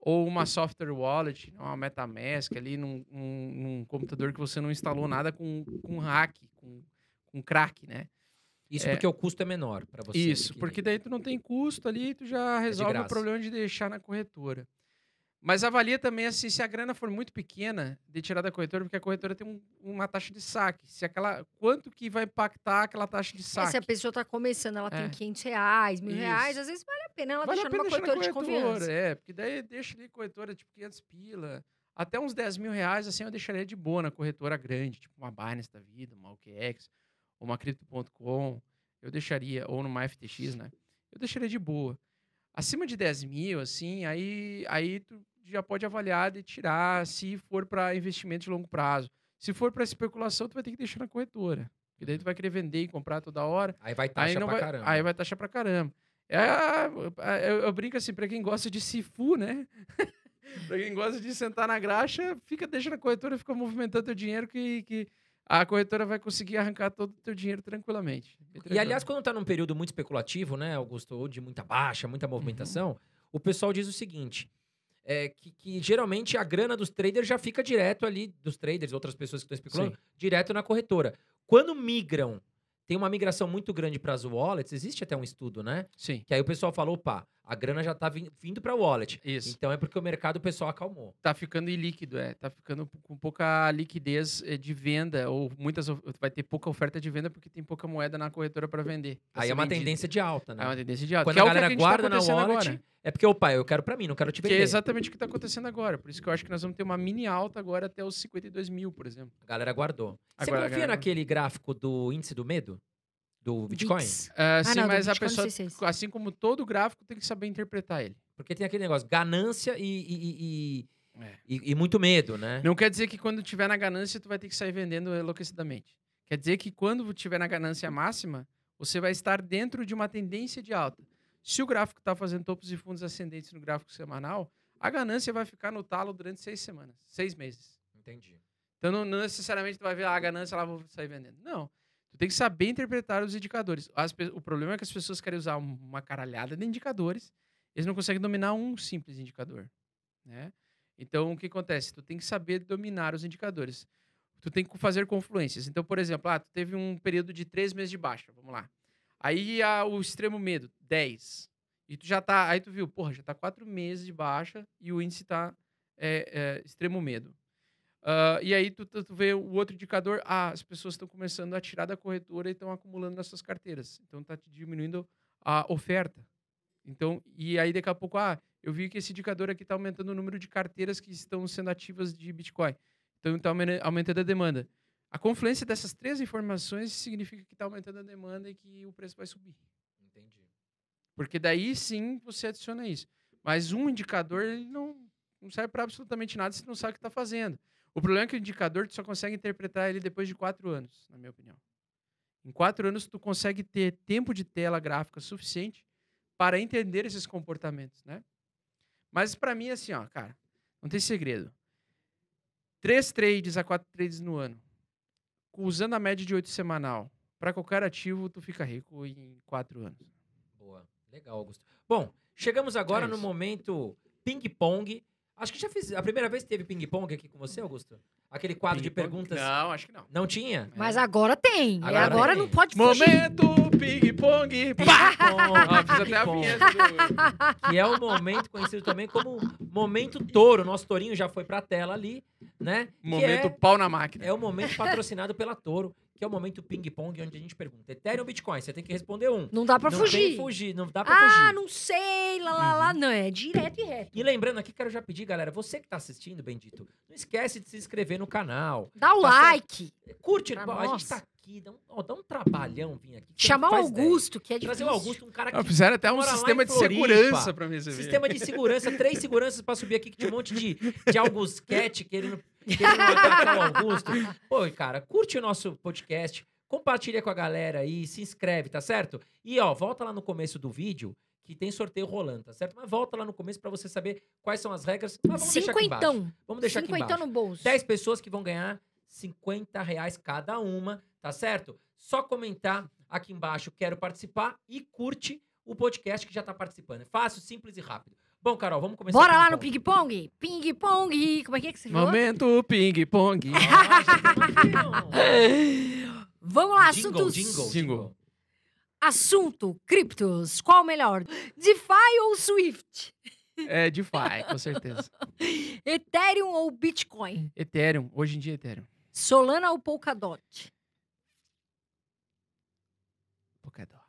C: ou uma software wallet, uma MetaMask ali num, num, num computador que você não instalou nada com, com hack, com, com crack, né?
B: Isso
C: É.
B: porque o custo é menor para você.
C: Isso, porque daí tu não tem custo ali, tu já resolve o
B: graça.
C: problema de deixar na corretora. Mas avalia também assim, se a grana for muito pequena, de tirar da corretora, porque a corretora tem um- uma taxa de saque. Se aquela, quanto que vai impactar aquela taxa de
A: É, se
C: saque?
A: a pessoa tá começando, ela tem
C: É.
A: 500 reais, mil
C: Isso.
A: reais, às vezes vale a pena ela
C: Vale
A: deixar numa
C: na
A: corretora de confiança.
C: É, porque daí deixa ali corretora tipo 500 pila. Até uns 10 mil reais, assim, eu deixaria de boa na corretora grande, tipo uma Binance da vida, uma ou uma Crypto.com. Eu deixaria, ou numa FTX, né? Eu deixaria de boa. Acima de 10 mil, assim, aí, aí tu já pode avaliar de tirar se for para investimento de longo prazo. Se for para especulação, tu vai ter que deixar na corretora. Porque daí tu vai querer vender e comprar toda hora
B: Aí vai
C: aí
B: taxa
C: não
B: pra
C: vai,
B: caramba.
C: Aí vai taxa pra caramba. É, eu, eu brinco assim, pra quem gosta de Sifu, né? pra quem gosta de sentar na graxa, fica, deixa na corretora, fica movimentando teu dinheiro que, que a corretora vai conseguir arrancar todo o teu dinheiro tranquilamente.
B: E aliás, quando tá num período muito especulativo, né, Augusto, ou de muita baixa, muita movimentação, o pessoal diz o seguinte: é que, que geralmente a grana dos traders já fica direto ali, dos traders, outras pessoas que estão especulando, direto na corretora. Quando migram, tem uma migração muito grande para as wallets, existe até um estudo, né?
C: Sim,
B: Que aí o pessoal falou: opa, a grana já tá vin- vindo para wallet.
C: isso.
B: Então é porque o mercado o pessoal acalmou.
C: Tá ficando ilíquido, é. Tá ficando com pouca liquidez eh, de venda, ou muitas vai ter pouca oferta de venda porque tem pouca moeda na corretora para vender. pra
B: Aí é uma
C: vendida.
B: tendência de alta, né?
C: É uma tendência de alta.
B: Quando
C: que
B: a
C: é o que
B: galera
C: gente tá
B: guarda na
C: acontecendo
B: wallet,
C: agora.
B: é porque, opa, eu quero para mim, não quero te
C: Que
B: vender.
C: é exatamente o que está acontecendo agora. Por isso que eu acho que nós vamos ter uma mini alta agora até os 52 mil, por exemplo.
B: A galera guardou. Você
C: Agora a
B: confia
C: galera-
B: naquele gráfico do índice do medo? Do Bitcoin?
A: VIX.
C: Ah, sim,
A: não,
C: mas a pessoa,
A: é
C: assim como todo gráfico, tem que saber interpretar ele.
B: Porque tem aquele negócio, ganância e, e- e- e-
C: É.
B: e- e muito medo, né?
C: Não quer dizer que quando tiver na ganância, tu vai ter que sair vendendo enlouquecidamente. Quer dizer que quando tiver na ganância máxima, você vai estar dentro de uma tendência de alta. Se o gráfico está fazendo topos e fundos ascendentes no gráfico semanal, a ganância vai ficar no talo durante seis semanas, seis meses.
B: Entendi.
C: Então não, não necessariamente tu vai ver ah, a ganância lá vou sair vendendo. Não. Tu tem que saber interpretar os indicadores. As o problema é que as pessoas querem usar um- uma caralhada de indicadores, eles não conseguem dominar um simples indicador, né? Então o que acontece? Tu tem que saber dominar os indicadores. Tu tem que fazer confluências. Então, por exemplo, ah, tu teve um período de três meses de baixa, vamos lá. Aí ah, o extremo medo, 10. E tu já tá, aí tu viu, porra, já tá quatro meses de baixa e o índice tá é, é, extremo medo. Ah, e aí tu, tu, vê o outro indicador, ah, as pessoas estão começando a tirar da corretora e estão acumulando nas suas carteiras. Então tá te diminuindo a oferta. Então, e aí daqui a pouco, ah, eu vi que esse indicador aqui está aumentando o número de carteiras que estão sendo ativas de Bitcoin. Então está aumentando a demanda. A confluência dessas três informações significa que está aumentando a demanda e que o preço vai subir.
B: Entendi.
C: Porque daí sim você adiciona isso. Mas um indicador ele não, não serve para absolutamente nada se não sabe o que está fazendo. O problema é que o indicador tu só consegue interpretar ele depois de quatro anos, na minha opinião. Em quatro anos tu consegue ter tempo de tela gráfica suficiente para entender esses comportamentos, né? Mas para mim assim, ó, cara, não tem segredo. Três trades a quatro trades no ano, usando a média de oito semanal, para qualquer ativo tu fica rico em quatro anos.
B: Boa. Legal, Augusto. Bom, chegamos agora
C: É
B: no momento ping-pong. Acho que já fiz. A primeira vez que teve ping-pong aqui com você, Augusto? Aquele quadro de perguntas.
C: Não, acho que não.
B: Não tinha?
A: Mas agora tem. E
B: Agora
A: Agora,
B: tem.
A: não pode fugir.
C: Momento ping-pong! Pá! Fiz até a
B: Ping-pong.
C: vinheta do...
B: que é o momento conhecido também como momento touro. Nosso tourinho já foi pra tela ali, né?
C: Momento
B: é,
C: pau na máquina.
B: é o momento patrocinado pela Toro, que é o momento ping-pong, onde a gente pergunta: Ethereum ou Bitcoin? Você tem que responder um.
A: Não dá pra
B: não
A: fugir.
B: fugir, não dá pra
A: Ah,
B: fugir.
A: não sei, lá, lá, lá. Não, é direto e reto.
B: E lembrando aqui, quero já pedir, galera, você que tá assistindo, Bendito, não esquece de se inscrever no canal.
A: Dá o
B: Tá certo.
A: like.
B: Curte, pô, a gente tá aqui, dá um, ó, dá um trabalhão vir aqui.
A: Chamar
B: não
A: o
B: faz ideia.
A: Augusto, que é
B: Trazer
A: difícil.
B: o Augusto, um cara
C: Ah,
B: que
C: fizeram até um sistema
B: em
C: de
B: Floripa.
C: segurança pra mim, você ver.
B: Sistema de segurança, três seguranças pra subir aqui, que tinha um monte de, de Augusquete querendo, querendo atacar o Augusto. Pô, cara, curte o nosso podcast, compartilha com a galera aí, se inscreve, tá certo? E, ó, volta lá no começo do vídeo, que tem sorteio rolando, tá certo? Mas volta lá no começo pra você saber quais são as regras. Mas vamos deixar aqui embaixo.
A: Cinquentão.
B: Vamos deixar aqui
A: Cinquentão
B: embaixo.
A: no bolso.
B: 10 pessoas que vão ganhar 50 reais cada uma, tá certo? Só comentar aqui embaixo, quero participar e curte o podcast que já tá participando. É fácil, simples e rápido. Bom, Carol, vamos começar
A: Bora lá no
B: ping-pong.
A: ping-pong? Como é que é que você?
C: Momento ping-pong.
B: Ah,
A: Vamos lá,
B: jingle,
A: assuntos.
B: jingle,
C: Jingle.
B: jingle.
A: Assunto, criptos. Qual o melhor? DeFi ou Swift?
C: É DeFi, com certeza.
A: Ethereum ou Bitcoin?
C: Ethereum, hoje em dia Ethereum.
A: Solana ou Polkadot?
C: Polkadot.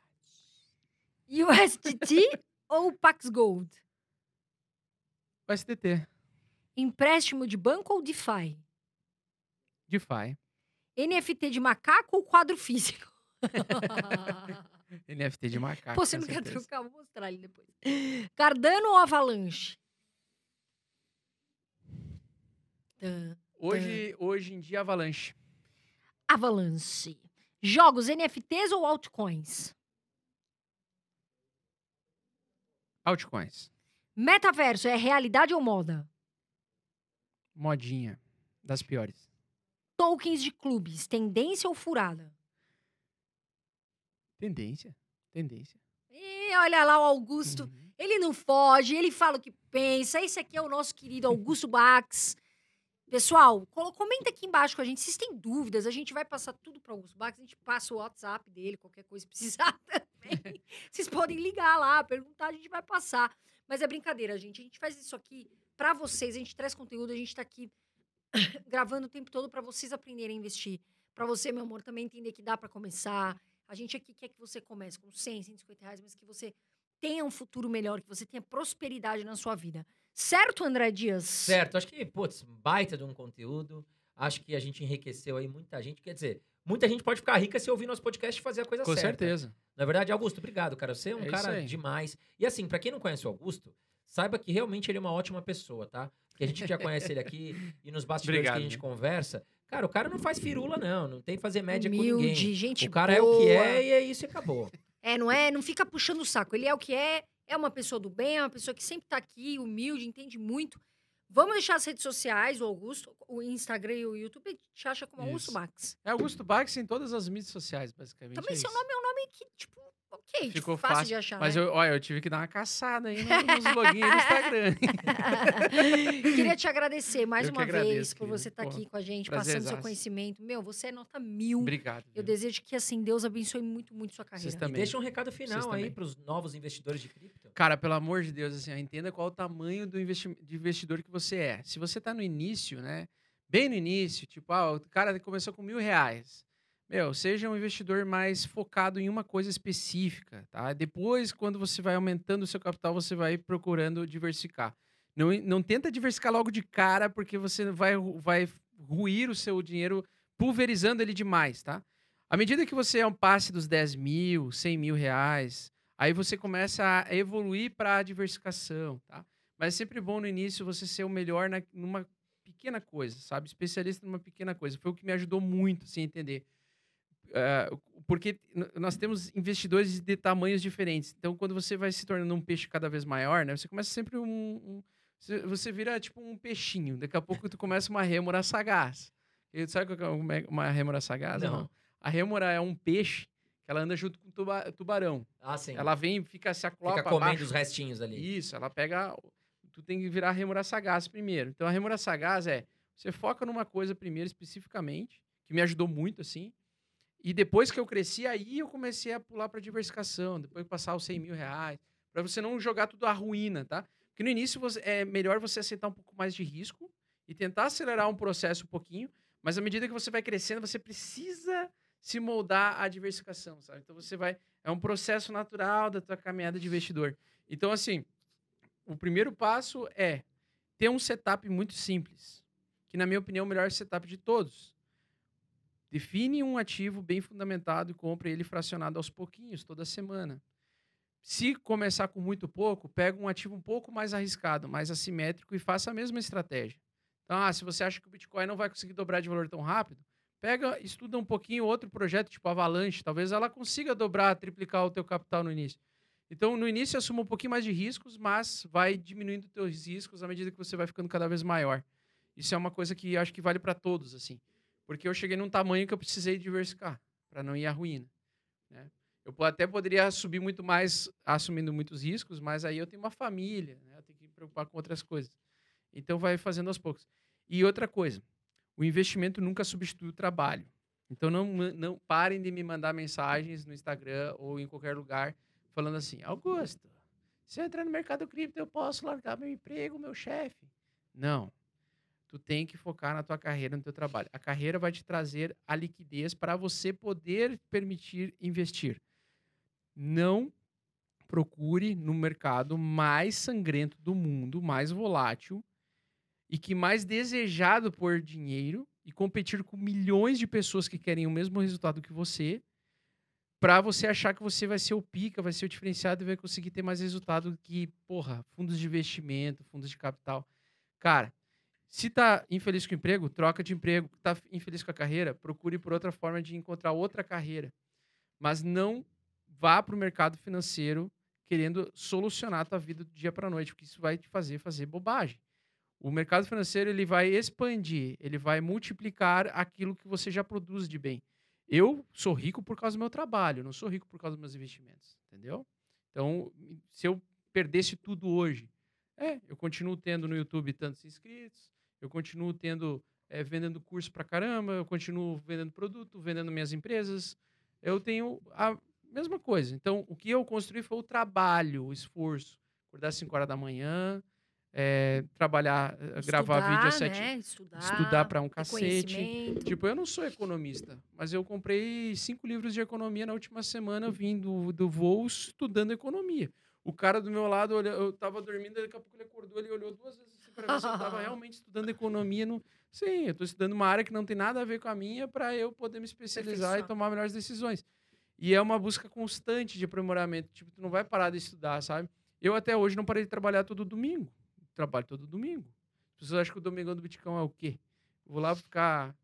A: USDT ou Pax Gold?
C: STT.
A: Empréstimo de banco ou DeFi?
C: DeFi.
A: NFT de macaco ou quadro físico?
C: NFT de macaco.
A: Pô, você não quer trocar? Vou mostrar ele depois. Cardano ou Avalanche?
C: Hoje, hoje em dia, Avalanche.
A: Avalanche. Jogos NFTs ou altcoins?
C: Altcoins.
A: Metaverso é realidade ou moda?
C: Modinha. Das piores.
A: Tokens de clubes, tendência ou furada?
C: Tendência. Tendência.
A: E olha lá o Augusto.
C: Uhum.
A: Ele não foge, ele fala o que pensa. Esse aqui é o nosso querido Augusto Bax. Pessoal, comenta aqui embaixo com a gente. Se têm dúvidas, a gente vai passar tudo para Augusto Bax. A gente passa o WhatsApp dele, qualquer coisa precisar também. Vocês podem ligar lá, perguntar, a gente vai passar. Mas é brincadeira, gente. A gente faz isso aqui para vocês. A gente traz conteúdo, a gente tá aqui gravando o tempo todo para vocês aprenderem a investir. Para você, meu amor, também entender que dá para começar. A gente aqui quer que você comece com 100, 150 reais, mas que você tenha um futuro melhor, que você tenha prosperidade na sua vida. Certo, André Dias?
B: Certo, acho que, putz, baita de um conteúdo. Acho que a gente enriqueceu aí muita gente. Quer dizer, muita gente pode ficar rica se ouvir nosso podcast e fazer a coisa
C: Com
B: certa.
C: certeza.
B: Na verdade, Augusto, obrigado, cara. Você é um
C: É
B: cara demais. E assim, pra quem não conhece o Augusto, saiba que realmente ele é uma ótima pessoa, tá? Porque a gente já conhece ele aqui e nos bastidores
C: Obrigado,
B: que a gente
C: meu.
B: conversa. Cara, o cara não faz firula, não. Não tem que fazer média com ninguém.
A: Humilde, gente
B: O cara é o que
A: boa.
B: é e é isso e acabou.
A: É, não é? Não fica puxando o saco. Ele é o que é, é uma pessoa do bem, é uma pessoa que sempre tá aqui, humilde, entende muito. Vamos deixar as redes sociais, o Augusto, o Instagram e o YouTube, gente acha como Augusto
C: Isso.
A: Max.
C: É Augusto Bax em todas as mídias sociais, basicamente.
A: Também
C: é
A: seu nome é um nome que, tipo, ok, tipo,
C: Ficou
A: fácil,
C: fácil,
A: de achar,
C: Mas
A: né?
C: eu, olha, eu tive que dar uma caçada aí no- nos loginhos do Instagram.
A: Queria te agradecer mais
C: Eu
A: uma vez
C: agradeço,
A: por você estar
C: Porra,
A: aqui com a gente, passando seu conhecimento. Meu, você é nota mil.
C: Obrigado.
A: Eu desejo que, assim, Deus abençoe muito, muito sua carreira.
C: Vocês
B: E
C: também.
B: deixa um recado final
C: Vocês
B: aí
C: também.
B: pros novos investidores de cripto.
C: Cara, pelo amor de Deus, assim, entenda qual o tamanho do investi- de investidor que você é. Se você tá no início, né? Bem no início, tipo, ah, o cara começou com mil reais. Meu, seja um investidor mais focado em uma coisa específica, tá? Depois, quando você vai aumentando o seu capital, você vai procurando diversificar. Não, não tenta diversificar logo de cara, porque você vai, vai ruir o seu dinheiro pulverizando ele demais, tá? À medida que você é um passe dos 10 mil, 100 mil reais, Aí você começa a evoluir para a diversificação, tá? Mas é sempre bom no início você ser o melhor na, numa pequena coisa, sabe? Especialista numa pequena coisa. Foi o que me ajudou muito, assim, a entender. Ah, porque nós temos investidores de tamanhos diferentes. Então, quando você vai se tornando um peixe cada vez maior, né? Você começa sempre um... um- você- vira tipo um peixinho. Daqui a pouco tu começa uma rêmora sagaz. E sabe qual que é uma- rêmora sagaz?
B: Não.
C: A rêmora é um peixe que ela anda junto com o tuba- tubarão.
B: Ah, sim.
C: Ela vem, fica se aclopa
B: Fica comendo
C: abaixo.
B: os restinhos ali.
C: Isso, ela pega. Tu tem que virar rêmora sagaz primeiro. Então a rêmora sagaz é você foca numa coisa primeiro especificamente, que me ajudou muito assim. E depois que eu cresci, aí eu comecei a pular para diversificação, depois passar os 100 mil reais, para você não jogar tudo à ruína, tá? Porque no início você- é melhor você aceitar um pouco mais de risco e tentar acelerar um processo um pouquinho, mas à medida que você vai crescendo, você precisa se moldar à diversificação, sabe? Então você vai é um processo natural da tua caminhada de investidor. Então assim, o primeiro passo é ter um setup muito simples, que na minha opinião é o melhor setup de todos. Define um ativo bem fundamentado e compre ele fracionado aos pouquinhos, toda semana. Se começar com muito pouco, pega um ativo um pouco mais arriscado, mais assimétrico e faça a mesma estratégia. Então, ah, se você acha que o Bitcoin não vai conseguir dobrar de valor tão rápido, pega, estuda um pouquinho outro projeto, tipo Avalanche, talvez ela consiga dobrar, triplicar o teu capital no início. Então, no início, assuma um pouquinho mais de riscos, mas vai diminuindo os teus riscos à medida que você vai ficando cada vez maior. Isso é uma coisa que acho que vale para todos, assim. Porque eu cheguei num tamanho que eu precisei diversificar, para não ir à ruína. Né? Eu até poderia subir muito mais, assumindo muitos riscos, mas aí eu tenho uma família, né? eu tenho que me preocupar com outras coisas. Então, vai fazendo aos poucos. E outra coisa, o investimento nunca substitui o trabalho. Então, não, não parem de me mandar mensagens no Instagram ou em qualquer lugar falando assim, Augusto, se eu entrar no mercado cripto, eu posso largar meu emprego, meu chefe. Não. Tu tem que focar na tua carreira, no teu trabalho. A carreira vai te trazer a liquidez para você poder permitir investir. Não procure no mercado mais sangrento do mundo, mais volátil e que mais desejado por dinheiro e competir com milhões de pessoas que querem o mesmo resultado que você, para você achar que você vai ser o pica, vai ser o diferenciado e vai conseguir ter mais resultado que, porra, fundos de investimento, fundos de capital. Cara, se tá infeliz com o emprego, troca de emprego. Tá infeliz com a carreira, procure por outra forma de encontrar outra carreira. Mas não vá para o mercado financeiro querendo solucionar a tua vida do dia para noite, porque isso vai te fazer fazer bobagem. O mercado financeiro ele vai expandir, ele vai multiplicar aquilo que você já produz de bem. Eu sou rico por causa do meu trabalho, não sou rico por causa dos meus investimentos, entendeu? Então, se eu perdesse tudo hoje, é, eu continuo tendo no YouTube tantos inscritos, eu continuo tendo é, vendendo curso pra caramba, eu continuo vendendo produto, vendendo minhas empresas, eu tenho a mesma coisa. Então, o que eu construí foi o trabalho, o esforço. Acordar às 5 horas da manhã, é, trabalhar, eh, gravar vídeo às 7
A: né? Estudar,
C: estudar para um cacete. Tipo, eu não sou economista, mas eu comprei cinco livros de economia na última semana, vindo do voo estudando economia. O cara do meu lado, eu tava dormindo, daqui a pouco ele acordou, ele olhou duas vezes para ver se eu tava realmente estudando economia. No... Sim, eu tô estudando uma área que não tem nada a ver com a minha para eu poder me especializar e
A: Aperfeiçoar.
C: tomar melhores decisões. E é uma busca constante de aprimoramento. Tipo, tu não vai parar de estudar, sabe? Eu até hoje não parei de trabalhar todo domingo. Trabalho todo domingo. As pessoas acham que o Domingão do Bitcoin é o quê? Vou lá ficar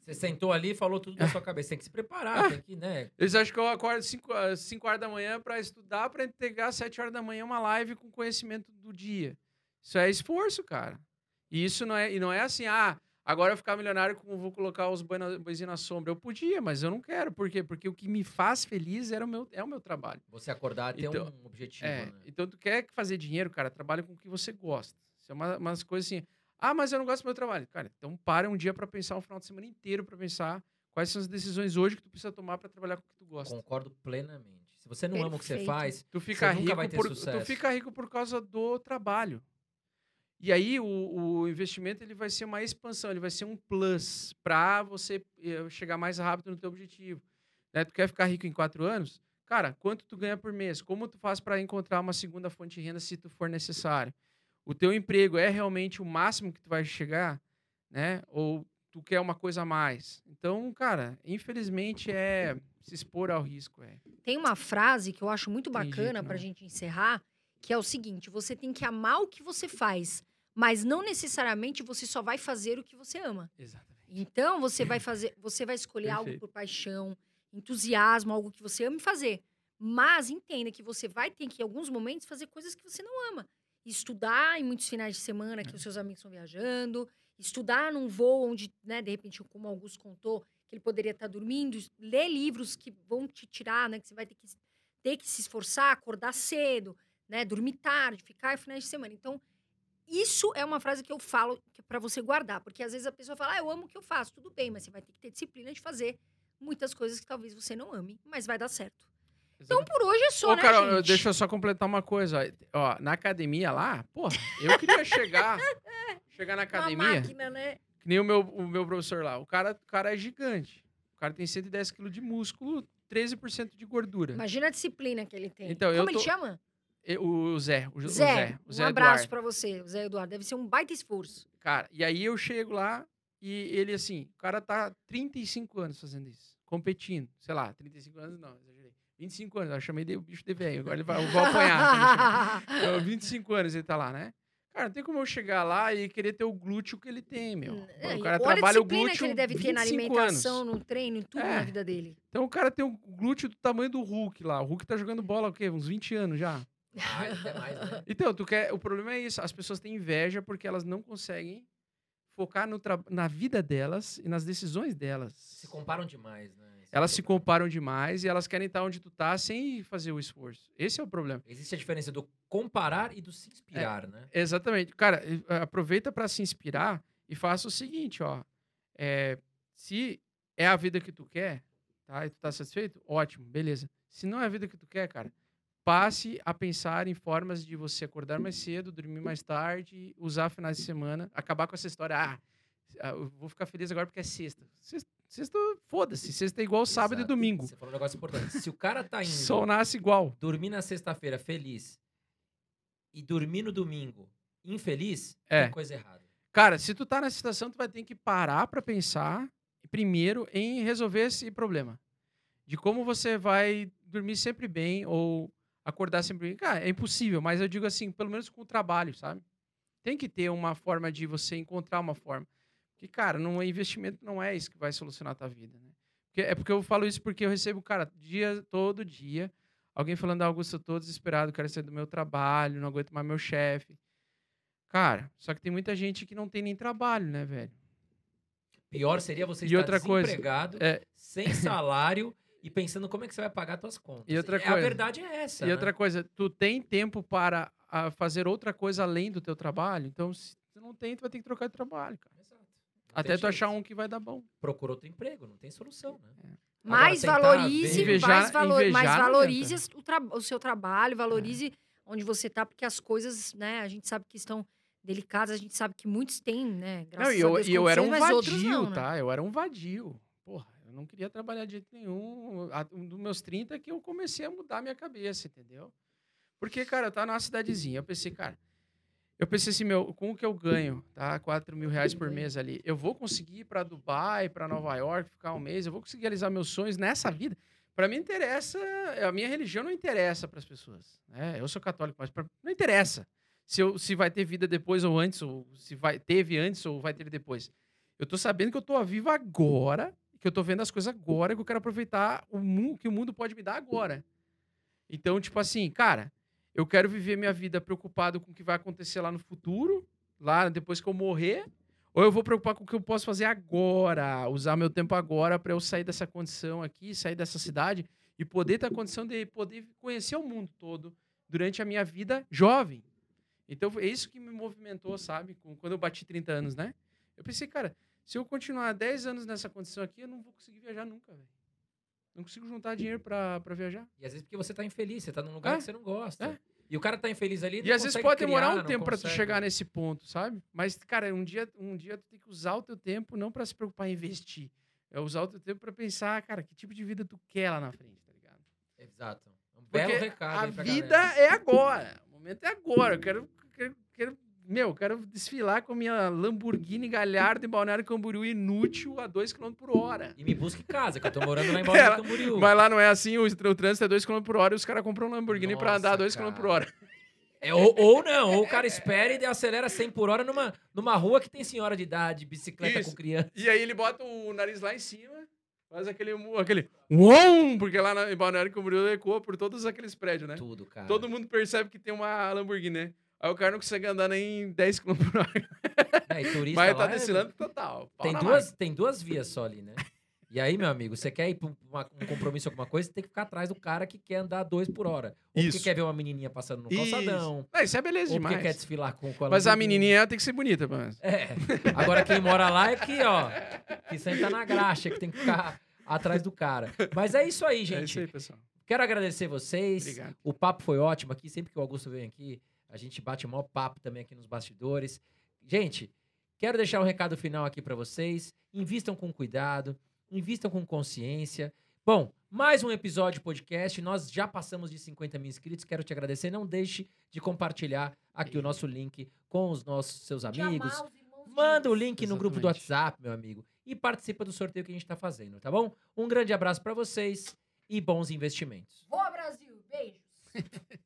B: Você sentou ali e falou tudo na sua cabeça. Tem que se preparar, tem que, né?
C: Eles acham que eu acordo 5 horas da manhã para estudar, para entregar às 7 horas da manhã uma live com conhecimento do dia. Isso é esforço, cara. E isso não é, e não é assim, ah, agora eu ficar milionário, como vou colocar os boi na- boizinhos na sombra. Eu podia, mas eu não quero. Por quê? Porque o que me faz feliz era o meu, é o meu trabalho.
B: Você acordar e ter
C: Então,
B: um objetivo,
C: É,
B: né?
C: então tu quer fazer dinheiro, cara, trabalha com o que você gosta. Isso é uma, umas coisas assim, ah, mas eu não gosto do meu trabalho. Cara, então para um dia para pensar, um final de semana inteiro para pensar quais são as decisões hoje que tu precisa tomar para trabalhar com o que tu gosta.
B: Concordo plenamente. Se você não ama o que você
A: Perfeito.
B: faz,
C: Tu fica,
B: nunca
C: rico
B: vai ter
C: por, tu
B: sucesso.
C: fica rico por causa do trabalho. E aí o, o investimento ele vai ser uma expansão, ele vai ser um plus para você eh, chegar mais rápido no teu objetivo. Né? Tu quer ficar rico em quatro anos? Cara, quanto tu ganha por mês? Como tu faz para encontrar uma segunda fonte de renda se tu for necessário? O teu emprego é realmente o máximo que tu vai chegar, né? Ou tu quer uma coisa a mais? Então, cara, infelizmente é se expor ao risco, é.
A: Tem uma frase que eu acho muito bacana
C: jeito,
A: pra
C: não.
A: gente encerrar, que é o seguinte: você tem que amar o que você faz, mas não necessariamente você só vai fazer o que você ama.
C: Exatamente.
A: Então você vai fazer, você vai escolher algo
C: Perfeito.
A: por paixão, entusiasmo, algo que você ama fazer. Mas entenda que você vai ter que, em alguns momentos, fazer coisas que você não ama. Estudar em muitos finais de semana
C: É.
A: que os seus amigos estão viajando, estudar num voo onde, né, de repente, como o Augusto contou, que ele poderia estar dormindo, ler livros que vão te tirar, né, que você vai ter que, ter que se esforçar, acordar cedo, né, dormir tarde, ficar finais de semana. Então, isso é uma frase que eu falo é para você guardar, porque às vezes a pessoa fala, ah, eu amo o que eu faço, tudo bem, mas você vai ter que ter disciplina de fazer muitas coisas que talvez você não ame, mas vai dar certo. Então, por hoje é só,
C: Ô,
A: né,
C: Carol, eu-
A: gente?
C: deixa eu só completar uma coisa. Ó, na academia lá, porra, eu queria chegar, chegar na
A: Uma
C: academia,
A: máquina, né?
C: que nem o meu, o meu professor lá. O cara, o cara é gigante. O cara tem 110 quilos de músculo, 13% de gordura.
A: Imagina a disciplina que ele tem.
C: Então, eu
A: Como ele
C: tô-
A: chama?
C: O Zé, o,
A: Zé.
C: Zé, o Zé
A: um abraço pra você, o Zé Eduardo. Deve ser um baita esforço.
C: Cara, e aí eu chego lá e ele assim, o cara tá 35 anos fazendo isso, competindo. Sei lá, 35 anos não, exagerei. 25 anos, eu chamei de o bicho de velho, agora ele vai, eu vou apanhar. chegar. Então, 25 anos ele tá lá, né? Cara, não tem como eu chegar lá e querer ter o glúteo que ele tem, meu.
A: É,
C: o cara trabalha o glúteo
A: que ele deve ter na
C: 25
A: alimentação,
C: anos.
A: no treino, em tudo
C: É.
A: na vida dele.
C: Então o cara tem o glúteo do tamanho do Hulk lá. O Hulk tá jogando bola o quê? Uns 20 anos já.
B: Mais, até mais, né?
C: Então, tu quer, o problema é isso. As pessoas têm inveja porque elas não conseguem focar no tra- na vida delas e nas decisões delas.
B: Se comparam demais, né? Esse é
C: Elas se
B: problema.
C: comparam demais e elas querem estar onde tu tá sem fazer o esforço. Esse é o problema.
B: Existe a diferença do comparar e do se inspirar, né?
C: Exatamente. Cara, aproveita para se inspirar e faça o seguinte, ó. É, se é a vida que tu quer, tá? E tu tá satisfeito? Ótimo, beleza. Se não é a vida que tu quer, cara, passe a pensar em formas de você acordar mais cedo, dormir mais tarde, usar finais de semana, acabar com essa história, ah, ah, eu vou ficar feliz agora porque é sexta. Sexta, sexta foda-se. Sexta é igual sábado e
B: Exato.
C: domingo.
B: Você falou um negócio importante. Se o cara tá indo
C: Sol nasce igual.
B: dormir na sexta-feira feliz e dormir no domingo infeliz,
C: É.
B: coisa errada.
C: Cara, se tu tá nessa situação, tu vai ter que parar pra pensar primeiro em resolver esse problema. De como você vai dormir sempre bem ou acordar sempre. Cara, é impossível, mas eu digo assim, pelo menos com o trabalho, sabe? Tem que ter uma forma de você encontrar uma forma. Porque, cara, não é investimento não é isso que vai solucionar a tua vida, né? Porque, é porque eu falo isso porque eu recebo, cara, dia, todo dia, Alguém falando, ah, Augusto, eu tô desesperado, quero sair do meu trabalho, não aguento mais meu chefe. Cara, só que tem muita gente que não tem nem trabalho, né, velho?
B: Pior seria você
C: E
B: estar
C: outra coisa,
B: desempregado,
C: é-
B: sem salário e pensando como é que você vai pagar suas contas.
C: E outra
B: É, A
C: coisa-
B: verdade é essa.
C: E
B: né?
C: outra coisa, tu tem tempo para fazer outra coisa além do teu trabalho? Então, se tu não tem, tu vai ter que trocar de trabalho, cara.
B: Exato. Não
C: Até tu achar
B: jeito.
C: um que vai dar bom.
B: Procura outro emprego, não tem solução, né?
A: Mais
B: tentar
A: valorize,
C: Invejar-
A: mais, valo- mais
C: invejar não
A: valorize o, seu trabalho, valorize
C: É.
A: onde você tá, porque as coisas, né, a gente sabe que estão delicadas, a gente sabe que muitos têm, né,
C: Não,
A: graças
C: e
A: a
C: eu,
A: Deus,
C: e eu era um vadio,
A: não, né?
C: tá? Eu era um vadio. Porra, não queria trabalhar de jeito nenhum. Um dos meus 30 que eu comecei a mudar a minha cabeça, entendeu? Porque, cara, eu tava numa cidadezinha. Eu pensei, cara, eu pensei assim, meu, com o que eu ganho, tá? 4 mil reais por mês ali, eu vou conseguir ir pra Dubai, pra Nova York, ficar um mês, eu vou conseguir realizar meus sonhos nessa vida. Pra mim interessa, a minha religião não interessa pras pessoas. Né? Eu sou católico, mas pra, não interessa se, eu, se vai ter vida depois ou antes, ou se vai, teve antes ou vai ter depois. Eu tô sabendo que eu tô vivo agora, que eu tô vendo as coisas agora, que eu quero aproveitar o mundo que o mundo pode me dar agora. Então, tipo assim, cara, eu quero viver minha vida preocupado com o que vai acontecer lá no futuro, lá depois que eu morrer, ou eu vou preocupar com o que eu posso fazer agora, usar meu tempo agora para eu sair dessa condição aqui, sair dessa cidade e poder ter a condição de poder conhecer o mundo todo durante a minha vida jovem. Então, é isso que me movimentou, sabe? Quando eu bati 30 anos, né? Eu pensei, cara, se eu continuar 10 anos nessa condição aqui, eu não vou conseguir viajar nunca, velho. Não consigo juntar dinheiro pra, pra viajar.
B: E às vezes porque você tá infeliz, você tá num lugar
C: É.
B: que você não gosta.
C: É.
B: E o cara tá infeliz ali.
C: E às vezes pode demorar um tempo pra tu chegar nesse ponto, sabe? Mas, cara, um dia, um dia tu tem que usar o teu tempo não pra se preocupar em investir. É usar o teu tempo pra pensar, cara, que tipo de vida tu quer lá na frente, tá ligado?
B: Exato. Um
C: Porque
B: belo recado
C: a vida
B: galera.
C: é agora. O momento é agora. Eu quero, quero, quero- meu, eu quero desfilar com a minha Lamborghini Galhardo em Balneário Camboriú inútil a 2 km por hora.
B: E me busca em casa, que eu tô morando lá em Balneário Camboriú.
C: Mas lá não é assim, o, o trânsito é 2 km por hora e os caras compram um Lamborghini pra andar
B: Nossa,
C: 2 km por hora.
B: É, ou, ou não, ou o cara espera e acelera 100 por hora numa, numa rua que tem senhora de idade, bicicleta
C: Isso.
B: com criança.
C: E aí ele bota o nariz lá em cima, faz aquele, aquele uom, porque lá na, em Balneário Camboriú ecoa por todos aqueles prédios, né?
B: Tudo, cara.
C: Todo mundo percebe que tem uma Lamborghini, né? Aí o cara não consegue andar nem 10 km por hora.
B: É, e turista
C: Mas tá
B: é-
C: desfilando total.
B: tem, duas, tem duas vias só ali, né? E aí, meu amigo, você quer ir pra uma- um compromisso, alguma coisa, você tem que ficar atrás do cara que quer andar dois por hora. Ou
C: Isso.
B: porque quer ver uma menininha passando no
C: Isso.
B: calçadão.
C: Ah, isso é beleza
B: Ou porque
C: demais.
B: quer desfilar com, com a
C: Mas a menininha tem que ser bonita, pelo menos.
B: É. Agora quem mora lá é que, ó, que senta na graxa, que tem que ficar atrás do cara. Mas é isso aí,
C: É
B: gente.
C: isso aí, pessoal.
B: Quero agradecer vocês.
C: Obrigado.
B: O papo foi ótimo aqui. Sempre que o Augusto vem aqui, a gente bate o maior papo também aqui nos bastidores. Gente, quero deixar um recado final aqui pra vocês. Invistam com cuidado, invistam com consciência. Bom, mais um episódio de podcast. Nós já passamos de 50 mil inscritos. Quero te agradecer. Não deixe de compartilhar aqui o nosso link com os nossos seus amigos. Manda o link no grupo do
C: Exatamente.
B: WhatsApp, meu amigo. E participa do sorteio que a gente tá fazendo, tá bom? Um grande abraço pra vocês e bons investimentos.
A: Boa, Brasil! Beijos!